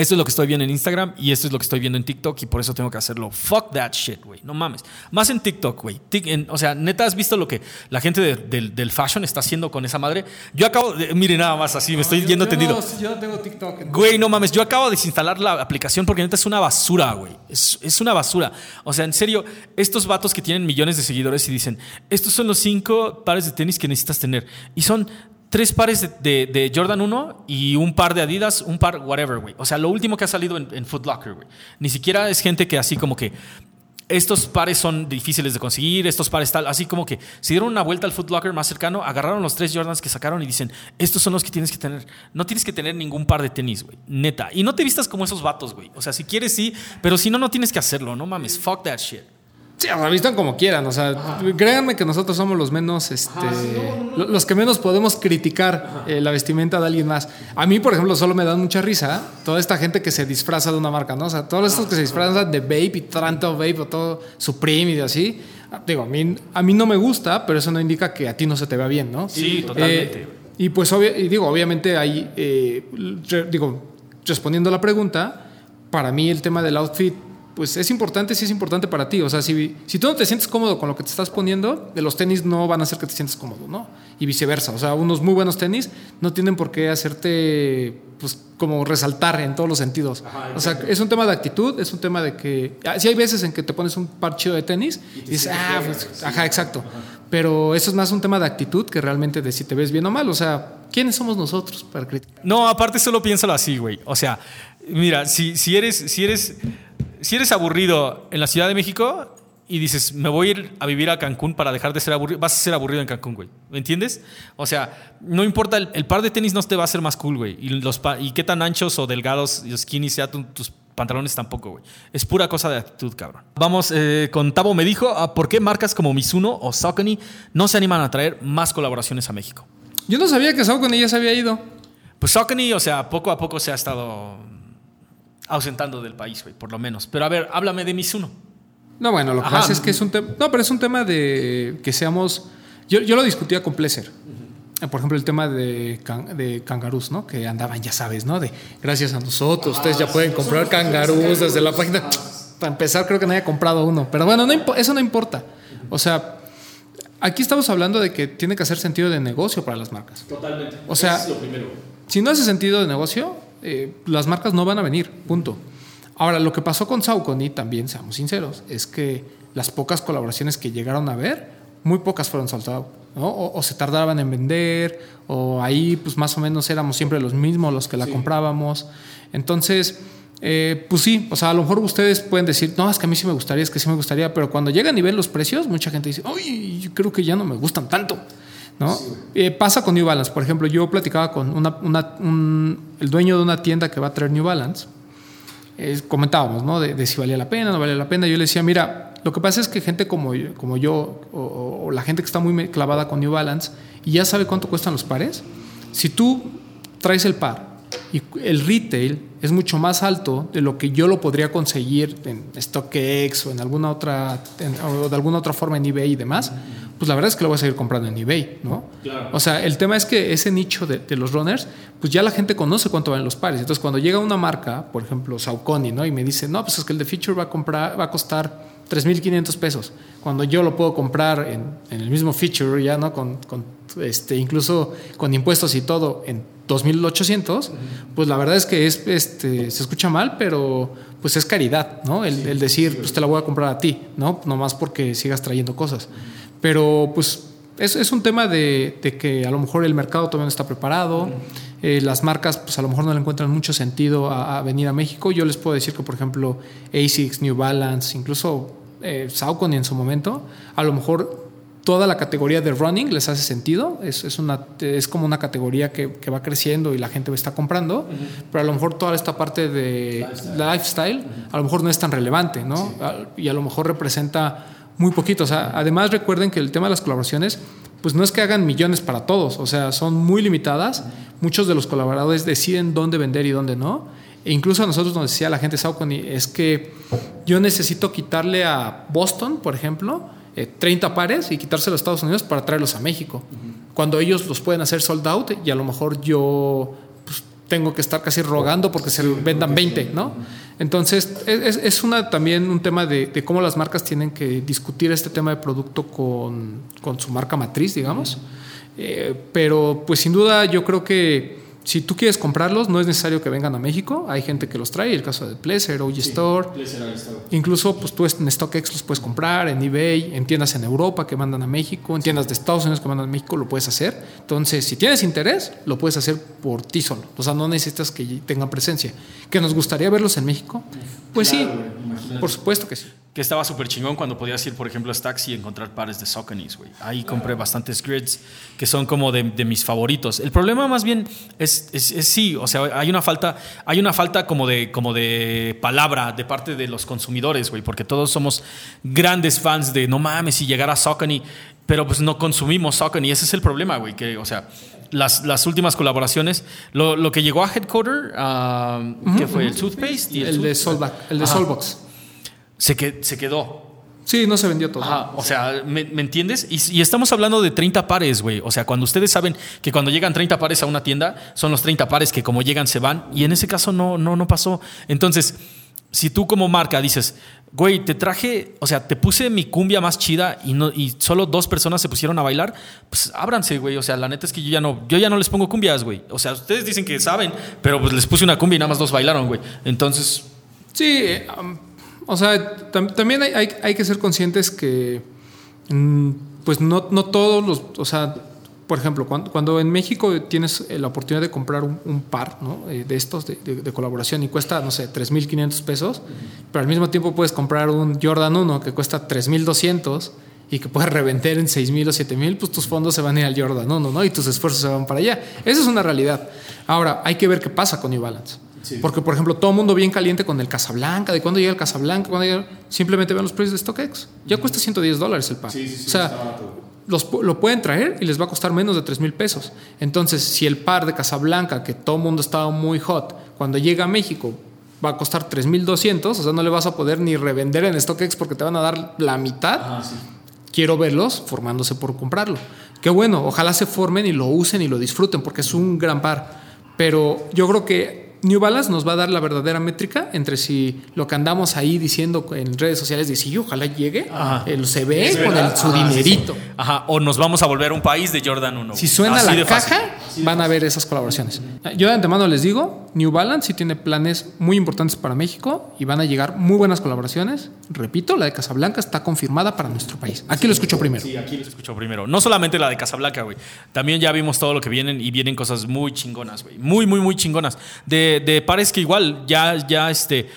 Esto es lo que estoy viendo en Instagram y esto es lo que estoy viendo en TikTok y por eso tengo que hacerlo. Fuck that shit, güey. No mames. Más en TikTok, güey. O sea, neta, ¿has visto lo que la gente de- del, del fashion está haciendo con esa madre? Yo acabo de... Mire, nada más así, me estoy Yo- yendo yo tendido. no- yo no tengo TikTok. Güey, no mames, yo acabo de desinstalar la aplicación porque neta es una basura, güey. Es, es una basura. O sea, en serio, estos vatos que tienen millones de seguidores y dicen, estos son los cinco pares de tenis que necesitas tener. Y son tres pares de, de- Jordan 1 y un par de Adidas, un par, whatever, güey. O sea, lo último que ha salido en, en Foot Locker, güey. Ni siquiera es gente que así como que estos pares son difíciles de conseguir, estos pares tal, así como que se dieron una vuelta al Foot Locker más cercano, agarraron los tres Jordans que sacaron y dicen, estos son los que tienes que tener. No tienes que tener ningún par de tenis, güey. Neta. Y no te vistas como esos vatos, güey. O sea, si quieres sí, pero si no, no tienes que hacerlo. No mames, fuck that shit. Sí, o sea, vistan como quieran, o sea, créanme que nosotros somos los menos, este, lo- los que menos podemos criticar eh, la vestimenta de alguien más. A mí, por ejemplo, solo me da mucha risa toda esta gente que se disfraza de una marca, ¿no? O sea, todos estos que se disfrazan de Vape y tanto Vape o todo Supreme y así. Digo, a mí, a mí no me gusta, pero eso no indica que a ti no se te vea bien, ¿no? Sí, totalmente. Eh, y pues, y digo, obviamente ahí, eh, digo, respondiendo a la pregunta, para mí el tema del outfit, pues es importante, sí es importante para ti. O sea, si, si tú no te sientes cómodo con lo que te estás poniendo, de los tenis no van a hacer que te sientas cómodo, ¿no? Y viceversa. O sea, unos muy buenos tenis no tienen por qué hacerte, pues, como resaltar en todos los sentidos. o sea, es un tema de actitud, es un tema de que. ah, Sí, hay veces en que te pones un par chido de tenis y, dices, ah, pues, ajá, exacto. Pero eso es más un tema de actitud que realmente de si te ves bien o mal. O sea, ¿quiénes somos nosotros para criticar? No, aparte solo piénsalo así, güey. O sea, mira, si, si, eres, si, eres, si eres aburrido en la Ciudad de México y dices, me voy a ir a vivir a Cancún para dejar de ser aburrido, vas a ser aburrido en Cancún, güey. ¿Me entiendes? O sea, no importa, el, el par de tenis no te va a hacer más cool, güey. Y, los y qué tan anchos o delgados y skinny sea tu- tus pantalones tampoco, güey. Es pura cosa de actitud, cabrón. Vamos, eh, con Tabo me dijo, ah, ¿por qué marcas como Mizuno o Saucony no se animan a traer más colaboraciones a México? Yo no sabía que Saucony ya se había ido. Pues Saucony, o sea, poco a poco se ha estado ausentando del país, güey, por lo menos. Pero a ver, háblame de Mizuno. No, bueno, lo que Ajá. pasa es que es un tema. No, pero es un tema de que seamos. Yo, yo lo discutía con. Eh, Por ejemplo, el tema de, can- de cangarús, ¿no? Que andaban, ya sabes, ¿no? De gracias a nosotros, ustedes ya pueden comprar cangarús desde la página. Para empezar, creo que no haya comprado uno. Pero bueno, no eso no importa. O sea, aquí estamos hablando de que tiene que hacer sentido de negocio para las marcas. Totalmente. O sea, lo primero. Si no hace sentido de negocio, eh, las marcas no van a venir, punto. Ahora, lo que pasó con Saucony, también seamos sinceros, es que las pocas colaboraciones que llegaron a ver, muy pocas fueron soltadas. ¿no? O, o, se tardaban en vender, o ahí pues más o menos éramos siempre los mismos los que la sí. comprábamos. Entonces, eh, pues sí, o sea, a lo mejor ustedes pueden decir, no, es que a mí sí me gustaría, es que sí me gustaría, pero cuando llegan y ven los precios, mucha gente dice, uy, yo creo que ya no me gustan tanto. ¿No? Sí. Eh, pasa con New Balance, por ejemplo, yo platicaba con una, una, un, el dueño de una tienda que va a traer New Balance, eh, comentábamos, ¿no? De, de, si valía la pena, no valía la pena. Yo le decía, mira, lo que pasa es que gente como, como yo, o, o la gente que está muy clavada con New Balance y ya sabe cuánto cuestan los pares, si tú traes el par y el retail es mucho más alto de lo que yo lo podría conseguir en StockX o en alguna otra en, o de alguna otra forma en eBay y demás, pues la verdad es que lo voy a seguir comprando en eBay, ¿no? Claro. O sea, el tema es que ese nicho de, de, los runners, pues ya la gente conoce cuánto valen los pares. Entonces, cuando llega una marca, por ejemplo, Saucony, ¿no? Y me dice, no, pues es que el de Feature va a comprar, va a costar 3.500 pesos, cuando yo lo puedo comprar en, en el mismo Feature ya, ¿no? Con, con este, incluso con impuestos y todo en 2.800, pues la verdad es que es, este, se escucha mal, pero pues es caridad, ¿no? El, el decir, pues te la voy a comprar a ti, ¿no? Nomás porque sigas trayendo cosas. Pero pues es, es un tema de, de, que a lo mejor el mercado todavía no está preparado, eh, las marcas pues a lo mejor no le encuentran mucho sentido a, a, venir a México. Yo les puedo decir que, por ejemplo, ASICS, New Balance, incluso eh, Saucony en su momento, a lo mejor toda la categoría de running les hace sentido, es, es, una, es como una categoría que, que, va creciendo y la gente está comprando, uh -huh. pero a lo mejor toda esta parte de lifestyle, lifestyle uh -huh. a lo mejor no es tan relevante, ¿no? Sí. Y a lo mejor representa muy poquito. O sea, además recuerden que el tema de las colaboraciones, pues no es que hagan millones para todos, o sea, son muy limitadas. Muchos de los colaboradores deciden dónde vender y dónde no. E incluso a nosotros nos decía la gente Saucony, es que yo necesito quitarle a Boston, por ejemplo, eh, 30 pares y quitárselo a Estados Unidos para traerlos a México. Uh -huh. Cuando ellos los pueden hacer sold out y a lo mejor yo pues, tengo que estar casi rogando porque se vendan 20, ¿no? Entonces, es, es una, también un tema de, de, cómo las marcas tienen que discutir este tema de producto con, con su marca matriz, digamos. Eh, pero, pues sin duda, yo creo que si tú quieres comprarlos, no es necesario que vengan a México. Hay gente que los trae, el caso de Pleasure, OG sí, Store. Pleasure, Incluso pues, tú en StockX los puedes comprar, en eBay, en tiendas en Europa que mandan a México, en tiendas de Estados Unidos que mandan a México, lo puedes hacer. Entonces, si tienes interés, lo puedes hacer por ti solo. O sea, no necesitas que tengan presencia. ¿Que nos gustaría verlos en México? Pues claro, sí, por supuesto que sí que estaba súper chingón cuando podías ir, por ejemplo, a Stacks y encontrar pares de Sauconys, güey. Ahí compré bastantes grids que son como de, de mis favoritos. El problema más bien es, es, es, sí, o sea, hay una falta, hay una falta como de, como de palabra de parte de los consumidores, güey, porque todos somos grandes fans de no mames si llegara Saucony, pero pues no consumimos Saucony. Ese es el problema, güey, que, o sea, las, las, últimas colaboraciones, lo, lo, que llegó a Headquarter, uh, uh -huh, que fue uh -huh. el Toothpaste y el, el de Solback, el de Solbox se, que, se quedó. Sí, no se vendió todo. Ajá, o sea, ¿me, ¿me entiendes? Y, y, estamos hablando de 30 pares, güey. O sea, cuando ustedes saben que cuando llegan 30 pares a una tienda, son los 30 pares que como llegan se van. Y en ese caso no, no, no pasó. Entonces, si tú como marca dices, güey, te traje, o sea, te puse mi cumbia más chida y, no, y solo dos personas se pusieron a bailar, pues ábranse, güey. O sea, la neta es que yo ya no, yo ya no les pongo cumbias, güey. O sea, ustedes dicen que saben, pero pues les puse una cumbia y nada más dos bailaron, güey. Entonces... Sí, um o sea, tam también hay, que ser conscientes que, mmm, pues no, todos los, o sea, por ejemplo, cuando, cuando en México tienes la oportunidad de comprar un, par ¿no? Eh, de estos de, colaboración y cuesta, no sé, 3.500 pesos, uh -huh. pero al mismo tiempo puedes comprar un Jordan 1 que cuesta 3.200 y que puedes revender en 6.000 o 7.000, pues tus fondos se van a ir al Jordan 1 ¿no? y tus esfuerzos se van para allá. Esa es una realidad. Ahora, hay que ver qué pasa con New Balance. Sí. Porque, por ejemplo, todo mundo bien caliente con el Casablanca, de cuándo llega el Casablanca, cuándo llega... simplemente ven los precios de StockX. Ya cuesta 110 dólares el par. Sí, sí, o sea, los, lo pueden traer y les va a costar menos de 3 mil pesos. Entonces, si el par de Casablanca, que todo mundo estaba muy hot, cuando llega a México va a costar 3.200, o sea, no le vas a poder ni revender en StockX porque te van a dar la mitad. Ah. Quiero verlos formándose por comprarlo. Qué bueno, ojalá se formen y lo usen y lo disfruten porque es un gran par. Pero yo creo que New Balance nos va a dar la verdadera métrica entre si lo que andamos ahí diciendo en redes sociales de si ojalá llegue, el se ve con el, su Ajá, dinerito. Sí, sí. Ajá, o nos vamos a volver un país de Jordan 1. Si suena Así la caja, van a ver esas colaboraciones. Yo de antemano les digo, New Balance sí tiene planes muy importantes para México y van a llegar muy buenas colaboraciones. Repito, la de Casablanca está confirmada para nuestro país. Aquí lo escucho primero. Sí, aquí lo escucho primero. No solamente la de Casablanca, güey. También ya vimos todo lo que vienen y vienen cosas muy chingonas, güey. Muy, muy, muy chingonas. De, de pares que igual ya, ya este,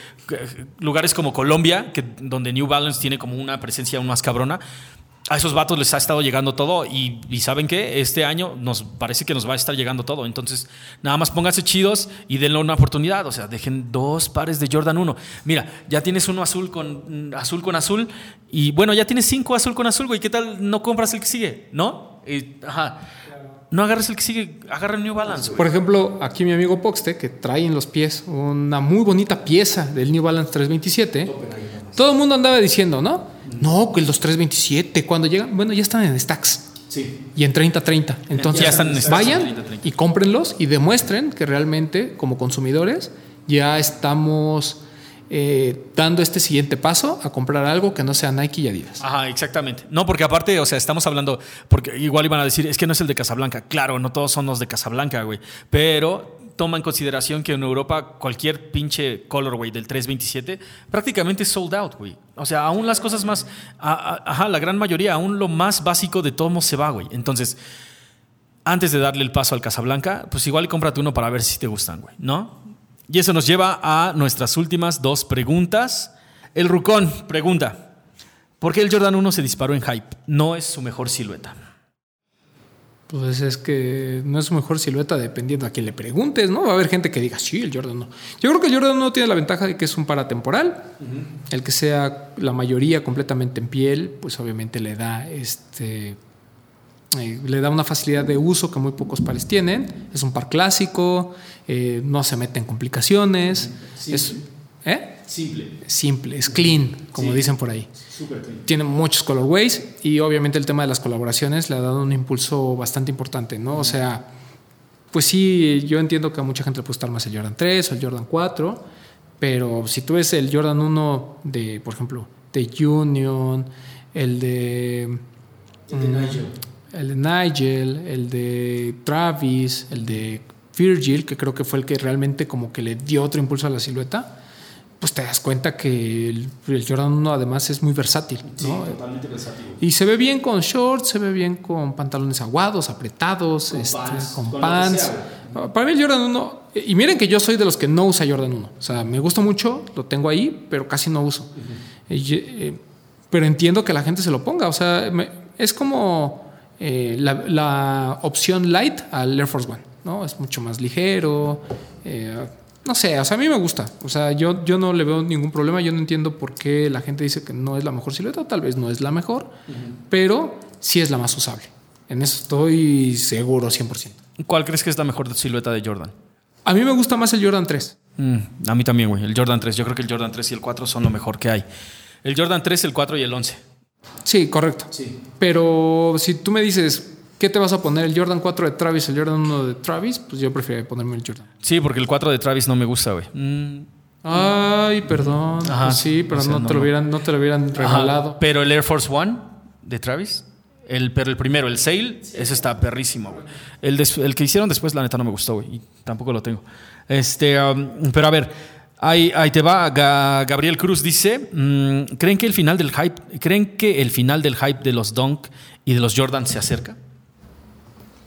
lugares como Colombia, que, donde New Balance tiene como una presencia aún más cabrona a esos vatos les ha estado llegando todo y, saben que este año nos parece que nos va a estar llegando todo. Entonces, nada más pónganse chidos y denle una oportunidad. O sea, dejen dos pares de Jordan 1. Mira, ya tienes uno azul con azul con azul y bueno, ya tienes cinco azul con azul, güey. ¿Qué tal no compras el que sigue? ¿No? ajá. No agarres el que sigue, agarra el New Balance. Por ejemplo, aquí mi amigo Poxte, que trae en los pies una muy bonita pieza del New Balance 327. Todo el mundo andaba diciendo, ¿no? No, que los 327, cuando llegan, bueno, ya están en stacks. Sí. Y en 30-30. Entonces, están vayan y cómprenlos y demuestren que realmente, como consumidores, ya estamos eh, dando este siguiente paso a comprar algo que no sea Nike y Adidas. Ajá, exactamente. No, porque aparte, o sea, estamos hablando, porque igual iban a decir, es que no es el de Casablanca. Claro, no todos son los de Casablanca, güey. Pero toma en consideración que en Europa cualquier pinche colorway del 327 prácticamente es sold out, güey. O sea, aún las cosas más, ajá, la gran mayoría, aún lo más básico de todo se va, güey. Entonces, antes de darle el paso al Casablanca, pues igual cómprate uno para ver si te gustan, güey, ¿no? Y eso nos lleva a nuestras últimas dos preguntas. El Rucón pregunta, ¿por qué el Jordan 1 se disparó en hype? No es su mejor silueta. Pues es que no es su mejor silueta dependiendo a quién le preguntes, ¿no? Va a haber gente que diga, sí, el Jordan no. Yo creo que el Jordan no tiene la ventaja de que es un paratemporal. El que sea la mayoría completamente en piel, pues obviamente le da este. Eh, le da una facilidad de uso que muy pocos pares tienen. Es un par clásico, eh, no se mete en complicaciones. Es, ¿eh? Simple. Simple, es clean, como dicen por ahí. Tiene muchos colorways y obviamente el tema de las colaboraciones le ha dado un impulso bastante importante, ¿no? O sea, pues sí, yo entiendo que a mucha gente le puede gustar más el Jordan 3 o el Jordan 4, pero si tú ves el Jordan 1 de, por ejemplo, de Union, el de... El de Nigel. El de Nigel, el de Travis, el de Virgil, que creo que fue el que realmente como que le dio otro impulso a la silueta pues te das cuenta que el, Jordan 1 además es muy versátil. Sí, totalmente versátil. Y se ve bien con shorts, se ve bien con pantalones aguados, apretados, con este, pants. Para mí el Jordan 1, y miren que yo soy de los que no usa Jordan 1. O sea, me gusta mucho, lo tengo ahí, pero casi no uso. Eh, pero entiendo que la gente se lo ponga. O sea, es como eh, la, opción light al Air Force One. ¿no? Es mucho más ligero. Eh, no sé, o sea, a mí me gusta. O sea, yo, yo no le veo ningún problema. Yo no entiendo por qué la gente dice que no es la mejor silueta. Tal vez no es la mejor, pero sí es la más usable. En eso estoy seguro 100%. ¿Cuál crees que es la mejor silueta de Jordan? A mí me gusta más el Jordan 3. Mm, a mí también, güey. El Jordan 3. Yo creo que el Jordan 3 y el 4 son lo mejor que hay. El Jordan 3, el 4 y el 11. Sí, correcto. Sí. Pero si tú me dices, ¿Qué te vas a poner? ¿El Jordan 4 de Travis, el Jordan 1 de Travis? Pues yo prefiero ponerme el Jordan. Sí, porque el 4 de Travis no me gusta, güey. Mm. Ay, perdón. Ajá, pues sí, pero no, te lo hubieran, no te lo hubieran regalado. Pero el Air Force One de Travis, el, pero el primero, el Sail, ese está perrísimo, güey. El, el, que hicieron después, la neta, no me gustó, güey. Y tampoco lo tengo. Este, um, pero a ver, ahí, ahí te va. Gabriel Cruz dice: mm, ¿Creen que el final del hype, creen que el final del hype de los Dunk y de los Jordan se acerca?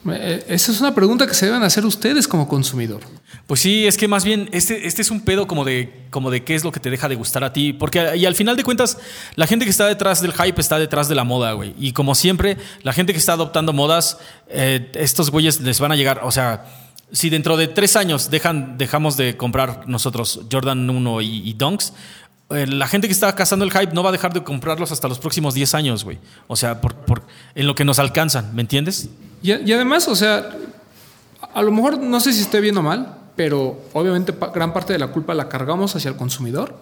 Eh, esa es una pregunta que se deben hacer ustedes como consumidor. Pues sí, es que más bien este, este es un pedo como de, como de qué es lo que te deja de gustar a ti. Porque y al final de cuentas, la gente que está detrás del hype está detrás de la moda, güey. Y como siempre, la gente que está adoptando modas, eh, estos güeyes les van a llegar, o sea, si dentro de tres años dejamos de comprar nosotros Jordan 1 y, y Dunks, eh, la gente que está cazando el hype no va a dejar de comprarlos hasta los próximos 10 años, güey. O sea, por, en lo que nos alcanzan, ¿me entiendes? Y, además, o sea, a lo mejor no sé si esté bien o mal, pero obviamente gran parte de la culpa la cargamos hacia el consumidor,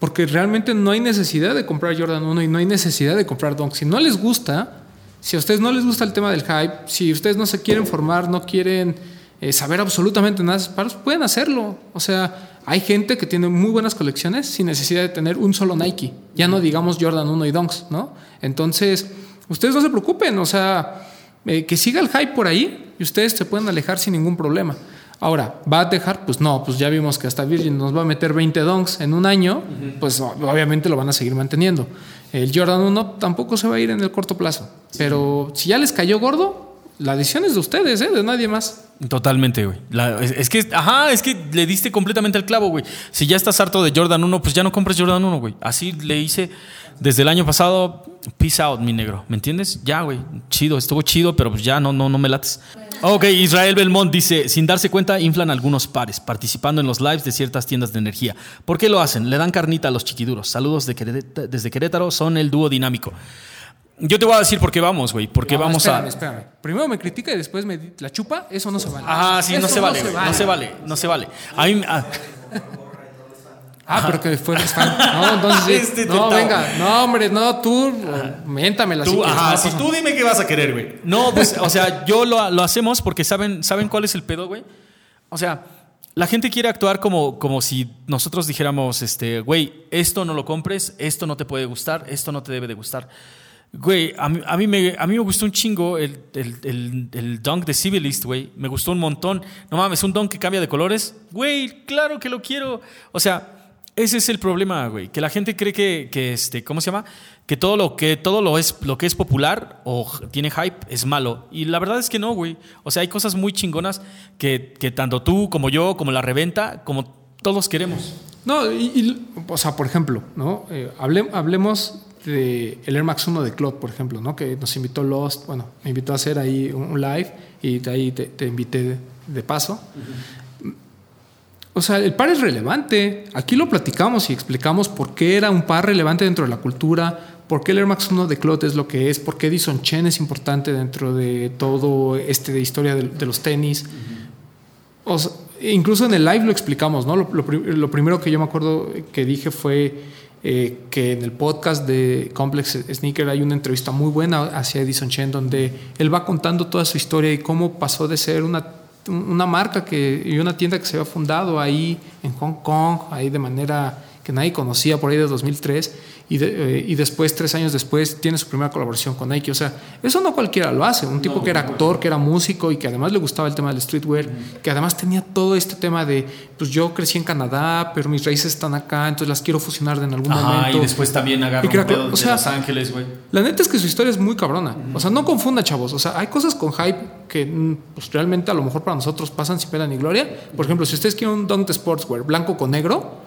porque realmente no hay necesidad de comprar Jordan 1 y no hay necesidad de comprar Dunk. Si no les gusta, si a ustedes no les gusta el tema del hype, si ustedes no se quieren formar, no quieren eh, saber absolutamente nada de paros, pueden hacerlo. O sea, hay gente que tiene muy buenas colecciones sin necesidad de tener un solo Nike. Ya no digamos Jordan 1 y Dunks, ¿no? Entonces, ustedes no se preocupen, o sea, eh, que siga el hype por ahí. y ustedes se pueden alejar sin ningún problema. Ahora, ¿va a dejar? Pues no, pues ya vimos que hasta Virgin nos va a meter 20 donks en un año, pues obviamente lo van a seguir manteniendo. El Jordan 1 tampoco se va a ir en el corto plazo, pero si ya les cayó gordo, la decisión es de ustedes, ¿eh? de nadie más. Totalmente, güey. La- es, es que, ajá, es que le diste completamente el clavo, güey. Si ya estás harto de Jordan 1, pues ya no compres Jordan 1, güey. Así le hice desde el año pasado. Peace out, mi negro. ¿Me entiendes? Ya, güey. Chido, estuvo chido, pero pues ya no, no, no me lates. Ok, Israel Belmont dice: sin darse cuenta, inflan algunos pares, participando en los lives de ciertas tiendas de energía. ¿Por qué lo hacen? Le dan carnita a los chiquiduros. Saludos de Querétaro- desde Querétaro, son el dúo dinámico. Yo te voy a decir por qué vamos, güey. Porque No, vamos espérame, a. espérame. Primero me critica y después me la chupa, eso no se vale. Ajá, sí, no se vale. No se vale, no se vale. A mí, ah, Ah, pero que fue fan. No, entonces. Este no, venga, no, hombre, no, tú, miéntamela. tú, ajá, si tú dime qué vas a querer, güey. No, pues, o sea, yo lo, lo hacemos porque saben, ¿saben cuál es el pedo, güey? O sea, la gente quiere actuar como, como si nosotros dijéramos, este, güey, esto no lo compres, esto no te puede gustar, esto no te debe de gustar. Güey, a mí, a mí, me, a mí me gustó un chingo el, el, el, el dunk de Civilist, güey. Me gustó un montón. No mames, un dunk que cambia de colores. Güey, claro que lo quiero. O sea, ese es el problema, güey. Que la gente cree que, que este, ¿cómo se llama? Que todo lo que todo lo es lo que es popular o tiene hype es malo. Y la verdad es que no, güey. O sea, hay cosas muy chingonas que, que tanto tú como yo, como la reventa, como todos queremos. No, y, o sea, por ejemplo, ¿no? Eh, hable- hablemos de el Air Max 1 de Claude, por ejemplo, ¿no? Que nos invitó Lost, bueno, me invitó a hacer ahí un, live y de ahí te, invité de, paso. O sea, el par es relevante. Aquí lo platicamos y explicamos por qué era un par relevante dentro de la cultura, por qué el Air Max 1 de Claude es lo que es, por qué Edison Chen es importante dentro de todo este de historia de, los tenis. Incluso en el live lo explicamos, ¿no? Lo primero que yo me acuerdo que dije fue eh, que en el podcast de Complex Sneaker hay una entrevista muy buena hacia Edison Chen donde él va contando toda su historia y cómo pasó de ser una, una marca que, y una tienda que se había fundado ahí en Hong Kong, ahí de manera que nadie conocía por ahí de 2003 y, de- eh, y después, tres años después, tiene su primera colaboración con Nike. O sea, eso no cualquiera lo hace. Un tipo que era actor, que era músico y que además le gustaba el tema del streetwear, que además tenía todo este tema de, pues yo crecí en Canadá, pero mis raíces están acá, entonces las quiero fusionar de en algún momento. también agarra Y creo que- o sea, Ángeles, güey. La neta es que su historia es muy cabrona. O sea, no confunda, chavos. O sea, hay cosas con hype que mm, pues, realmente a lo mejor para nosotros pasan sin pena ni gloria. Por ejemplo, si ustedes quieren un dunk de sportswear blanco con negro,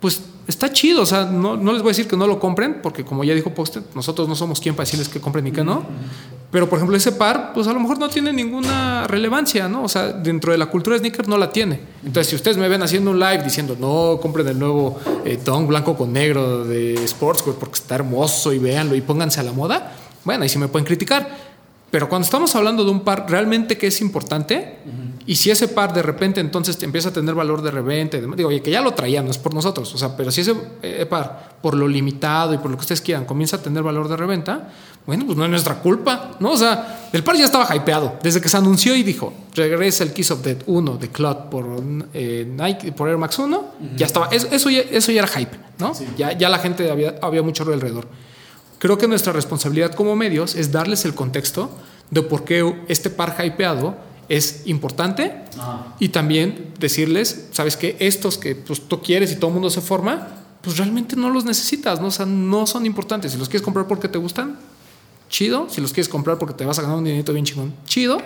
pues está chido. O sea, no, no les voy a decir que no lo compren, porque como ya dijo Poster, nosotros no somos quien para decirles que compren y que no. Pero, por ejemplo, ese par, pues a lo mejor no tiene ninguna relevancia, ¿no? O sea, dentro de la cultura sneaker no la tiene. Entonces, si ustedes me ven haciendo un live diciendo, no, compren el nuevo eh, blanco con negro de sportswear porque está hermoso y véanlo y pónganse a la moda, bueno, ahí sí me pueden criticar. Pero cuando estamos hablando de un par realmente que es importante, y si ese par de repente entonces empieza a tener valor de reventa, digo, oye, que ya lo traían, no es por nosotros, o sea, pero si ese eh, par, por lo limitado y por lo que ustedes quieran, comienza a tener valor de reventa, bueno, pues no es nuestra culpa, ¿no? O sea, el par ya estaba hypeado, desde que se anunció y dijo, regresa el Kiss of Death 1 de Cloud por eh, Nike, por Air Max 1, ya estaba, eso, eso, ya, eso ya era hype, ¿no? Ya, ya la gente había, había mucho ruido alrededor. Creo que nuestra responsabilidad como medios es darles el contexto de por qué este par hypeado es importante y también decirles, sabes que estos que pues, tú quieres y todo el mundo se forma, pues realmente no los necesitas, ¿no? O sea, no son importantes. Si los quieres comprar porque te gustan, chido. Si los quieres comprar porque te vas a ganar un dinerito bien chingón, chido.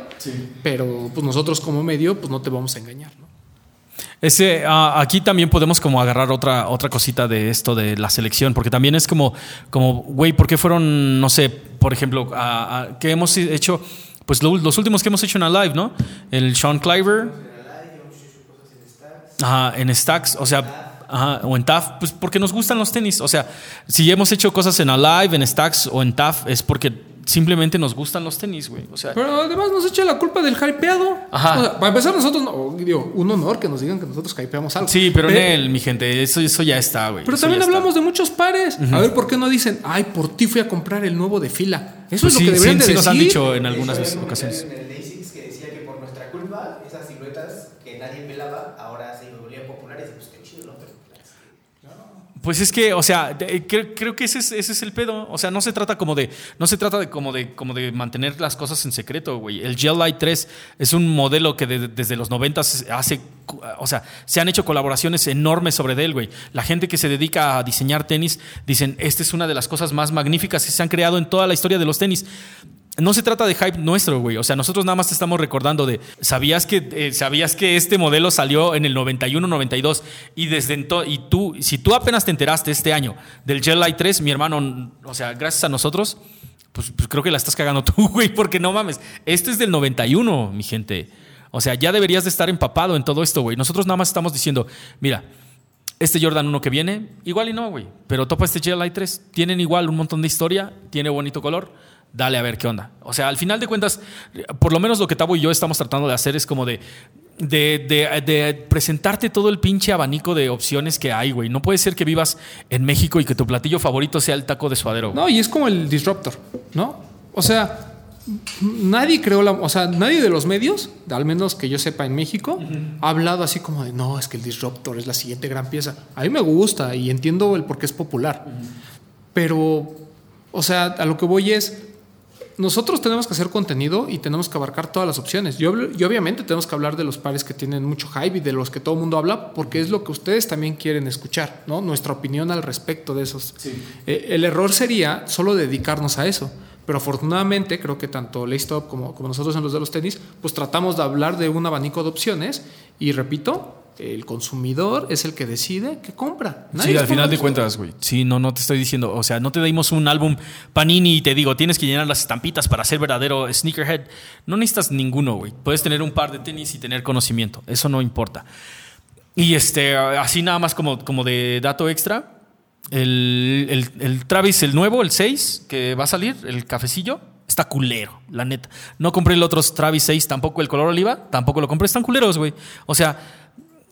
Pero pues nosotros como medio, pues no te vamos a engañar, ¿no? Ese, ah, aquí también podemos como agarrar otra, otra cosita de esto de la selección, porque también es como, como, güey, ¿por qué fueron, no sé, por ejemplo, a- que hemos hecho, pues lo- los últimos que hemos hecho en Alive, ¿no? El Sean Cliver. Ajá, en Stacks, o sea, ajá, o en TAF, pues porque nos gustan los tenis. O sea, si hemos hecho cosas en Alive, en Stacks o en TAF, es porque simplemente nos gustan los tenis, güey. O sea, Pero además nos echa la culpa del hypeado. Ajá. O sea, para empezar, nosotros, no, digo, un honor que nos digan que nosotros hypeamos algo. sí, pero en Pe- él, mi gente, eso, eso ya está, güey. Pero Eso también ya está. hablamos de muchos pares. A ver, ¿por qué no dicen, ay, por ti fui a comprar el nuevo de fila? Eso Pues es lo sí, que deberían sí, de sí decir. nos han dicho en algunas Eso ocasiones. En el Lasix que decía que por nuestra culpa, esas siluetas que nadie pelaba, ahora se volvían populares y pues. Pero, pues, Pues es que, o sea, de- creo, que ese es, el pedo. O sea, no se trata como de, no se trata de como de, como de mantener las cosas en secreto, güey. El Gel Light 3 es un modelo que de- desde los 90 hace, o sea, se han hecho colaboraciones enormes sobre él, güey. La gente que se dedica a diseñar tenis dicen, esta es una de las cosas más magníficas que se han creado en toda la historia de los tenis. No se trata de hype nuestro, güey. O sea, nosotros nada más te estamos recordando de. ¿Sabías que, eh, ¿sabías que este modelo salió en el 91, 92? Y desde entonces. Y tú, si tú apenas te enteraste este año del Gel Light 3, mi hermano, o sea, gracias a nosotros, pues, pues creo que la estás cagando tú, güey. Porque no mames. Este es del 91, mi gente. O sea, ya deberías de estar empapado en todo esto, güey. Nosotros nada más estamos diciendo, mira, este Jordan 1 que viene, igual y no, güey. Pero topa este Light 3. Tienen igual un montón de historia, tiene bonito color. Dale a ver qué onda. O sea, al final de cuentas, por lo menos lo que Tabo y yo estamos tratando de hacer es como de. De, de- de presentarte todo el pinche abanico de opciones que hay, güey. No puede ser que vivas en México y que tu platillo favorito sea el taco de suadero. güey. No, y es como el disruptor, ¿no? O sea, nadie creó la. O sea, nadie de los medios, al menos que yo sepa en México, ha hablado así como de no, es que el disruptor es la siguiente gran pieza. A mí me gusta y entiendo el por qué es popular. Pero, o sea, a lo que voy es. Nosotros tenemos que hacer contenido y tenemos que abarcar todas las opciones. Yo, obviamente tenemos que hablar de los pares que tienen mucho hype y de los que todo el mundo habla, porque es lo que ustedes también quieren escuchar, ¿no? Nuestra opinión al respecto de esos. Eh, el error sería solo dedicarnos a eso. Pero afortunadamente creo que tanto Laystop como, como nosotros en los de los tenis, pues tratamos de hablar de un abanico de opciones y repito, el consumidor es el que decide qué compra. Nadie Sí, al final de cuentas, güey. Sí, no, no te estoy diciendo. O sea, no te dimos un álbum Panini y te digo, tienes que llenar las estampitas para ser verdadero sneakerhead. No necesitas ninguno, güey. Puedes tener un par de tenis y tener conocimiento. Eso no importa. Y este, así nada más como, como de dato extra. El, el- Travis, el nuevo, el 6, que va a salir, el cafecillo, está culero, la neta. No compré el otro Travis 6, tampoco el color oliva, tampoco lo compré, están culeros, güey. O sea,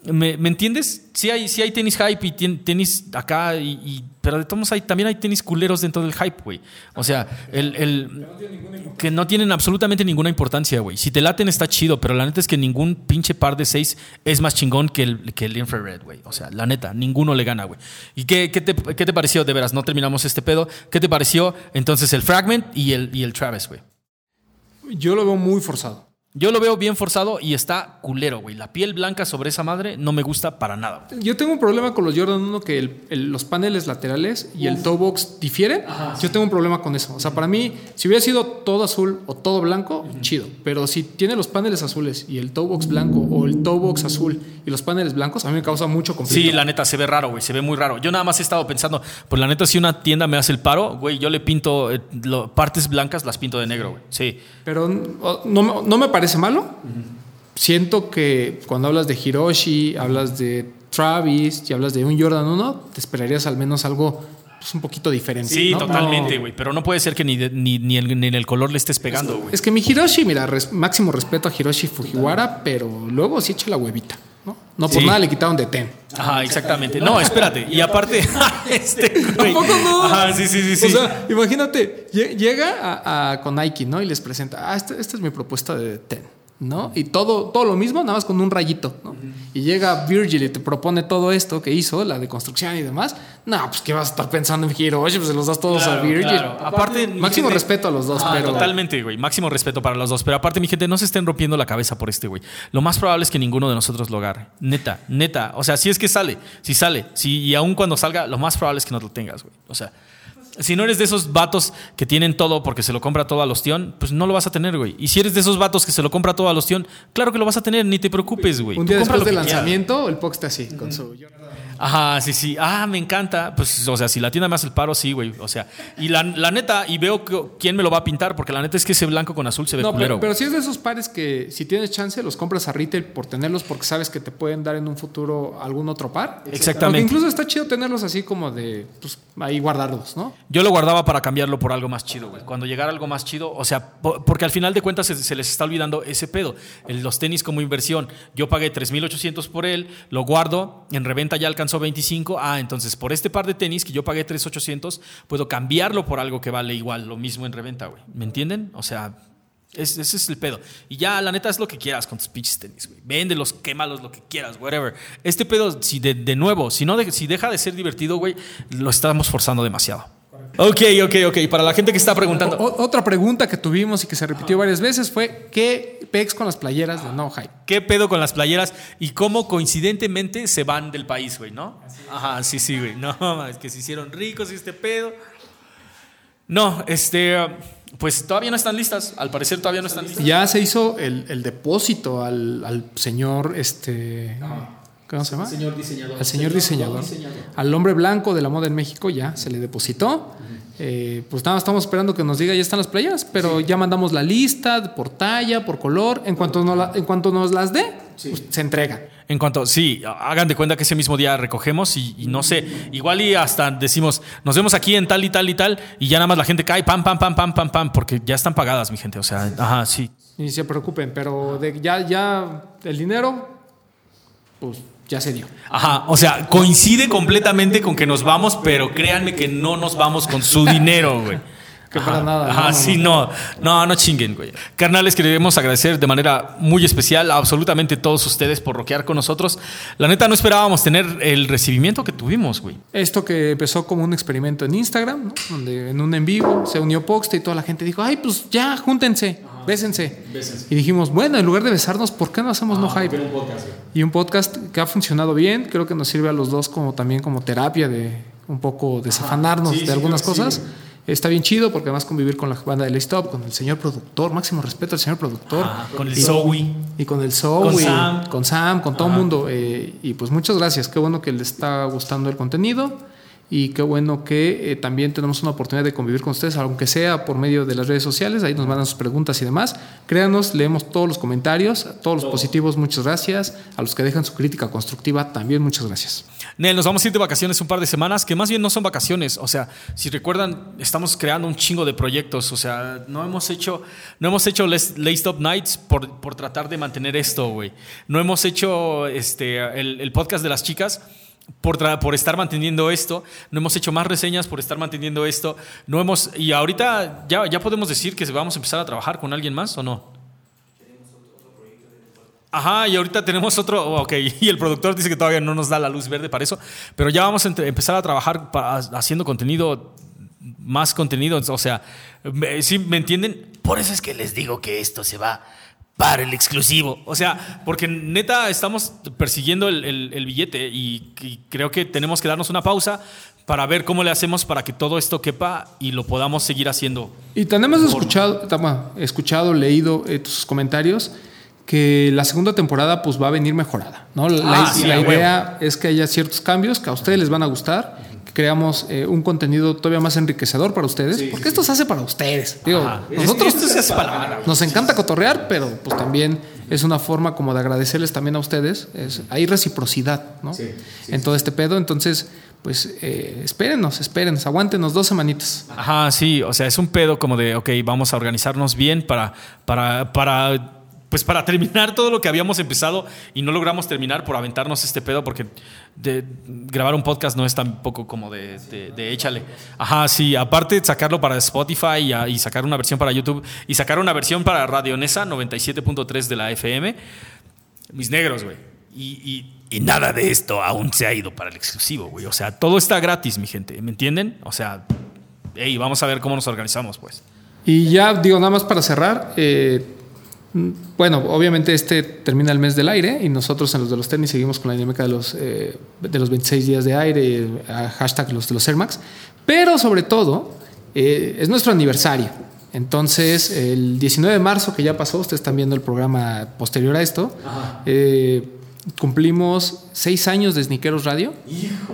¿me, me entiendes? Sí hay, hay tenis hype y tenis acá, y, pero de todos hay, también hay tenis culeros dentro del hype, güey. O sea, el, el- que no tienen absolutamente ninguna importancia, güey. Si te laten está chido, pero la neta es que ningún pinche par de seis es más chingón que el, que el infrared, güey. O sea, la neta, ninguno le gana, güey. ¿Y qué, qué te, qué te pareció? De veras, no terminamos este pedo. ¿Qué te pareció entonces el Fragment y el, y el Travis, güey? Yo lo veo muy forzado. Yo lo veo bien forzado y está culero, güey. La piel blanca sobre esa madre no me gusta para nada. güey. Yo tengo un problema con los Jordan 1 que el- el- los paneles laterales y el toe box difieren. Yo tengo un problema con eso. O sea, para mí, si hubiera sido todo azul o todo blanco, chido. Pero si tiene los paneles azules y el toe box blanco o el toe box azul y los paneles blancos, a mí me causa mucho conflicto. Sí, la neta se ve raro, güey. Se ve muy raro. Yo nada más he estado pensando, pues la neta, si una tienda me hace el paro, güey, yo le pinto eh, lo- partes blancas, las pinto de negro, güey. Sí. Pero no, no me- no me parece malo. Siento que cuando hablas de Hiroshi, hablas de Travis y hablas de un Jordan 1, te esperarías al menos algo pues, un poquito diferente. Sí, ¿no? totalmente, No. güey. Pero no puede ser que ni, de- ni, ni, el, ni en el color le estés pegando, güey. Es que mi Hiroshi, mira, res- máximo respeto a Hiroshi Fujiwara, pero luego sí echa la huevita, ¿no? No por Sí. nada le quitaron de Ten. Ajá, exactamente. No, espérate. Y aparte, este, güey. ¿A poco no? Ajá, sí, sí, sí. sí. O sea, imagínate, lle- llega a- a- con Nike, ¿no? Y les presenta, ah, esta, esta es mi propuesta de Ten, ¿no? Y todo, todo lo mismo, nada más con un rayito, ¿no? Y llega Virgil y te propone todo esto que hizo, la de construcción y demás. No, pues que vas a estar pensando en Hiroshi, pues se los das todos a Virgil. claro. Aparte, máximo gente- respeto a los dos, Ah, pero. Totalmente, güey. Máximo respeto para los dos. Pero aparte, mi gente, no se estén rompiendo la cabeza por este, güey. Lo más probable es que ninguno de nosotros lo agarre. Neta, neta. O sea, si es que sale, si sale, si, y aún cuando salga, lo más probable es que no lo tengas, güey. O sea, si no eres de esos vatos que tienen todo porque se lo compra todo al ostión, pues no lo vas a tener, güey. Y si eres de esos vatos que se lo compra todo al ostión, claro que lo vas a tener, ni te preocupes, güey. Un Tú día compra después del lanzamiento, el Pox está así, con su. Ajá, sí, sí. Ah, me encanta. Pues, o sea, si la tienda me hace el paro, sí, güey. O sea, y la, la neta, y veo que- quién me lo va a pintar, porque la neta es que ese blanco con azul se ve No, culero. pero, pero si es de esos pares que si tienes chance los compras a retail por tenerlos porque sabes que te pueden dar en un futuro algún otro par. Exactamente. Porque incluso está chido tenerlos así como de, pues ahí guardarlos, ¿no? Yo lo guardaba para cambiarlo por algo más chido, güey. Cuando llegara algo más chido, o sea, po- porque al final de cuentas se, se les está olvidando ese pedo. Los tenis como inversión. Yo pagué 3.800 por él, lo guardo, en reventa ya alcanzó 25. Ah, entonces por este par de tenis que yo pagué 3.800, puedo cambiarlo por algo que vale igual, lo mismo en reventa, güey. ¿Me entienden? O sea, Es- ese es el pedo. Y ya, la neta, es lo que quieras con tus pinches tenis, güey. Véndelos, quémalos, lo que quieras, whatever. Este pedo, si de, nuevo, si, no si deja de ser divertido, güey, lo estamos forzando demasiado. Ok, ok, ok. Para la gente que está preguntando. O- otra pregunta que tuvimos y que se repitió varias veces fue ¿qué pex con las playeras de No Hype? ¿Qué pedo con las playeras y cómo coincidentemente se van del país, güey, no? Ajá, sí, sí, güey. No, es que se hicieron ricos y este pedo. No, este, pues todavía no están listas. Al parecer todavía no están listas. Ya se hizo el, el depósito al, al señor, este, ¿cómo se llama? diseñador. Al señor diseñador, al hombre blanco de la moda en México ya se le depositó. Eh, pues nada, estamos esperando que nos diga ya están las playeras, pero ya mandamos la lista por talla, por color. En cuanto, no la- en cuanto nos las dé, pues, se entrega. En cuanto, sí, hagan de cuenta que ese mismo día recogemos y, y no sé, igual y hasta decimos, nos vemos aquí en tal y tal y tal, y ya nada más la gente cae, pam, pam, pam, pam, pam, pam, porque ya están pagadas, mi gente. O sea, ajá, sí. Ni se preocupen, pero de ya, ya el dinero, pues ya se dio. Ajá, o sea, coincide completamente con que nos vamos, pero créanme que no nos vamos con su dinero, güey. Que para nada, Ajá, no, no, sí, no, no, no chinguen, güey. Carnales, queremos agradecer de manera muy especial a absolutamente todos ustedes por roquear con nosotros. La neta, no esperábamos tener el recibimiento que tuvimos, güey. Esto que empezó como un experimento en Instagram, ¿no? donde en un en vivo se unió Poxte y toda la gente dijo, ay, pues ya, júntense, bésense. Y dijimos, bueno, en lugar de besarnos, ¿por qué no hacemos no hype? Y un podcast que ha funcionado bien, creo que nos sirve a los dos como también como terapia de un poco desafanarnos Sí, de sí, algunas que cosas. Está bien chido porque además convivir con la banda de Stop, con el señor productor, máximo respeto al señor productor. Ajá, con el Y- Zoe. Y con el Zoe, Con Sam. con Sam, con todo el mundo. eh, y pues muchas gracias. Qué bueno que les está gustando el contenido. Y qué bueno que eh, también tenemos una oportunidad de convivir con ustedes, aunque sea por medio de las redes sociales. Ahí nos mandan sus preguntas y demás. Créanos, leemos todos los comentarios, todos los positivos, muchas gracias. A los que dejan su crítica constructiva, también muchas gracias. Nel, nos vamos a ir de vacaciones un par de semanas, que más bien no son vacaciones. O sea, si recuerdan, estamos creando un chingo de proyectos. O sea, no hemos hecho, no hemos hecho Late Stop Nights por, por tratar de mantener esto, güey. No hemos hecho este, el, el podcast de las chicas. Por, por estar manteniendo esto, no hemos hecho más reseñas por estar manteniendo esto, no hemos, y ahorita ya, ya podemos decir que vamos a empezar a trabajar con alguien más o no. Ajá, y ahorita tenemos otro, oh, ok, y el productor dice que todavía no nos da la luz verde para eso, pero ya vamos a empezar a trabajar haciendo contenido, más contenido, o sea, me- ¿sí me entienden? Por eso es que les digo que esto se va para el exclusivo, o sea, porque neta estamos persiguiendo el, el- el billete y, y creo que tenemos que darnos una pausa para ver cómo le hacemos para que todo esto quepa y lo podamos seguir haciendo. Y tenemos escuchado, tama, escuchado, leído eh, tus comentarios que la segunda temporada pues va a venir mejorada, ¿no? La, Ah, sí, idea es que haya ciertos cambios que a ustedes les van a gustar, que creamos eh, un contenido todavía más enriquecedor para ustedes, porque esto se hace para ustedes. Digo, Ajá. nosotros Esto se hace para nos encanta cotorrear, pero pues también es una forma como de agradecerles también a ustedes. Es- hay reciprocidad, ¿no? en todo este pedo, entonces pues eh, espérenos, espérenos, aguántenos dos semanitas. Ajá, sí, o sea, es un pedo como de, ok, vamos a organizarnos bien para, para, para, pues para terminar todo lo que habíamos empezado y no logramos terminar por aventarnos este pedo porque de, grabar un podcast no es tampoco como de, échale. Ajá, sí, aparte sacarlo para Spotify y, sacar una versión para YouTube y sacar una versión para Radio Nesa 97.3 de la FM, mis negros, güey. Y, y- nada de esto aún se ha ido para el exclusivo, güey. O sea, todo está gratis, mi gente. ¿Me entienden? O sea, hey, vamos a ver cómo nos organizamos, pues. Y ya digo, nada más para cerrar, eh, bueno, obviamente este termina el mes del aire y nosotros en los de los tenis seguimos con la dinámica de los, eh, de los 26 días de aire, eh, hashtag los de los Air Max, pero sobre todo eh, es nuestro aniversario. Entonces, el 19 de marzo, que ya pasó, ustedes están viendo el programa posterior a esto, eh, cumplimos seis años de Sniqueros Radio,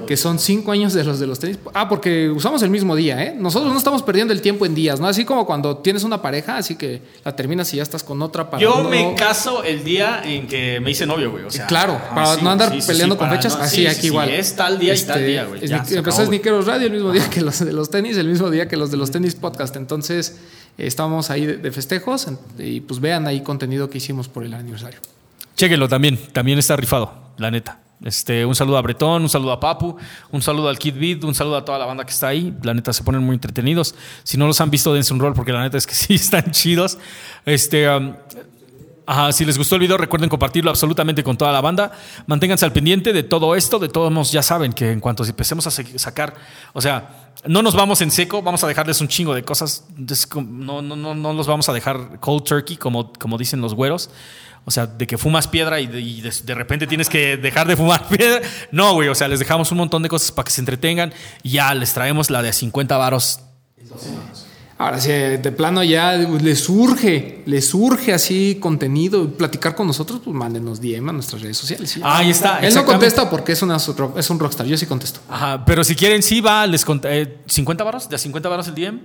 que son cinco años de los de los tenis. Ah, porque usamos el mismo día, ¿eh? Nosotros no estamos perdiendo el tiempo en días, ¿no? Así como cuando tienes una pareja, así que la terminas y ya estás con otra para Yo no- me caso el día en que me hice novio, güey. O sea, Claro, ajá, para sí, no andar sí, sí, peleando con fechas, no- así sí, aquí igual. es tal día y tal Este, día, güey. Snique- empezó. Sniqueros Radio el mismo día que los de los tenis, el mismo día que los de los tenis podcast. Entonces, eh, estábamos ahí de, de festejos y pues vean ahí contenido que hicimos por el aniversario. Chéquenlo también. También está rifado, la neta. Este, un saludo a Bretón, un saludo a Papu, un saludo al Kid Beat, un saludo a toda la banda que está ahí. La neta se ponen muy entretenidos. Si no los han visto, dense un rol porque la neta es que sí están chidos. Este, um, Ajá, si les gustó el video, recuerden compartirlo absolutamente con toda la banda. Manténganse al pendiente de todo esto. De todos modos, ya saben que en cuanto empecemos a sacar, o sea, no nos vamos en seco, vamos a dejarles un chingo de cosas. No, no, no, no los vamos a dejar cold turkey, como, como dicen los güeros. O sea, de que fumas piedra y, de, de, repente tienes que dejar de fumar piedra. No, güey, o sea, les dejamos un montón de cosas para que se entretengan y ya les traemos la de 50 varos. Ahora, si de plano ya les surge, les surge así contenido, platicar con nosotros, pues mándenos DM a nuestras redes sociales. Ah, ahí está. Él no contesta porque es, una, es un rockstar, yo sí contesto. Ajá, pero si quieren, sí va, les eh, 50 varos, de 50 varos el DM.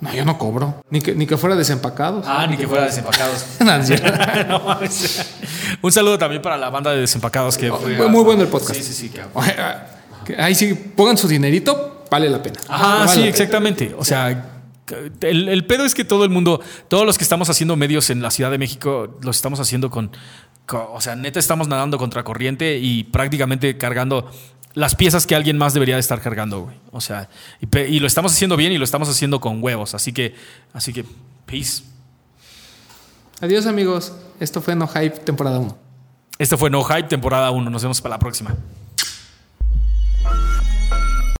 No, yo no cobro. Ni que, ni que fuera desempacados. Ah, ni que fuera desempacados. no, un saludo también para la banda de desempacados que fue. muy bueno el podcast. Sí, sí, sí. Ahí sí, pongan su dinerito, vale la pena. Ajá, sí, exactamente. O sea el, pedo es que todo el mundo, todos los que estamos haciendo medios en la Ciudad de México, los estamos haciendo con, o sea, neta estamos nadando contra corriente y prácticamente cargando las piezas que alguien más debería de estar cargando, güey. O sea, y, lo estamos haciendo bien y lo estamos haciendo con huevos. Así que, así que, peace. Adiós, amigos. Esto fue No Hype, temporada 1. Esto fue No Hype, temporada 1. Nos vemos para la próxima.